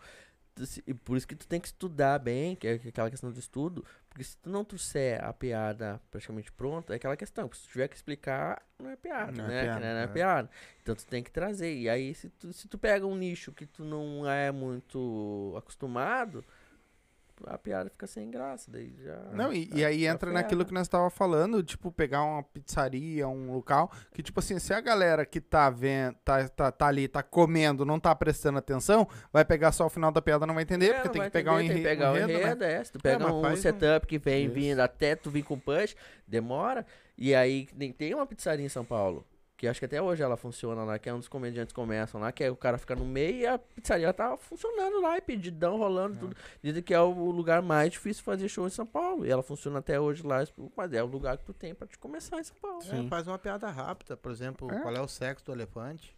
se- e por isso que tu tem que estudar bem, que é aquela questão do estudo. Porque se tu não trouxer a piada praticamente pronta, é aquela questão. que Se tu tiver que explicar, não é piada, Não é né? piada, Que não é é. piada. Então tu tem que trazer. E aí, se tu, se tu pega um nicho que tu não é muito acostumado, a piada fica sem graça. Daí já. Não, e, e já- aí entra ferra. naquilo que nós tava falando, tipo, pegar uma pizzaria, um local, que, tipo assim, se a galera que tá vendo, tá, tá, tá ali, tá comendo, não tá prestando atenção, vai pegar só o final da piada, não vai entender, É, porque tem que pegar um entender, enredo. tem que pegar o enredo, né? enredo, é. Se tu pega mas um faz um- setup que vem Isso. vindo até tu vir com punch, demora. E aí nem tem uma pizzaria em São Paulo. Que acho que até hoje ela funciona lá, que é um dos comediantes começam lá, que é o cara fica no meio e a pizzaria tá funcionando lá, e pedidão rolando, tudo. Dizem que é o lugar mais difícil de fazer show em São Paulo. E ela funciona até hoje lá, mas é o lugar que tu tem pra te começar em São Paulo. É, faz uma piada rápida, por exemplo, É. qual é o sexo do elefante?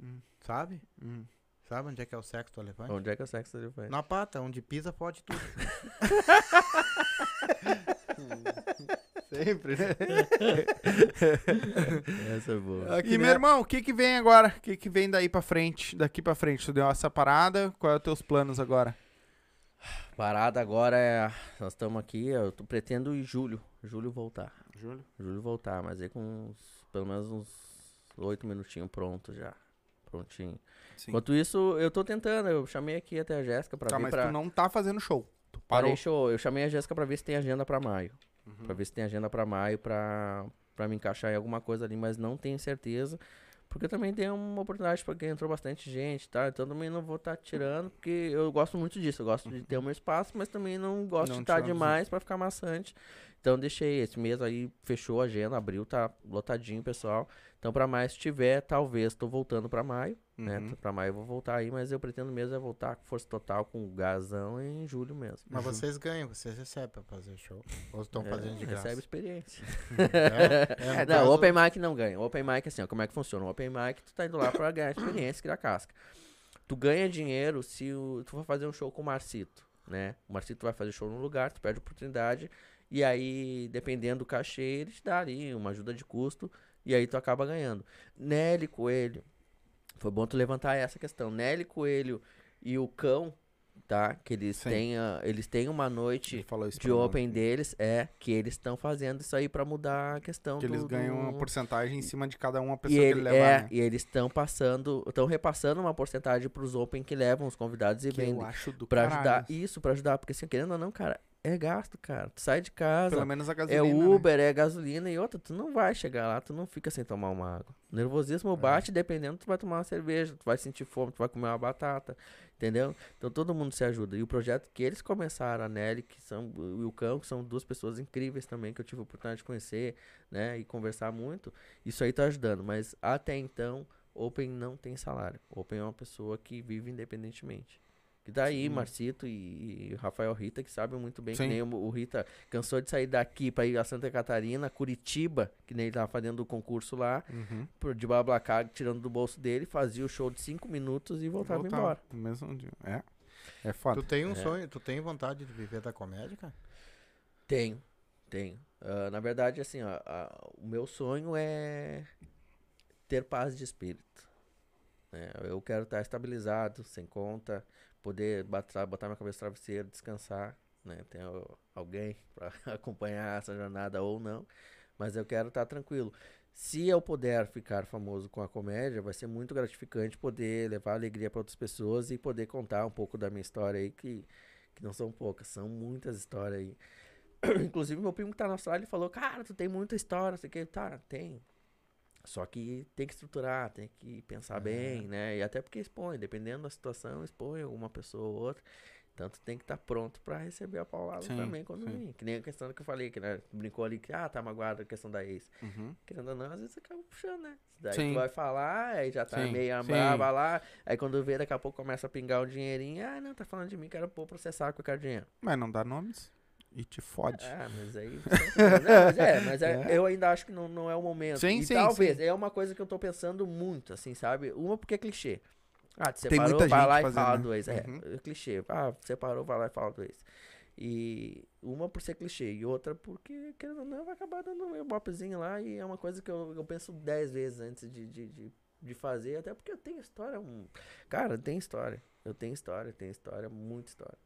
Hum. Sabe? Hum. Sabe onde é que é o sexo do elefante? Onde é que é o sexo dele vai? Na pata, onde pisa pode tudo. Sempre, né? Essa é boa. e meu irmão, o que que vem agora? O que que vem daí pra frente? Daqui pra frente, tu deu essa parada, qual é os teus planos agora? Parada agora é. Nós estamos aqui, eu tô, pretendo em julho. Julho voltar. Júlio? Julho voltar, mas aí com uns, pelo menos uns oito minutinhos pronto já. Prontinho. Sim. Enquanto isso, eu tô tentando. Eu chamei aqui até a Jéssica pra Tá, vir mas pra. tu não tá fazendo show. Tu Parei parou. show. Eu chamei a Jéssica pra ver se tem agenda pra maio. Uhum. Pra ver se tem agenda pra maio pra, pra me encaixar em alguma coisa ali, mas não tenho certeza. Porque também tenho uma oportunidade porque entrou bastante gente, tá? Então também não vou estar tirando, porque eu gosto muito disso. Eu gosto de ter o meu espaço, mas também não gosto Não de estar dos demais pra ficar maçante. Então deixei esse mês aí, fechou a agenda, abril, tá lotadinho, pessoal. Então pra maio, se tiver, talvez tô voltando pra maio, né? Uhum. Pra maio eu vou voltar aí, mas eu pretendo mesmo é voltar com força total, com gazão em julho mesmo. Mas vocês ganham, vocês recebem pra fazer show. Ou estão É, fazendo de graça. Recebe experiência. É, é, no não, caso- Open Mic não ganha. Open Mic, assim, ó, como é que funciona? O Open Mic, tu tá indo lá pra ganhar experiência, criar casca. Tu ganha dinheiro se o- tu for fazer um show com o Marcito, né? O Marcito vai fazer show num lugar, tu perde oportunidade, e aí, dependendo do cachê, ele te dá ali uma ajuda de custo, e aí tu acaba ganhando. Nelly Coelho, foi bom tu levantar essa questão. Nelly Coelho e o Cão, tá? Que eles Sim. têm, eles têm uma noite de pra mim. Open deles, é que eles estão fazendo isso aí pra mudar a questão Que eles do- ganham uma do- porcentagem em cima de cada uma e, pessoa que ele, ele é, levar, né? e eles estão passando, estão repassando uma porcentagem pros Open que levam os convidados e Que eu vendem. acho do Pra caralho. ajudar, isso, pra ajudar, porque assim, querendo ou não, cara, é gasto, cara. Tu sai de casa, Pelo menos a é gasolina, né? Uber, é gasolina e outra, tu não vai chegar lá, tu não fica sem tomar uma água. O nervosismo bate, dependendo, tu vai tomar uma cerveja, tu vai sentir fome, tu vai comer uma batata, entendeu? Então todo mundo se ajuda. E o projeto que eles começaram, a Nelly, que são, e o Cão, que são duas pessoas incríveis também, que eu tive a oportunidade de conhecer, né, e conversar muito, isso aí tá ajudando. Mas até então, Open não tem salário. Open é uma pessoa que vive independentemente. Que daí, Sim. Marcito e, e Rafael Rita, que sabem muito bem, Sim. que nem o, o Rita cansou de sair daqui pra ir a Santa Catarina, Curitiba, que nem ele tava fazendo o concurso lá, Uhum. por de Bablacar, tirando do bolso dele, fazia o show de cinco minutos e voltava Voltava embora. no mesmo dia. É. É foda. Tu tem um É. sonho, tu tem vontade de viver da comédia, cara? Tenho, tenho. Ah, na verdade, assim, ó, a- o meu sonho é ter paz de espírito. né? Eu quero estar estabilizado, sem conta, poder botar, minha cabeça no travesseiro, descansar, né? Al- alguém para acompanhar essa jornada ou não, mas eu quero estar tranquilo. Se eu puder ficar famoso com a comédia, vai ser muito gratificante poder levar alegria para outras pessoas e poder contar um pouco da minha história aí, que, que não são poucas, são muitas histórias aí. Inclusive, meu primo que tá na Austrália falou: Cara, tu tem muita história, sei que. Tá, tem. Só que tem que estruturar, tem que pensar bem, né? E até porque expõe, dependendo da situação, expõe alguma pessoa ou outra. Tu tem que estar pronto pra receber a paulada Sim, também quando vir. Que nem a questão que eu falei, que né, brincou ali que, ah, tá magoado a questão da ex. Uhum. Querendo ou não, às vezes acaba puxando, né? Daí Sim. tu vai falar, aí já tá Sim, meio brava lá. Aí quando vê, daqui a pouco começa a pingar um dinheirinho. Ah, não, tá falando de mim, quero pôr processar eu quero dinheiro. Mas não dá nomes e te fode. Ah, mas aí. mas é, mas é, eu ainda acho que não, não é o momento. Sim, e sim, talvez, sim. é uma coisa que eu tô pensando muito, assim, sabe? Uma porque é clichê. Ah, te Tem separou, muita vai gente lá e fazendo, fala né? do ex. É, Uhum. é clichê. Ah, separou, vai lá e fala do ex. E uma por ser clichê e outra porque, querendo ou não, vai acabar dando meu bopzinho lá e é uma coisa que eu, eu penso dez vezes antes de, de, de, de fazer, até porque eu tenho história. um- Cara, tem história. Eu tenho história, tenho história, muita história.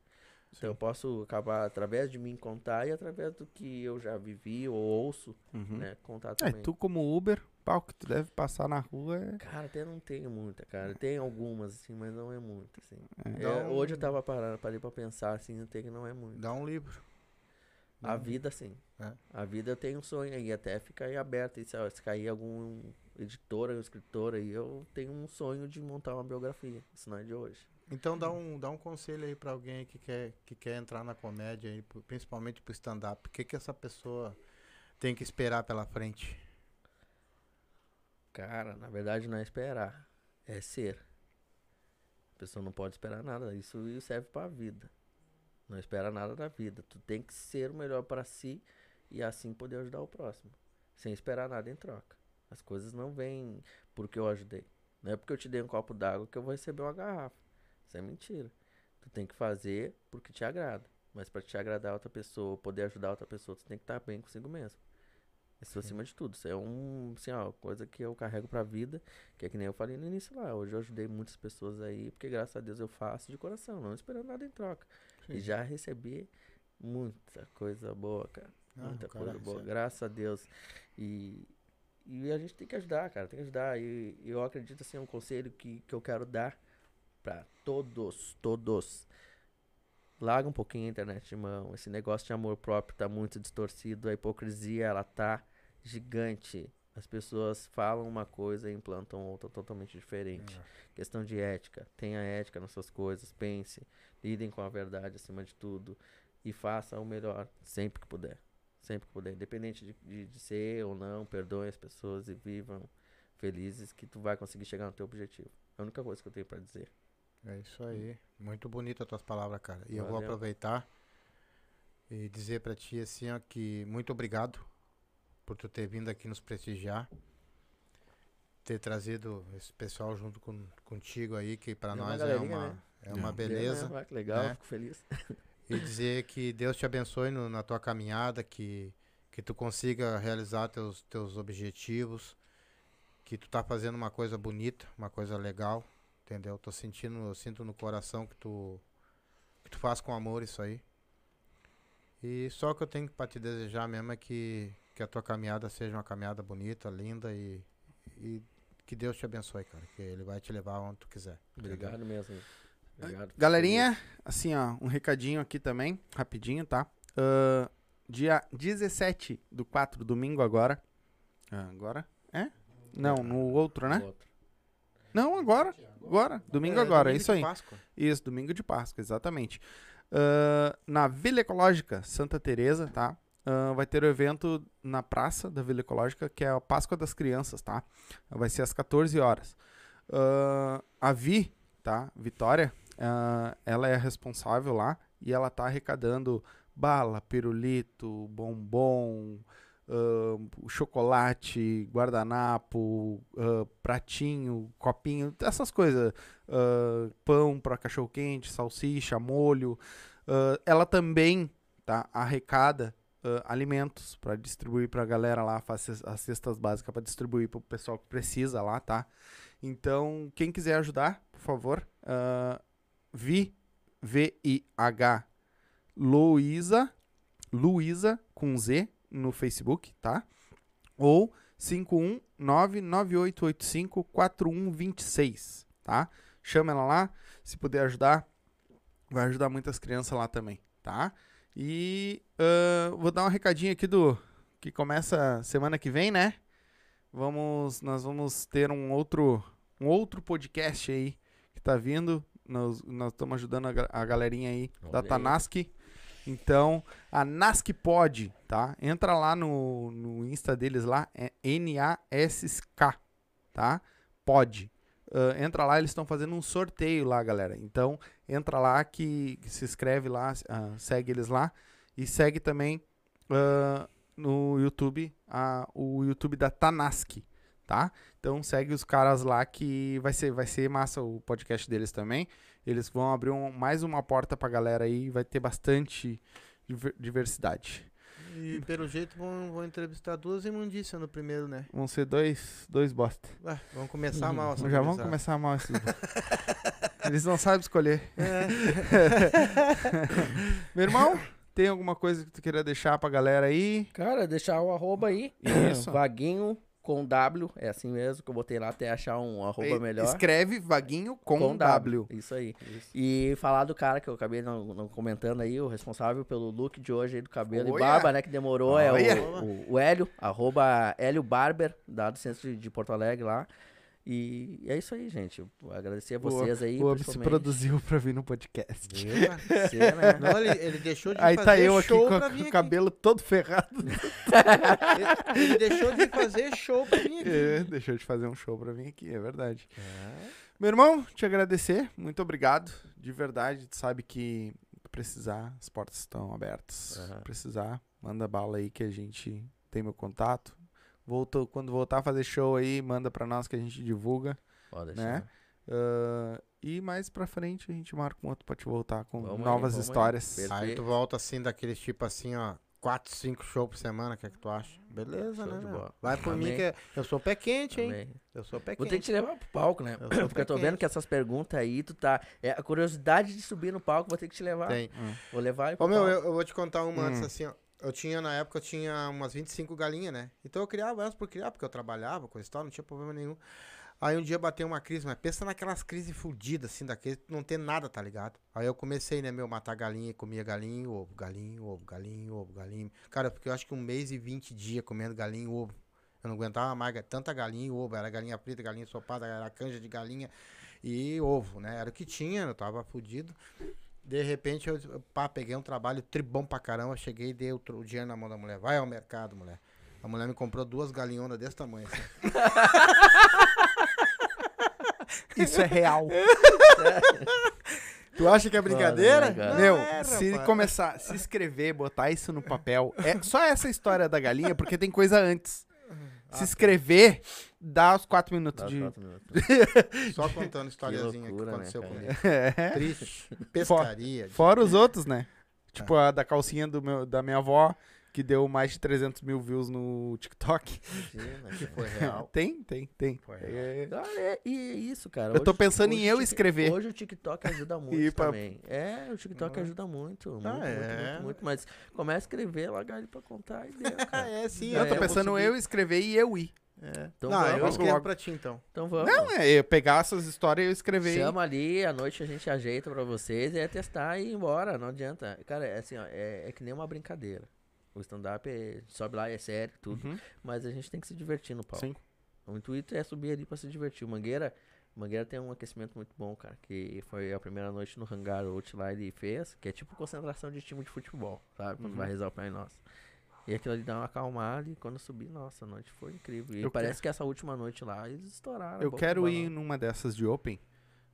Então eu posso acabar através de mim contar e através do que eu já vivi ou ouço, Uhum. né, contar É, também. tu como Uber, pau que tu deve passar na rua é... Cara, até não tenho muita, cara. Tem algumas, assim, mas não é muito, assim. É. É, um- Hoje eu tava parando, parei pra pensar, assim, tenho que não é muito. Dá um livro. A vida, sim. É. A vida eu tenho um sonho aí, até fica aí aberto. E se, ó, se cair algum editor ou escritor aí, eu tenho um sonho de montar uma biografia. Isso não é de hoje. Então dá um, dá um conselho aí pra alguém que quer, que quer entrar na comédia, aí, principalmente pro stand-up. O que, que essa pessoa tem que esperar pela frente? Cara, na verdade não é esperar, é ser. A pessoa não pode esperar nada. Isso serve pra vida. Não espera nada da vida. Tu tem que ser o melhor pra si e assim poder ajudar o próximo. Sem esperar nada em troca. As coisas não vêm porque eu ajudei. Não é porque eu te dei um copo d'água que eu vou receber uma garrafa. Isso é mentira. Tu tem que fazer porque te agrada. Mas pra te agradar outra pessoa, poder ajudar outra pessoa, tu tem que estar bem consigo mesmo. Isso acima de tudo. Isso é um, assim, ó, coisa que eu carrego pra vida, que é que nem eu falei no início lá. Hoje eu ajudei muitas pessoas aí, porque graças a Deus eu faço de coração, não esperando nada em troca. E já recebi muita coisa boa, cara. Ah, Muita cara coisa boa, recebe. graças a Deus. E, e a gente tem que ajudar, cara, tem que ajudar. E eu acredito, assim, é um conselho que, que eu quero dar pra todos, todos. Larga um pouquinho a internet de mão. Esse negócio de amor próprio tá muito distorcido. A hipocrisia, ela tá gigante. As pessoas falam uma coisa e implantam outra totalmente diferente. Questão de ética. Tenha ética nas suas coisas. Pense. Lidem com a verdade acima de tudo. E faça o melhor sempre que puder. Sempre que puder. Independente de, de, de ser ou não, perdoem as pessoas e vivam felizes que tu vai conseguir chegar no teu objetivo. É a única coisa que eu tenho pra dizer. É isso aí. Muito bonita as tuas palavras, cara. E eu vou Valeu. aproveitar e dizer pra ti assim, ó, que muito obrigado por tu ter vindo aqui nos prestigiar. Ter trazido esse pessoal junto com, contigo aí, que pra Deu uma nós é uma, né? é uma Não. beleza. Que legal, né? fico feliz. E dizer que Deus te abençoe no- na tua caminhada, que, que tu consiga realizar teus, teus objetivos, que tu tá fazendo uma coisa bonita, uma coisa legal, entendeu? Tô sentindo, eu sinto no coração que tu, que tu faz com amor isso aí. E só o que eu tenho pra te desejar mesmo é que, que a tua caminhada seja uma caminhada bonita, linda e, e que Deus te abençoe, cara. Que Ele vai te levar onde tu quiser. entendeu? Obrigado mesmo. Obrigado. Galerinha, assim, ó, um recadinho aqui também, rapidinho, tá? Ahn, dia 17 do 4, domingo agora. Ah, agora? É? Não, no outro, né? Outro. Não, agora. Agora. Domingo É, agora, é domingo isso de aí. Páscoa. Isso, domingo de Páscoa, exatamente. Ahn, na Vila Ecológica Santa Teresa, tá? Ahn, vai ter o evento na praça da Vila Ecológica, que é a Páscoa das Crianças, tá? Vai ser às 14 horas. Ahn, a Vi, tá? Vitória, ela é a responsável lá e ela tá arrecadando bala, pirulito, bombom, ahn, chocolate, guardanapo, ah, pratinho, copinho, essas coisas. ah, pão para cachorro quente, salsicha, molho. Ela também tá arrecada alimentos para distribuir para a galera lá, faz as cestas básicas para distribuir para o pessoal que precisa lá, tá? Então, quem quiser ajudar, por favor, Vi, V-I-H, Luísa, Luísa com Z no Facebook, tá? Ou 51998854126, tá? Chama ela lá, se puder ajudar, vai ajudar muitas crianças lá também, tá? E ah, vou dar um recadinho aqui do que começa semana que vem, né? Vamos, nós vamos ter um outro, um outro podcast aí que tá vindo. Nós estamos ajudando a, a galerinha aí Olha da aí. Então, a Nask Pod, tá? Entra lá no, no Insta deles lá, é N-A-S-K, tá? Pod. Ah, entra lá, eles estão fazendo um sorteio lá, galera. Então, entra lá que, que se inscreve lá, ah, segue eles lá. E segue também ah, no YouTube, o YouTube da Tanask, tá? Então segue os caras lá que vai ser, vai ser massa o podcast deles também. Eles vão abrir um- mais uma porta pra galera aí, vai ter bastante diver- diversidade. E pelo jeito vão, vão entrevistar duas imundícias no primeiro, né? Vão ser dois, dois bosta. Ué, vamos começar mal. essa Já vamos gurizada. começar mal esses. Eles não sabem escolher. É. Meu irmão, tem alguma coisa que tu queria deixar pra galera aí? Cara, deixar o arroba aí. Isso. Vaguinho com W. É assim mesmo que eu botei lá até achar um arroba melhor. Escreve vaguinho com, W. Isso aí. E falar do cara que eu acabei não, não comentando aí, o responsável pelo look de hoje aí do cabelo Olha. e barba, né? Que demorou, é o, o, o Hélio, arroba Hélio Barber, da do centro de, de Porto Alegre lá. E é isso aí, gente. Eu Agradecer a vocês aí. O Ob se produziu pra vir no podcast. Viu? Você, né? Não, ele, ele deixou de Aí fazer tá eu aqui com, com vir o aqui. cabelo todo ferrado. Ele, ele deixou de fazer show pra mim aqui. É, Deixou de fazer um show pra vir aqui, é verdade. É. Meu irmão, te agradecer. Muito obrigado. De verdade, tu sabe que precisar, as portas estão abertas. Aham. Precisar, manda bala aí que a gente tem meu contato. Voltou, quando voltar a fazer show aí, manda pra nós que a gente divulga. Pode Né? Ah, e mais pra frente a gente marca um outro pra te voltar com Vamos aí, novas aí. histórias. Perfeito. Aí tu volta assim, daqueles tipo assim, ó. 4, 5 shows por semana, o que é que tu acha? Beleza, Show né? de meu? bola. Vai por mim Amém. que eu sou pé quente, hein? Também. Eu sou pé Vou ter quente. que te levar pro palco, né? Eu Porque eu tô pé vendo quente. que essas perguntas aí, tu tá. É a curiosidade de subir no palco, vou ter que te levar. Tem. Vou levar e Ô, meu, eu, eu vou te contar uma Hum. antes, assim, ó. Eu tinha, na época, eu tinha umas 25 galinhas, né? Então eu criava elas por criar, porque eu trabalhava, e tal, não tinha problema nenhum. Aí um dia bateu uma crise, mas pensa naquelas crises fudidas, assim, daquele que não tem nada, tá ligado? Aí eu comecei, né, meu, matar galinha, comia galinha, ovo, galinha, ovo, galinha, ovo, galinha. Cara, porque eu acho que um mês e 20 dias comendo galinha ovo. Eu não aguentava mais tanta galinha ovo. Era galinha frita, galinha sopada, era canja de galinha e ovo, né? Era o que tinha, eu tava fudido. De repente, eu, pá, peguei um trabalho tribom pra caramba. Cheguei e dei o, o dinheiro na mão da mulher. Vai ao mercado, mulher. A mulher me comprou duas galinhonas desse tamanho. Assim. Isso é real. tu acha que é brincadeira? Não Meu, é, se rapaz. começar, se escrever, botar isso no papel, é só essa história da galinha, porque tem coisa antes. Ah, Se escrever, dá os quatro minutos Dá de. quatro minutos. Só contando historiazinha que, loucura, né, aconteceu cara? comigo. É. Triste. Pescaria. Fora os outros, né? Tipo a da calcinha do meu, da minha avó, que deu mais de 300 mil views no TikTok. Imagina, Que foi real. Tem, tem, tem. Foi real. É, Ah, é, e é isso, cara. Eu tô Hoje- pensando em hoje eu escrever. Hoje o TikTok ajuda muito pra- também. É, o TikTok Ah. ajuda muito. Muito, Ah, muito, é? muito, muito. Mas começa a escrever, largar ele pra contar e deu, Ah, cara. é, sim. eu tô é, pensando subir. eu escrever e eu ir. É. Então não, vamos, eu escrevo logo. pra ti, então. Então vamos. Não, é eu pegar essas histórias e eu escrever. Chama ali, à noite a gente ajeita pra vocês e é testar e ir embora, não adianta. Cara, é assim, ó, é, é que nem uma brincadeira. O stand-up é, sobe lá, é sério, tudo. Uhum. Mas a gente tem que se divertir no palco. Sim. O intuito é subir ali pra se divertir. O Mangueira, Mangueira tem um aquecimento muito bom, cara. Que foi a primeira noite no hangar out lá ele fez, que é tipo concentração de time de futebol, sabe? Quando Uhum. vai rezar o Pai Nosso. E aquilo ali dá uma acalmada e quando subir, nossa, a noite foi incrível. E Eu parece que essa última noite lá eles estouraram. Eu quero ir numa dessas de Open,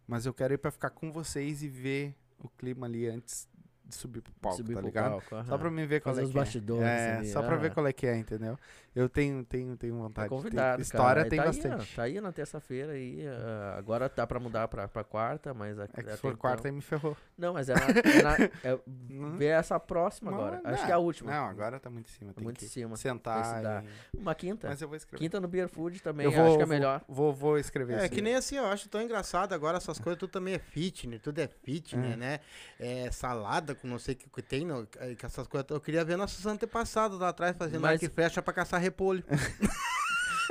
mas eu quero ir pra ficar com vocês e ver o clima ali antes de subir pro palco, subir tá pro ligado? palco, Só pra mim ver qual Fazer é os que é. bastidores É, ali, só pra ver qual é que é, entendeu? Eu tenho, tenho, tenho vontade. Tá de ter- convidado, História cara. tem tá Aí, bastante. ó, tá aí na terça-feira aí. ah, agora tá pra mudar pra, pra quarta, mas... a- É que se for então- quarta aí me ferrou. Não, mas é, na, é, na- é Não. ver essa próxima agora. Não, Acho que é a última. Não, agora tá muito em cima. Tem Muito que em cima. sentar. E- Uma quinta. Mas eu vou escrever. Quinta no Beer Food também, eu vou, acho que é melhor. Vou, vou escrever É que aí. nem assim, eu acho tão engraçado agora essas coisas, tudo também é fitness, tudo é fitness, É. né? É salada com não sei o que, que tem, não, é, que essas coisas. Eu queria ver nossos antepassados lá atrás fazendo Mas- arco e flecha pra caçar repolho.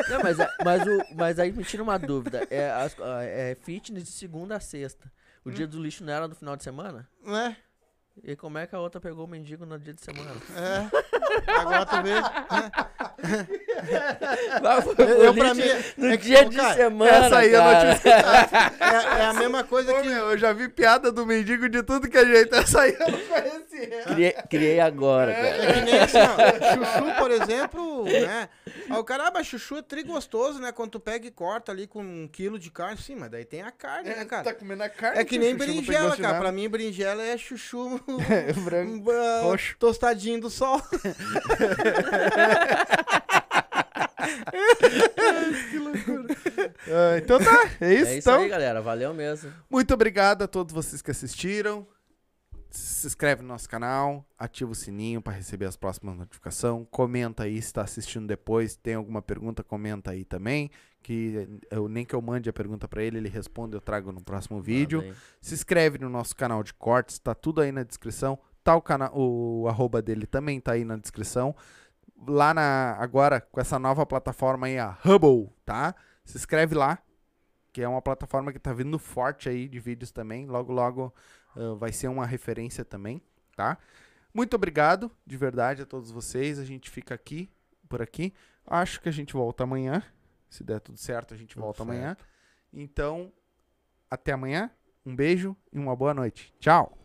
Não, mas, é- mas, o, mas aí me tira uma dúvida. É, as- ah, é fitness de segunda a sexta. O Hum. dia do lixo não era no final de semana? né? E como é que a outra pegou o mendigo no dia de semana? É. Agora tu vê. Eu, eu, pra mim. no é que, dia de cara, semana, essa aí eu não cara. tinha É, é a mesma coisa Ô, que. meu, eu já vi piada do mendigo de tudo que é jeito. Essa aí eu não conhecia. Criei, criei agora, cara. É que nem assim, ó. Chuchu, por exemplo, né? Aí o cara, ah, mas chuchu é tri gostoso, né? Quando tu pega e corta ali com um quilo de carne, sim, mas daí tem a carne, né, cara? Tá comendo a carne. É que nem não tem berinjela, cara. nada. Pra mim, berinjela é chuchu É, branco. roxo. tostadinho do sol. Ah, então tá, é isso, É isso então. aí, galera. Valeu mesmo. Muito obrigado a todos vocês que assistiram. Se inscreve no nosso canal, ativa o sininho para receber as próximas notificações. Comenta aí se está assistindo depois. Tem alguma pergunta, comenta aí também. Que eu nem que eu mande a pergunta para ele, ele responde, eu trago no próximo vídeo. Manda aí. Se inscreve no nosso canal de cortes, tá tudo aí na descrição. Tá o canal, o arroba dele também tá aí na descrição. Lá na agora com essa nova plataforma aí, a Hubble, tá? Se inscreve lá, que é uma plataforma que tá vindo forte aí de vídeos também. Logo logo ah, vai ser uma referência também, tá? Muito obrigado, de verdade a todos vocês. A gente fica aqui por aqui. Acho que a gente volta amanhã. Se der tudo certo, a gente tudo volta certo. amanhã. Então, até amanhã. Um beijo e uma boa noite. Tchau.